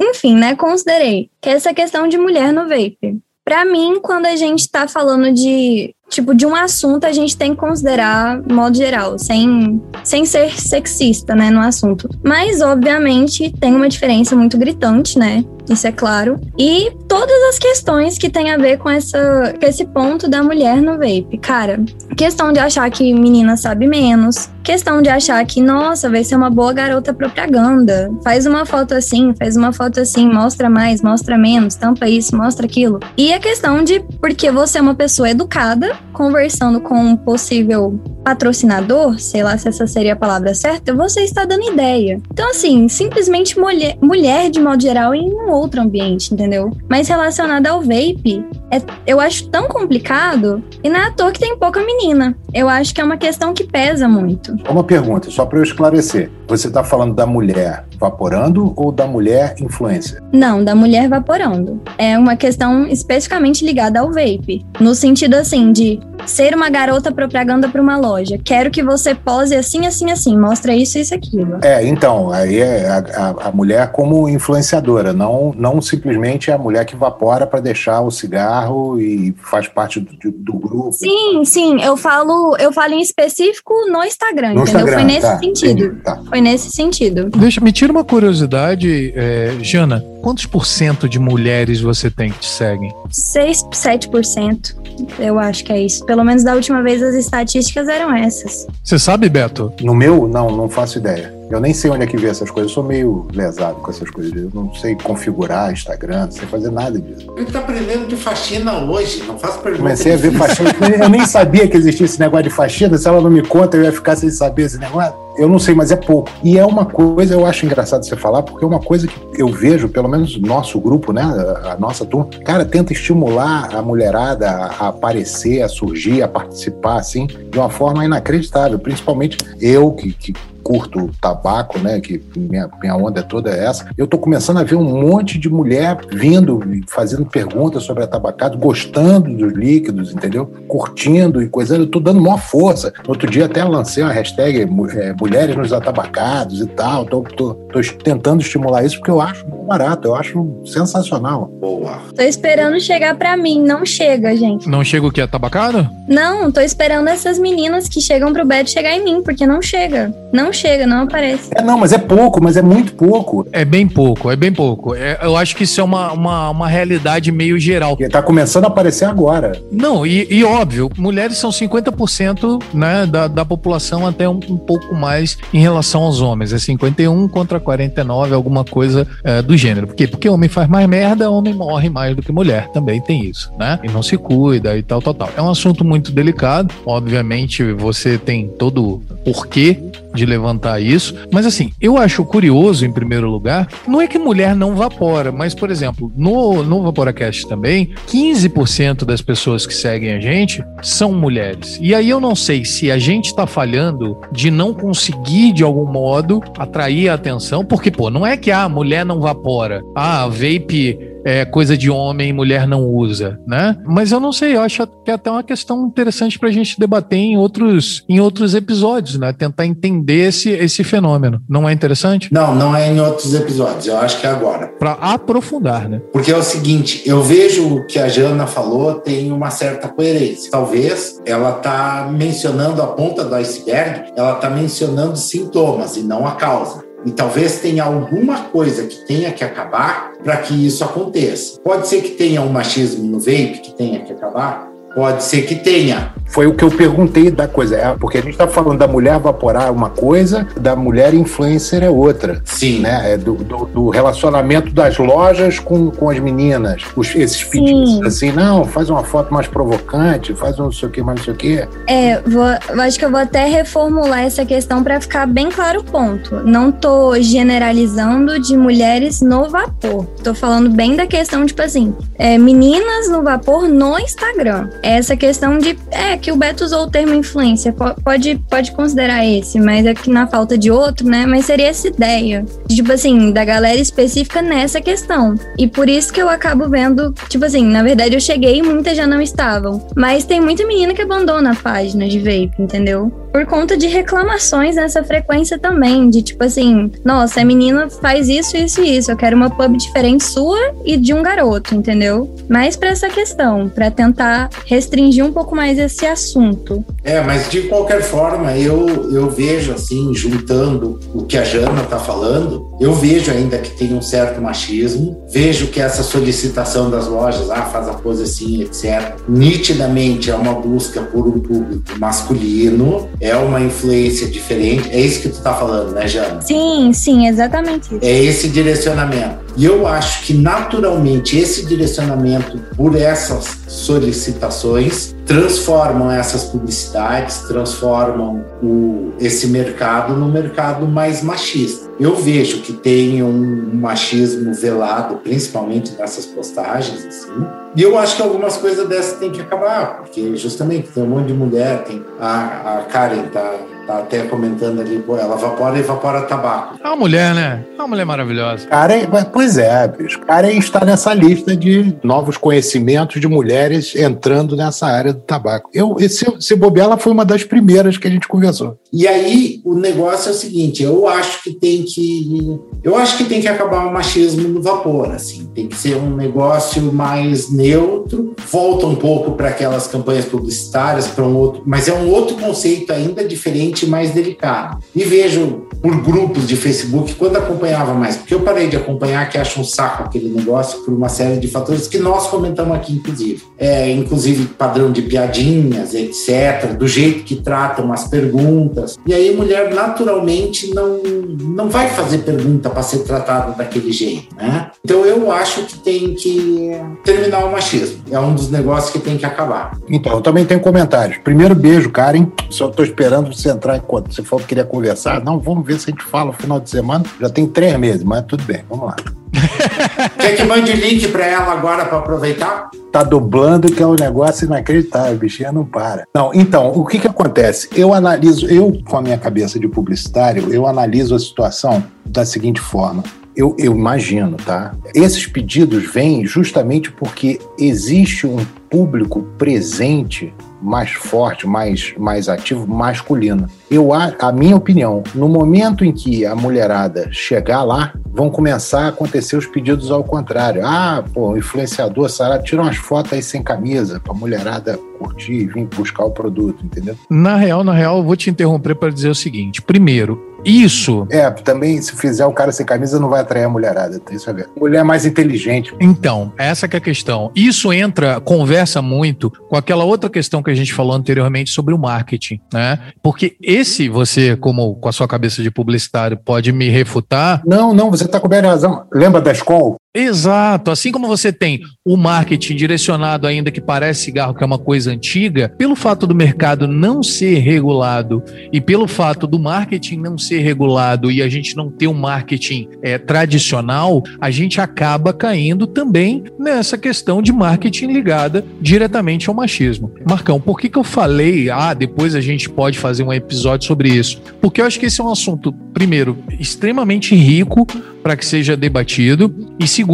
enfim, né, considerei que essa questão de mulher no vape. Para mim, quando a gente está falando de tipo de um assunto, a gente tem que considerar modo geral, sem, sem ser sexista, né, no assunto. Mas obviamente tem uma diferença muito gritante, né? isso é claro. E todas as questões que tem a ver com, essa, com esse ponto da mulher no vape. Cara, questão de achar que menina sabe menos, questão de achar que, nossa, vai ser uma boa garota propaganda. Faz uma foto assim, faz uma foto assim, mostra mais, mostra menos, tampa isso, mostra aquilo. E a questão de porque você é uma pessoa educada, conversando com um possível patrocinador, sei lá se essa seria a palavra certa, você está dando ideia. Então, assim, simplesmente mulher, mulher de modo geral em um outro ambiente, entendeu? Mas relacionado ao vape, é, eu acho tão complicado e não é à toa que tem pouca menina. Eu acho que é uma questão que pesa muito. Uma pergunta, só para eu esclarecer. Você está falando da mulher vaporando ou da mulher influencer? Não, da mulher vaporando. É uma questão especificamente ligada ao vape. No sentido assim de ser uma garota propaganda para uma loja. Quero que você pose assim, assim, assim. Mostra isso, isso, aquilo. É, então, aí é a, a, a mulher como influenciadora, não, não simplesmente a mulher que vapora para deixar o cigarro e faz parte do, do, grupo. Sim, sim. Eu falo, eu falo em específico no Instagram, no entendeu? Instagram, Foi nesse tá, sentido. Tá. Foi nesse sentido. Deixa, me tira uma curiosidade, é, Jana. Quantos por cento de mulheres você tem que te seguem? 6, 7%. Eu acho que é isso. Pelo menos da última vez as estatísticas eram essas. Você sabe, Beto? No meu, não, não faço ideia. Eu nem sei onde é que vê essas coisas. Eu sou meio lesado com essas coisas. Eu não sei configurar Instagram, não sei fazer nada disso. Ele tá aprendendo de faxina hoje, não faço pergunta. Comecei a ver faxina. eu nem sabia que existia esse negócio de faxina. Se ela não me conta, eu ia ficar sem saber esse negócio. Eu não sei, mas é pouco. E é uma coisa, eu acho engraçado você falar, porque é uma coisa que eu vejo, pelo menos no nosso grupo, né? A nossa turma, cara, tenta estimular a mulherada a aparecer, a surgir, a participar, assim, de uma forma inacreditável. Principalmente eu, que, que curto tabaco, né? Que minha, minha onda toda é essa. Eu tô começando a ver um monte de mulher vindo e fazendo perguntas sobre a tabacado, gostando dos líquidos, entendeu? Curtindo e coisando. Eu tô dando maior força. Outro dia até lancei uma hashtag é, Mulheres nos Atabacados e tal. Tô, tô, tô tentando estimular isso porque eu acho barato, eu acho sensacional. Boa. Tô esperando chegar para mim, não chega, gente. Não chega o que? Tabacado? Não, tô esperando essas meninas que chegam pro Beto chegar em mim, porque não chega. Não chega, não aparece. É, não, mas é pouco, mas é muito pouco. É bem pouco, é bem pouco. É, eu acho que isso é uma, uma, uma realidade meio geral. E tá começando a aparecer agora. Não, e, e óbvio, mulheres são 50% né, da, da população, até um, um, pouco mais em relação aos homens. É 51 contra 49, alguma coisa é, do gênero. Por quê? Porque homem faz mais merda, homem morre mais do que mulher. Também tem isso, né? E não se cuida e tal, tal, tal. É um assunto muito delicado. Obviamente, você tem todo o porquê de levantar isso. Mas assim, eu acho curioso, em primeiro lugar, não é que mulher não vapora, mas, por exemplo, no, no Vaporacast também, 15% das pessoas que seguem a gente são mulheres. E aí eu não sei se a gente tá falhando de não conseguir, de algum modo, atrair a atenção, porque, pô, não é que a ah, mulher não vapora. Ah, vape é coisa de homem e mulher não usa, né? Mas eu não sei, eu acho que é até uma questão interessante para a gente debater em outros, em outros episódios, né? Tentar entender esse, esse fenômeno. Não é interessante? Não, não é em outros episódios, eu acho que é agora. Para aprofundar, né? Porque é o seguinte, eu vejo o que a Jana falou tem uma certa coerência. Talvez ela tá mencionando a ponta do iceberg, ela tá mencionando sintomas e não a causa. E talvez tenha alguma coisa que tenha que acabar para que isso aconteça. Pode ser que tenha um machismo no vape que tenha que acabar, pode ser que tenha, foi o que eu perguntei da coisa. É, porque a gente está falando da mulher vaporar uma coisa, da mulher influencer é outra. Sim. Né? É do, do, do relacionamento das lojas com, com as meninas. Os, esses pedidos assim, não, faz uma foto mais provocante, faz um não sei o que, mais não sei o que. É, vou, acho que eu vou até reformular essa questão para ficar bem claro o ponto. Não tô generalizando de mulheres no vapor. Tô falando bem da questão, tipo assim, é, meninas no vapor no Instagram. Essa questão de. É, que o Beto usou o termo influência, pode, pode considerar esse, mas é que na falta de outro, né? Mas seria essa ideia, tipo assim, da galera específica nessa questão. E por isso que eu acabo vendo, tipo assim, na verdade eu cheguei e muitas já não estavam. Mas tem muita menina que abandona a página de vape, entendeu? Por conta de reclamações nessa frequência também, de tipo assim, nossa, a menina faz isso, isso e isso, eu quero uma pub diferente sua e de um garoto, entendeu? Mais para essa questão, para tentar restringir um pouco mais esse assunto. É, mas de qualquer forma, eu, eu vejo assim, juntando o que a Jana está falando, eu vejo ainda que tem um certo machismo, vejo que essa solicitação das lojas, ah, faz a pose assim, etc., nitidamente é uma busca por um público masculino, é uma influência diferente. É isso que tu está falando, né, Jana? Sim, sim, exatamente isso. É esse direcionamento. E eu acho que naturalmente esse direcionamento por essas solicitações transformam essas publicidades, transformam o, esse mercado no mercado mais machista. Eu vejo que tem um machismo velado, principalmente nessas postagens, assim. E eu acho que algumas coisas dessas têm que acabar, porque justamente tem um monte de mulher, tem a, a Karen tá Tá até comentando ali, pô, ela evapora e evapora tabaco. É uma mulher, né? É uma mulher maravilhosa. Karen, pois é, bicho. Karen está nessa lista de novos conhecimentos de mulheres entrando nessa área do tabaco. Eu, se, se bobear, ela foi uma das primeiras que a gente conversou. E aí, o negócio é o seguinte, eu acho que tem que... Eu acho que tem que acabar o machismo no vapor, assim. Tem que ser um negócio mais neutro. Volta um pouco para aquelas campanhas publicitárias, para um outro... Mas é um outro conceito ainda diferente mais delicado. E vejo por grupos de Facebook quando acompanhava mais, porque eu parei de acompanhar que acho um saco aquele negócio por uma série de fatores que nós comentamos aqui, inclusive. É, inclusive padrão de piadinhas, etc., do jeito que tratam as perguntas. E aí mulher naturalmente não, não vai fazer pergunta para ser tratada daquele jeito, né? Então eu acho que tem que terminar o machismo. É um dos negócios que tem que acabar. Então, eu também tenho comentários. Primeiro beijo, Karen. Só estou esperando você entrar em conta. Você falou que queria conversar. Não, vamos ver se a gente fala no final de semana. Já tem três meses, mas tudo bem, vamos lá. *laughs* Quer que mande link para ela agora para aproveitar? Tá dublando que é um negócio inacreditável, bichinha não para. Não, então, o que que acontece? Eu analiso, eu com a minha cabeça de publicitário, eu analiso a situação da seguinte forma. Eu, eu, imagino, tá? Esses pedidos vêm justamente porque existe um público presente mais forte, mais, mais ativo, masculino. Eu a minha opinião, no momento em que a mulherada chegar lá, vão começar a acontecer os pedidos ao contrário. Ah, pô, influenciador, Sara, tira umas fotos aí sem camisa pra mulherada curtir e vir buscar o produto, entendeu? Na real, na real, eu vou te interromper para dizer o seguinte. Primeiro, isso. É, também se fizer o cara sem camisa não vai atrair a mulherada, isso é verdade. Mulher mais inteligente. Então, essa que é a questão. Isso entra, conversa muito com aquela outra questão que a gente falou anteriormente sobre o marketing, né? Porque esse você, como com a sua cabeça de publicitário, pode me refutar. Não, não, você está coberto razão. Lembra da escola? Exato. Assim como você tem o marketing direcionado ainda que parece cigarro, que é uma coisa antiga, pelo fato do mercado não ser regulado e pelo fato do marketing não ser regulado e a gente não ter um marketing é, tradicional, a gente acaba caindo também nessa questão de marketing ligada diretamente ao machismo. Marcão, por que, que eu falei, ah, depois a gente pode fazer um episódio sobre isso? Porque eu acho que esse é um assunto, primeiro, extremamente rico para que seja debatido e segundo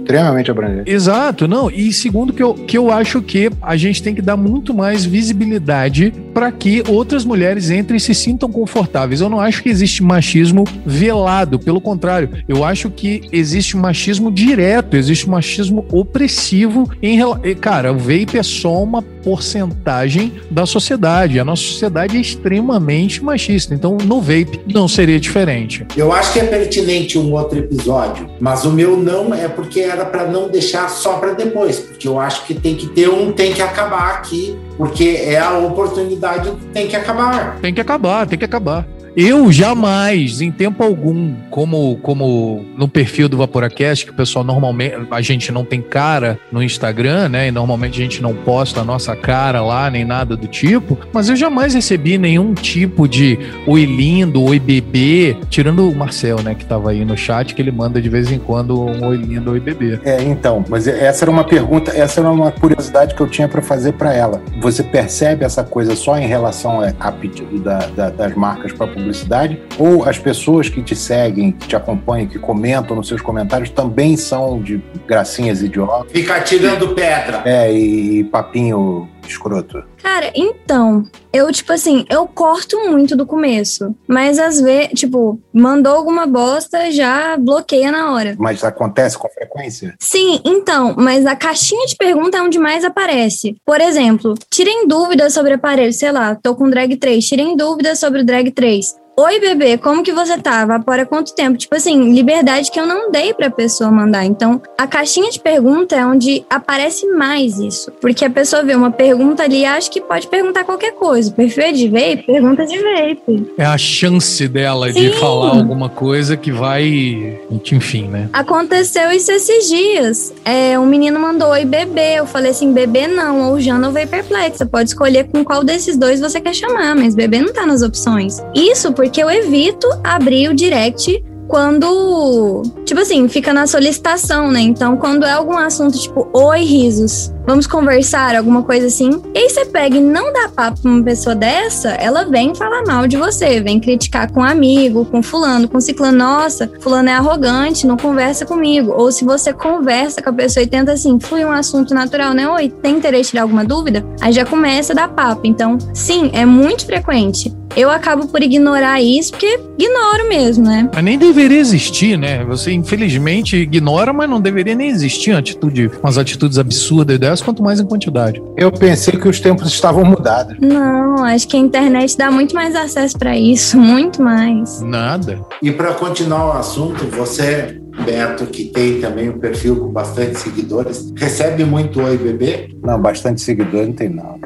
extremamente abrangente. Exato, não. E segundo que eu, que eu acho que a gente tem que dar muito mais visibilidade para que outras mulheres entrem e se sintam confortáveis. Eu não acho que existe machismo velado, pelo contrário, eu acho que existe machismo direto, existe machismo opressivo em cara, o vape é só uma porcentagem da sociedade. A nossa sociedade é extremamente machista. Então, no vape não seria diferente. Eu acho que é pertinente um outro episódio, mas o meu não é porque era para não deixar só para depois, porque eu acho que tem que ter um tem que acabar aqui, porque é a oportunidade tem que acabar. Tem que acabar, tem que acabar. Eu jamais, em tempo algum, como, como no perfil do Vaporacast, que o pessoal normalmente, a gente não tem cara no Instagram, né? E normalmente a gente não posta a nossa cara lá, nem nada do tipo, mas eu jamais recebi nenhum tipo de oi lindo, oi bebê, tirando o Marcel, né, que tava aí no chat, que ele manda de vez em quando um oi lindo, oi bebê. É, então, mas essa era uma pergunta, essa era uma curiosidade que eu tinha para fazer para ela. Você percebe essa coisa só em relação a pedido da, da, das marcas para publicidade, ou as pessoas que te seguem, que te acompanham, que comentam nos seus comentários também são de gracinhas idiotas. Fica tirando pedra. É, e papinho escroto. Cara, então, eu, tipo assim, eu corto muito do começo. Mas às vezes, tipo, mandou alguma bosta, já bloqueia na hora. Mas acontece com frequência? Sim, então, mas a caixinha de pergunta é onde mais aparece. Por exemplo, tirem dúvidas sobre aparelho, sei lá, tô com drag 3, tirem dúvidas sobre o drag 3 Oi, bebê, como que você tá? Vapora quanto tempo? Tipo assim, liberdade que eu não dei pra pessoa mandar. Então, a caixinha de pergunta é onde aparece mais isso. Porque a pessoa vê uma pergunta ali e acha que pode perguntar qualquer coisa. Perfil é de vape? Pergunta de vape. É a chance dela Sim. de falar alguma coisa que vai. Enfim, né? Aconteceu isso esses dias. É, um menino mandou oi, bebê. Eu falei assim, bebê não, ou Jana ou Perplexa. Pode escolher com qual desses dois você quer chamar, mas bebê não tá nas opções. Isso porque porque eu evito abrir o direct quando, tipo assim, fica na solicitação, né? Então, quando é algum assunto tipo, oi, risos, vamos conversar, alguma coisa assim. E aí você pega e não dá papo pra uma pessoa dessa, ela vem falar mal de você, vem criticar com um amigo, com fulano, com ciclano. Nossa, fulano é arrogante, não conversa comigo. Ou se você conversa com a pessoa e tenta assim, flui um assunto natural, né? Oi, tem interesse em tirar alguma dúvida? Aí já começa a dar papo. Então, sim, é muito frequente eu acabo por ignorar isso, porque ignoro mesmo, né? Mas nem deveria existir, né? Você infelizmente ignora, mas não deveria nem existir uma atitude, umas atitudes absurdas dessas, quanto mais em quantidade. Eu pensei que os tempos estavam mudados. Não, acho que a internet dá muito mais acesso para isso, muito mais. Nada. E para continuar o assunto, você Beto, que tem também um perfil com bastante seguidores, recebe muito Oi Bebê? Não, bastante seguidor não tem não.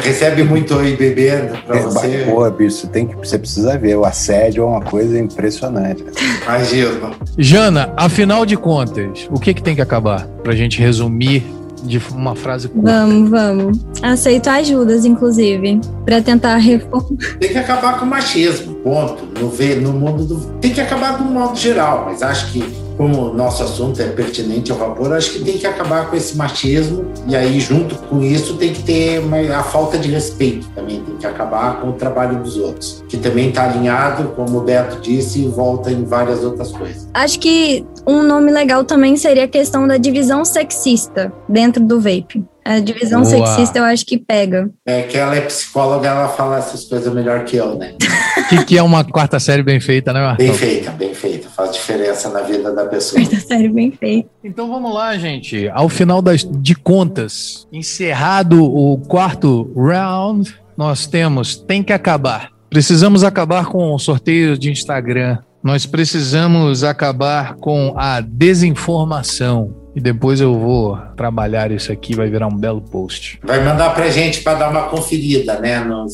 Recebe muito oi bebendo pra é, você? Pô, bicho, tem que, você precisa ver. O assédio é uma coisa impressionante. Imagina. Jana, afinal de contas, o que, que tem que acabar? Pra gente resumir de uma frase curta. Vamos, vamos. Aceito ajudas, inclusive, para tentar reformar. Tem que acabar com o machismo, ponto. No, no mundo do. Tem que acabar do modo geral, mas acho que como o nosso assunto é pertinente ao vapor, acho que tem que acabar com esse machismo e aí junto com isso tem que ter uma, a falta de respeito também, tem que acabar com o trabalho dos outros, que também está alinhado, como o Beto disse, e volta em várias outras coisas. Acho que um nome legal também seria a questão da divisão sexista dentro do vape. A divisão Boa. sexista eu acho que pega. É que ela é psicóloga, ela fala essas coisas melhor que eu, né? O *laughs* que, que, é uma quarta série bem feita, né, Marcos? Bem feita, bem feita. Faz diferença na vida da pessoa. Quarta série bem feita. Então vamos lá, gente. Ao final das, de contas, encerrado o quarto round, nós temos Tem que acabar. Precisamos acabar com o sorteio de Instagram. Nós precisamos acabar com a desinformação. E depois eu vou trabalhar isso aqui, vai virar um belo post. Vai mandar pra gente para dar uma conferida, né? No...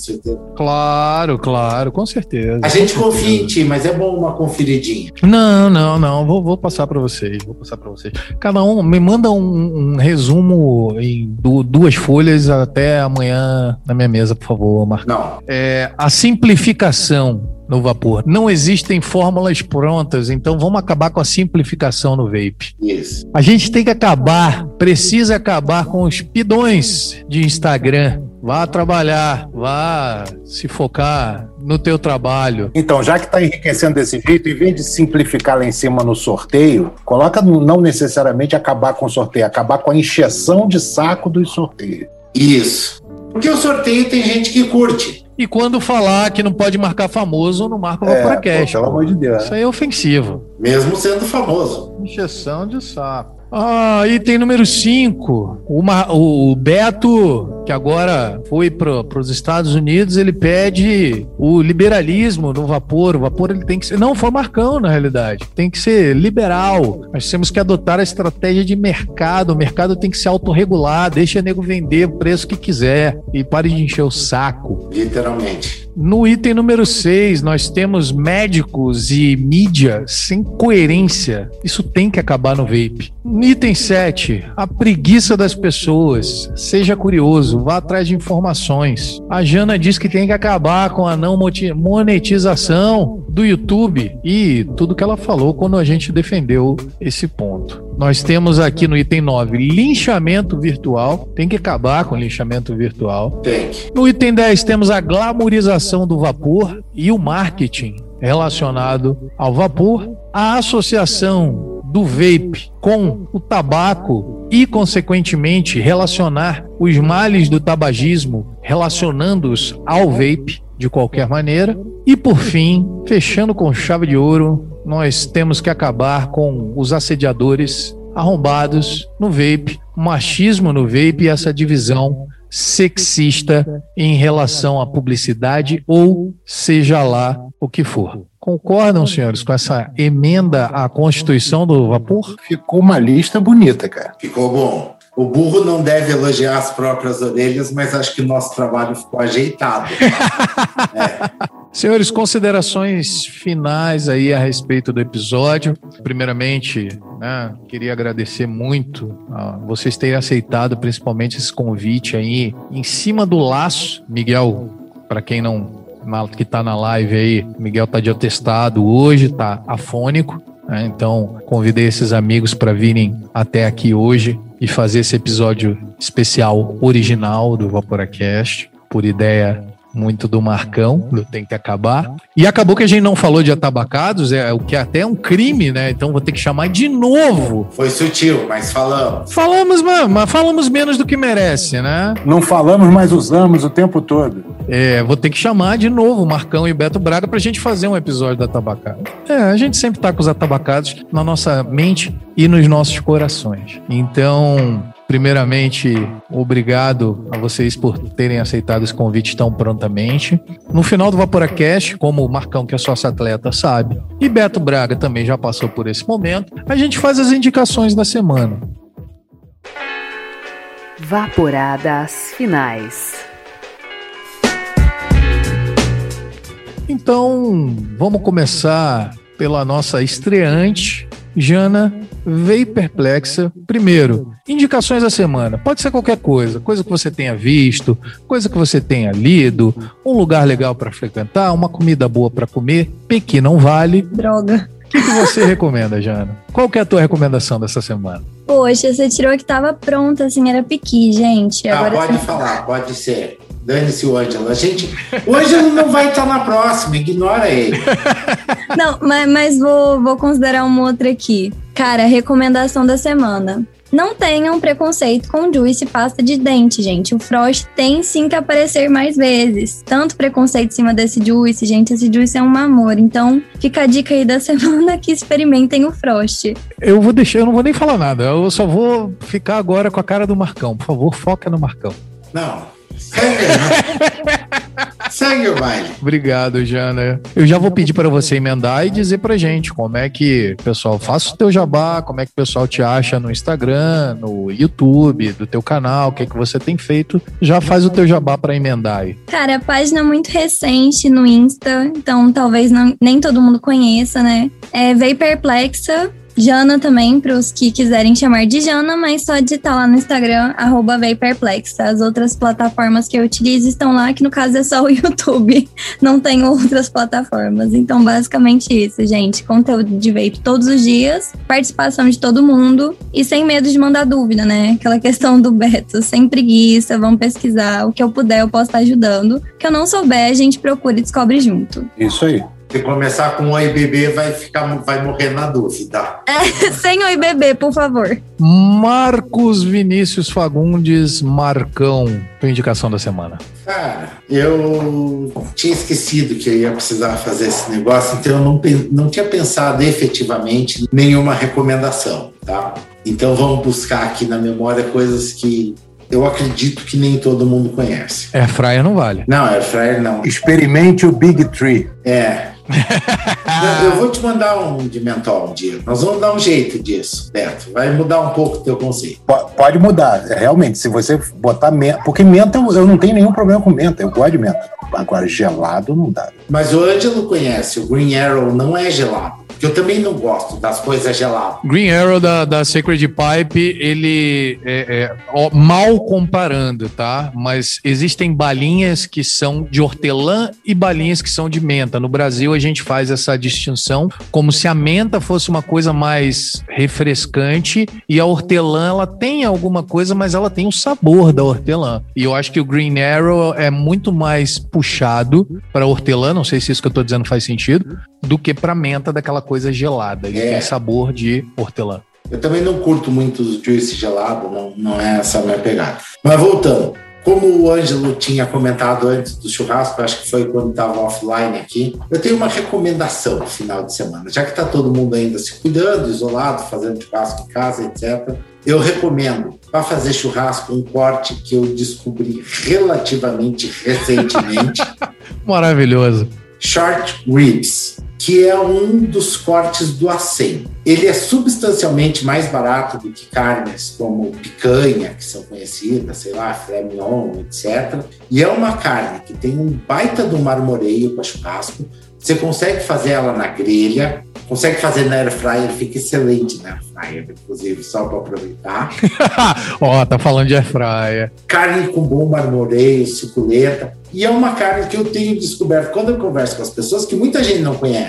Claro, claro, com certeza. A gente confia em ti, mas é bom uma conferidinha. Não, não, não. Vou, vou passar para vocês. Vou passar para vocês. Cada um me manda um, um resumo em du duas folhas até amanhã na minha mesa, por favor, Marcos. Não. É, a simplificação no vapor. Não existem fórmulas prontas, então vamos acabar com a simplificação no vape. Isso. A gente tem que acabar, precisa acabar com os pidões de Instagram. Vá trabalhar, vá se focar no teu trabalho. Então, já que está enriquecendo desse jeito, em vez de simplificar lá em cima no sorteio, coloca não necessariamente acabar com o sorteio, acabar com a encheção de saco dos sorteios. Isso. Porque o sorteio tem gente que curte. E quando falar que não pode marcar famoso, não marca o é, Vaporacast. Pelo amor de Deus. Isso aí é ofensivo. Mesmo sendo famoso. Injeção de saco. Ah, item número 5. O Beto, que agora foi para os Estados Unidos, ele pede o liberalismo no vapor. O vapor ele tem que ser. Não, foi Marcão, na realidade. Tem que ser liberal. Nós temos que adotar a estratégia de mercado. O mercado tem que se autorregular. Deixa o nego vender o preço que quiser. E pare de encher o saco. Literalmente. No item número 6, nós temos médicos e mídia sem coerência. Isso tem que acabar no vape. Item 7, a preguiça das pessoas. Seja curioso, vá atrás de informações. A Jana diz que tem que acabar com a não monetização do YouTube e tudo que ela falou quando a gente defendeu esse ponto. Nós temos aqui no item 9 linchamento virtual. Tem que acabar com o linchamento virtual. Tem. No item 10 temos a glamorização do vapor e o marketing relacionado ao vapor. A associação do vape com o tabaco e, consequentemente, relacionar os males do tabagismo, relacionando-os ao vape de qualquer maneira. E, por fim, fechando com chave de ouro, nós temos que acabar com os assediadores arrombados no vape, o machismo no vape e essa divisão sexista em relação à publicidade ou seja lá o que for. Concordam, senhores, com essa emenda à Constituição do Vapor? Ficou uma lista bonita, cara. Ficou bom. O burro não deve elogiar as próprias orelhas, mas acho que o nosso trabalho ficou ajeitado. *laughs* é. Senhores, considerações finais aí a respeito do episódio. Primeiramente, né, queria agradecer muito a vocês terem aceitado principalmente esse convite aí em cima do laço. Miguel, para quem não que está na live aí, Miguel está de atestado hoje, está afônico. Né, então, convidei esses amigos para virem até aqui hoje e fazer esse episódio especial original do Vaporacast, por ideia muito do Marcão, do Tem que Acabar. E acabou que a gente não falou de atabacados, é o que é até é um crime, né? Então vou ter que chamar de novo. Foi sutil, mas falamos. Falamos, mano, mas falamos menos do que merece, né? Não falamos, mas usamos o tempo todo. É, vou ter que chamar de novo o Marcão e Beto Braga pra gente fazer um episódio da Tabacada. É, a gente sempre tá com os atabacados na nossa mente e nos nossos corações. Então, Primeiramente, obrigado a vocês por terem aceitado esse convite tão prontamente. No final do Vaporacast, como o Marcão, que é sócio atleta, sabe, e Beto Braga também já passou por esse momento, a gente faz as indicações da semana. Vaporadas finais. Então, vamos começar pela nossa estreante, Jana veio perplexa. Primeiro, indicações da semana. Pode ser qualquer coisa, coisa que você tenha visto, coisa que você tenha lido, um lugar legal para frequentar, uma comida boa para comer. Pequi não vale. Droga. O que, que, você *laughs* recomenda, Jana? Qual que é a tua recomendação dessa semana? Poxa, você tirou que tava pronta, assim, era piqui, gente. Ah, pode você... falar, pode ser. Dane-se o Ângelo. A gente. O Ângelo não vai estar na próxima, ignora ele. *laughs* Não, mas, mas vou, vou considerar uma outra aqui. Cara, recomendação da semana. Não tenham preconceito com juice e pasta de dente, gente. O Frost tem sim que aparecer mais vezes. Tanto preconceito em cima desse juice, gente. Esse juice é um amor. Então, fica a dica aí da *laughs* semana que experimentem o Frost. Eu vou deixar, eu não vou nem falar nada. Eu só vou ficar agora com a cara do Marcão. Por favor, foca no Marcão. Não. Segue, Segue o baile. Obrigado, Jana. Eu já vou pedir para você emendar e dizer pra gente como é que, pessoal, faça o teu jabá, como é que o pessoal te acha no Instagram, no YouTube, do teu canal, o que é que você tem feito. Já faz o teu jabá para emendar aí. Cara, a página é muito recente no Insta, então talvez não, nem todo mundo conheça, né? É Vei Perplexa, Jana também, para os que quiserem chamar de Jana, mas só digitar lá no Instagram, arroba. As outras plataformas que eu utilizo estão lá, que no caso é só o *laughs* YouTube. Não tem outras plataformas. Então, basicamente isso, gente. Conteúdo de vape todos os dias, participação de todo mundo e sem medo de mandar dúvida, né? Aquela *laughs* questão do Beto, sem preguiça, vamos pesquisar. O que eu puder, eu posso estar ajudando. O que eu não souber, a gente procura e descobre junto. Isso aí. Se começar com oi bebê, vai ficar, vai morrer na dúvida. É, *laughs* sem oi bebê, por favor. Marcos Vinícius Fagundes Marcão, tua indicação da semana. Cara, eu tinha esquecido que eu ia precisar fazer esse negócio, então eu não, não tinha pensado efetivamente nenhuma recomendação, tá? Então vamos buscar aqui na memória coisas que eu acredito que nem todo mundo conhece. Air fryer não vale. Não, air fryer não. Experimente o Big Tree. É, *laughs* eu, vou te mandar um de mentol um dia. Nós vamos dar um jeito disso, Beto. Vai mudar um pouco o teu conceito. Pode mudar, é, realmente. Se você botar menta. Porque menta, eu não tenho nenhum problema com menta. Eu gosto de menta. Agora, gelado não dá. Mas o Ângelo conhece. O Green Arrow não é gelado que eu também não gosto das coisas geladas. Green Arrow da, da Sacred Pipe, ele é, é ó, mal comparando, tá? Mas existem balinhas que são de hortelã e balinhas que são de menta. No Brasil, a gente faz essa distinção como se a menta fosse uma coisa mais refrescante e a hortelã, ela tem alguma coisa, mas ela tem o sabor da hortelã. E eu acho que o Green Arrow é muito mais puxado para hortelã, não sei se isso que eu tô dizendo faz sentido, do que para menta daquela coisa gelada. Ele é. tem sabor de hortelã. Eu também não curto muito o juice gelado, não, não é essa a minha pegada. Mas voltando. como o Ângelo tinha comentado antes do churrasco, acho que foi quando estava offline aqui, eu tenho uma recomendação no final de semana. Já que está todo mundo ainda se cuidando, isolado, fazendo churrasco em casa, etc., eu recomendo para fazer churrasco um corte que eu descobri relativamente recentemente. *laughs* Maravilhoso. Short ribs que é um dos cortes do acém. Ele é substancialmente mais barato do que carnes como picanha, que são conhecidas, sei lá, filé mignon, etc. E é uma carne que tem um baita do marmoreio para churrasco. Você consegue fazer ela na grelha, consegue fazer na air fryer, fica excelente na air fryer, inclusive, só para aproveitar. *laughs* Ó, oh, tá falando de air fryer. Carne com bom marmoreio, suculenta. E é uma carne que eu tenho descoberto quando eu converso com as pessoas que muita gente não conhece.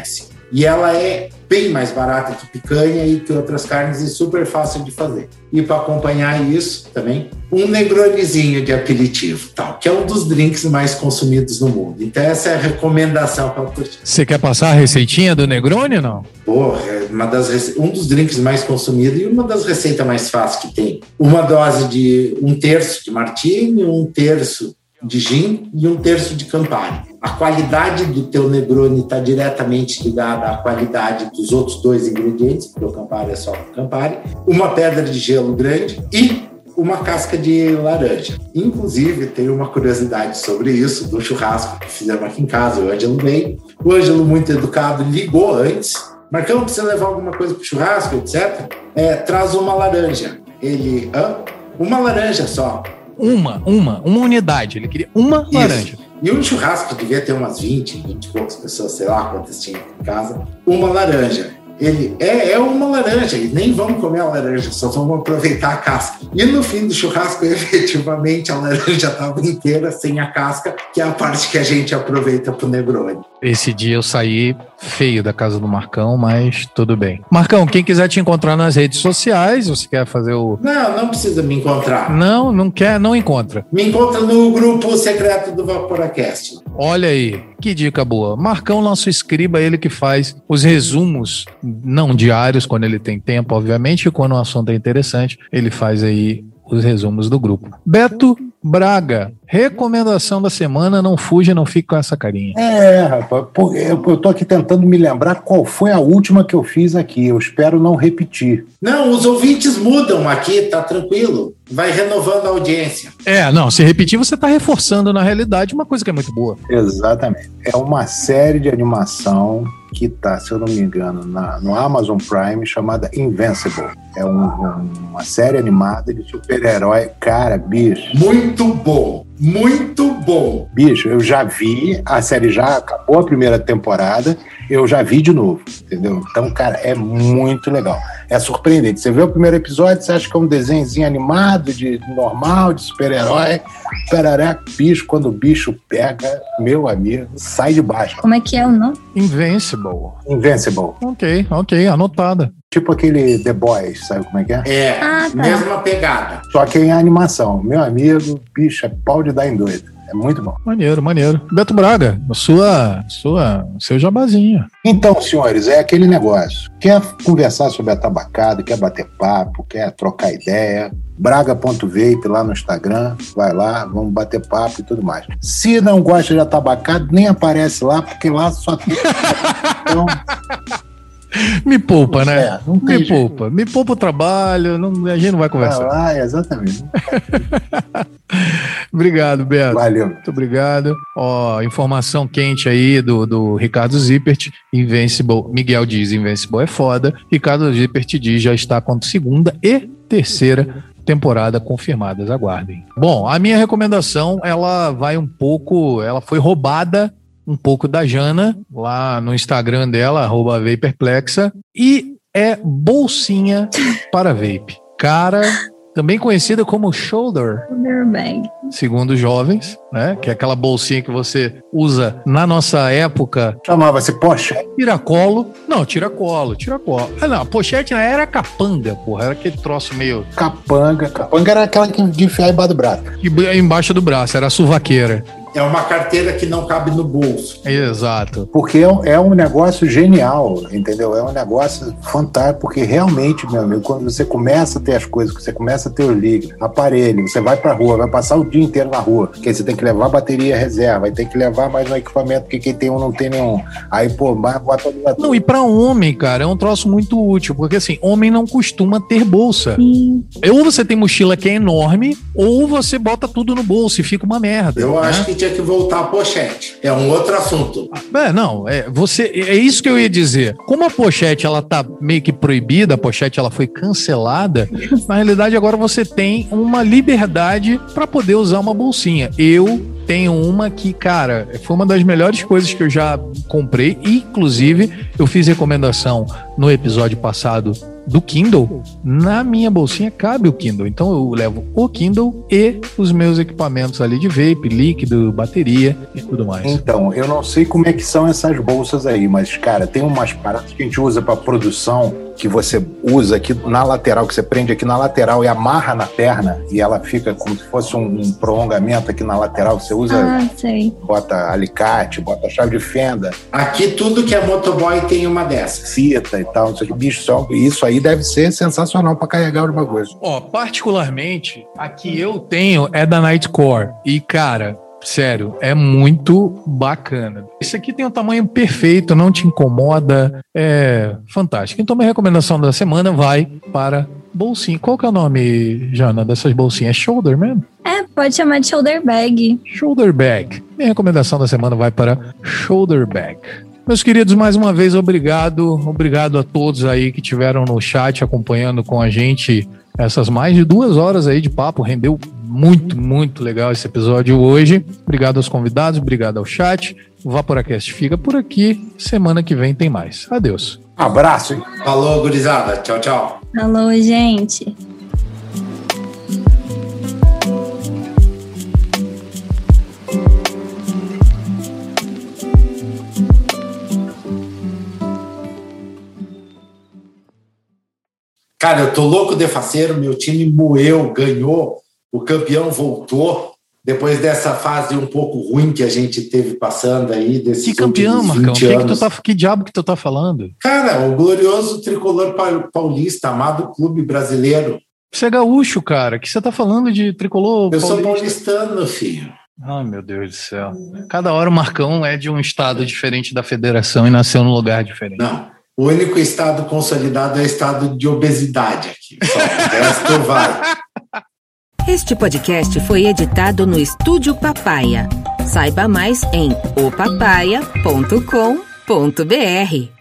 E ela é bem mais barata que picanha e que outras carnes e super fácil de fazer. E para acompanhar isso também, um negronezinho de aperitivo, tal, que é um dos drinks mais consumidos no mundo. Então essa é a recomendação para Você quer passar a receitinha do Negroni não? Porra, é uma das um dos drinks mais consumidos e uma das receitas mais fáceis que tem. Uma dose de um terço de martini, um terço de gin e um terço de Campari. A qualidade do teu Negroni está diretamente ligada à qualidade dos outros dois ingredientes, porque o Campari é só Campari, uma pedra de gelo grande e uma casca de laranja. Inclusive, tem uma curiosidade sobre isso, do churrasco que fizemos aqui em casa, o Ângelo veio. O Ângelo, muito educado, ligou antes. Marcão, precisa levar alguma coisa para o churrasco, etc. É, traz uma laranja. Ele, hã? Uma laranja só. Uma, uma, uma unidade. Ele queria uma Isso. laranja. E um churrasco devia ter umas 20, 20 e poucas pessoas, sei lá quantas tinha em casa. Uma laranja. Ele é, é uma laranja, e nem vamos comer a laranja, só vamos aproveitar a casca. E no fim do churrasco, *laughs* efetivamente, a laranja estava inteira, sem a casca, que é a parte que a gente aproveita para o Negroni. Esse dia eu saí feio da casa do Marcão, mas tudo bem. Marcão, quem quiser te encontrar nas redes sociais, você quer fazer o. Não, não precisa me encontrar. Não, não quer, não encontra. Me encontra no grupo secreto do Vaporacast. Olha aí, que dica boa. Marcão, nosso escriba, ele que faz os resumos, não diários, quando ele tem tempo, obviamente, e quando o assunto é interessante, ele faz aí os resumos do grupo. Beto Braga, recomendação da semana, não fuja, não fique com essa carinha. É, rapaz, eu tô aqui tentando me lembrar qual foi a última que eu fiz aqui. Eu espero não repetir. Não, os ouvintes mudam aqui, tá tranquilo. Vai renovando a audiência. É, não, se repetir, você tá reforçando na realidade uma coisa que é muito boa. Exatamente. É uma série de animação que tá, se eu não me engano, na, no Amazon Prime chamada Invincible. É um, uma série animada de super-herói. Cara, bicho. Muito bom. Muito bom. Bicho, eu já vi, a série já acabou a primeira temporada, eu já vi de novo, entendeu? Então, cara, é muito legal. É surpreendente. Você vê o primeiro episódio, você acha que é um desenhozinho animado, de normal, de super-herói. Peraré, bicho, quando o bicho pega, meu amigo, sai de baixo. Como é que é o nome? Invincible. Invincible. Ok, ok, anotada. Tipo aquele The Boys, sabe como é que é? É, ah, tá. mesma pegada. Só que em animação. Meu amigo, bicho, é pau de dar em doido. É muito bom. Maneiro, maneiro. Beto Braga, sua, sua, seu jabazinho. Então, senhores, é aquele negócio. Quer conversar sobre a tabacada, quer bater papo, quer trocar ideia, braga.vape lá no Instagram, vai lá, vamos bater papo e tudo mais. Se não gosta de atabacado, nem aparece lá, porque lá só tem... *laughs* então, me poupa, né? É, me jeito. poupa. Me poupa o trabalho, não, a gente não vai conversar. Ah, exatamente. *laughs* obrigado, Beto. Valeu. Muito obrigado. Ó, informação quente aí do, do Ricardo Zippert. Invincible, Miguel diz Invincible é foda. Ricardo Zippert diz já está com segunda e terceira temporada confirmadas, aguardem. Bom, a minha recomendação, ela vai um pouco, ela foi roubada um pouco da Jana lá no Instagram dela, arroba Vaperplexa, e é bolsinha para vape. Cara, também conhecida como shoulder. Shoulder bag. Segundo os jovens, né? Que é aquela bolsinha que você usa na nossa época. Chamava-se pochete. Tiracolo. Não, tiracolo, tiracolo. Ah, não, pochete na era capanga, porra. Era aquele troço meio. Capanga. Capanga era aquela que de enfiar embaixo do braço. Embaixo do braço, era a suvaqueira. É uma carteira que não cabe no bolso. Exato. Porque é, é um negócio genial, entendeu? É um negócio fantástico, porque realmente, meu amigo, quando você começa a ter as coisas, você começa a ter o liga, aparelho, você vai pra rua, vai passar o dia inteiro na rua, porque você tem que levar bateria reserva, vai ter que levar mais um equipamento, porque quem tem um não tem nenhum. Aí, pô, bota. Não, e pra homem, cara, é um troço muito útil, porque assim, homem não costuma ter bolsa. Sim. Ou você tem mochila que é enorme, ou você bota tudo no bolso e fica uma merda. Eu né? acho que tinha que voltar a pochete. É um outro assunto. É, não, é, você, é isso que eu ia dizer. Como a pochete ela tá meio que proibida, a pochete ela foi cancelada, na realidade agora você tem uma liberdade para poder usar uma bolsinha. Eu tenho uma que, cara, foi uma das melhores coisas que eu já comprei. Inclusive, eu fiz recomendação no episódio passado do Kindle, na minha bolsinha cabe o Kindle. Então eu levo o Kindle e os meus equipamentos ali de vape, líquido, bateria e tudo mais. Então, eu não sei como é que são essas bolsas aí, mas cara, tem umas paradas que a gente usa para produção que você usa aqui na lateral, que você prende aqui na lateral e amarra na perna e ela fica como se fosse um, um prolongamento aqui na lateral. Você usa, ah, sei. bota alicate, bota chave de fenda. Aqui tudo que é motoboy tem uma dessas. Fita e tal, não sei o que. Bicho, só, isso aí deve ser sensacional para carregar alguma coisa. Ó, particularmente, a que eu tenho é da Nightcore. E, cara, Sério, é muito bacana. Esse aqui tem o um tamanho perfeito, não te incomoda, é fantástico. Então, minha recomendação da semana vai para bolsinha. Qual que é o nome, Jana, dessas bolsinhas? É shoulder mesmo? É, pode chamar de shoulder bag. Shoulder bag. Minha recomendação da semana vai para shoulder bag. Meus queridos, mais uma vez, obrigado. Obrigado a todos aí que tiveram no chat acompanhando com a gente essas mais de duas horas aí de papo. Rendeu muito, muito legal esse episódio hoje. Obrigado aos convidados, obrigado ao chat. O Vaporacast fica por aqui. Semana que vem tem mais. Adeus. Abraço. Falou, gurizada. Tchau, tchau. Falou, gente. Cara, eu tô louco de faceiro, meu time moeu, ganhou o campeão voltou depois dessa fase um pouco ruim que a gente teve passando aí. Que campeão, Marcão? Que, que, tá, que diabo que tu tá falando? Cara, o glorioso tricolor paulista, amado clube brasileiro. Você é gaúcho, cara. que você tá falando de tricolor Eu paulista? sou paulistano, filho. Ai, meu Deus do céu. Cada hora o Marcão é de um estado diferente da federação e nasceu num lugar diferente. Não. O único estado consolidado é o estado de obesidade aqui. Só vai. Este podcast foi editado no Estúdio Papaya. Saiba mais em opapaia.com.br.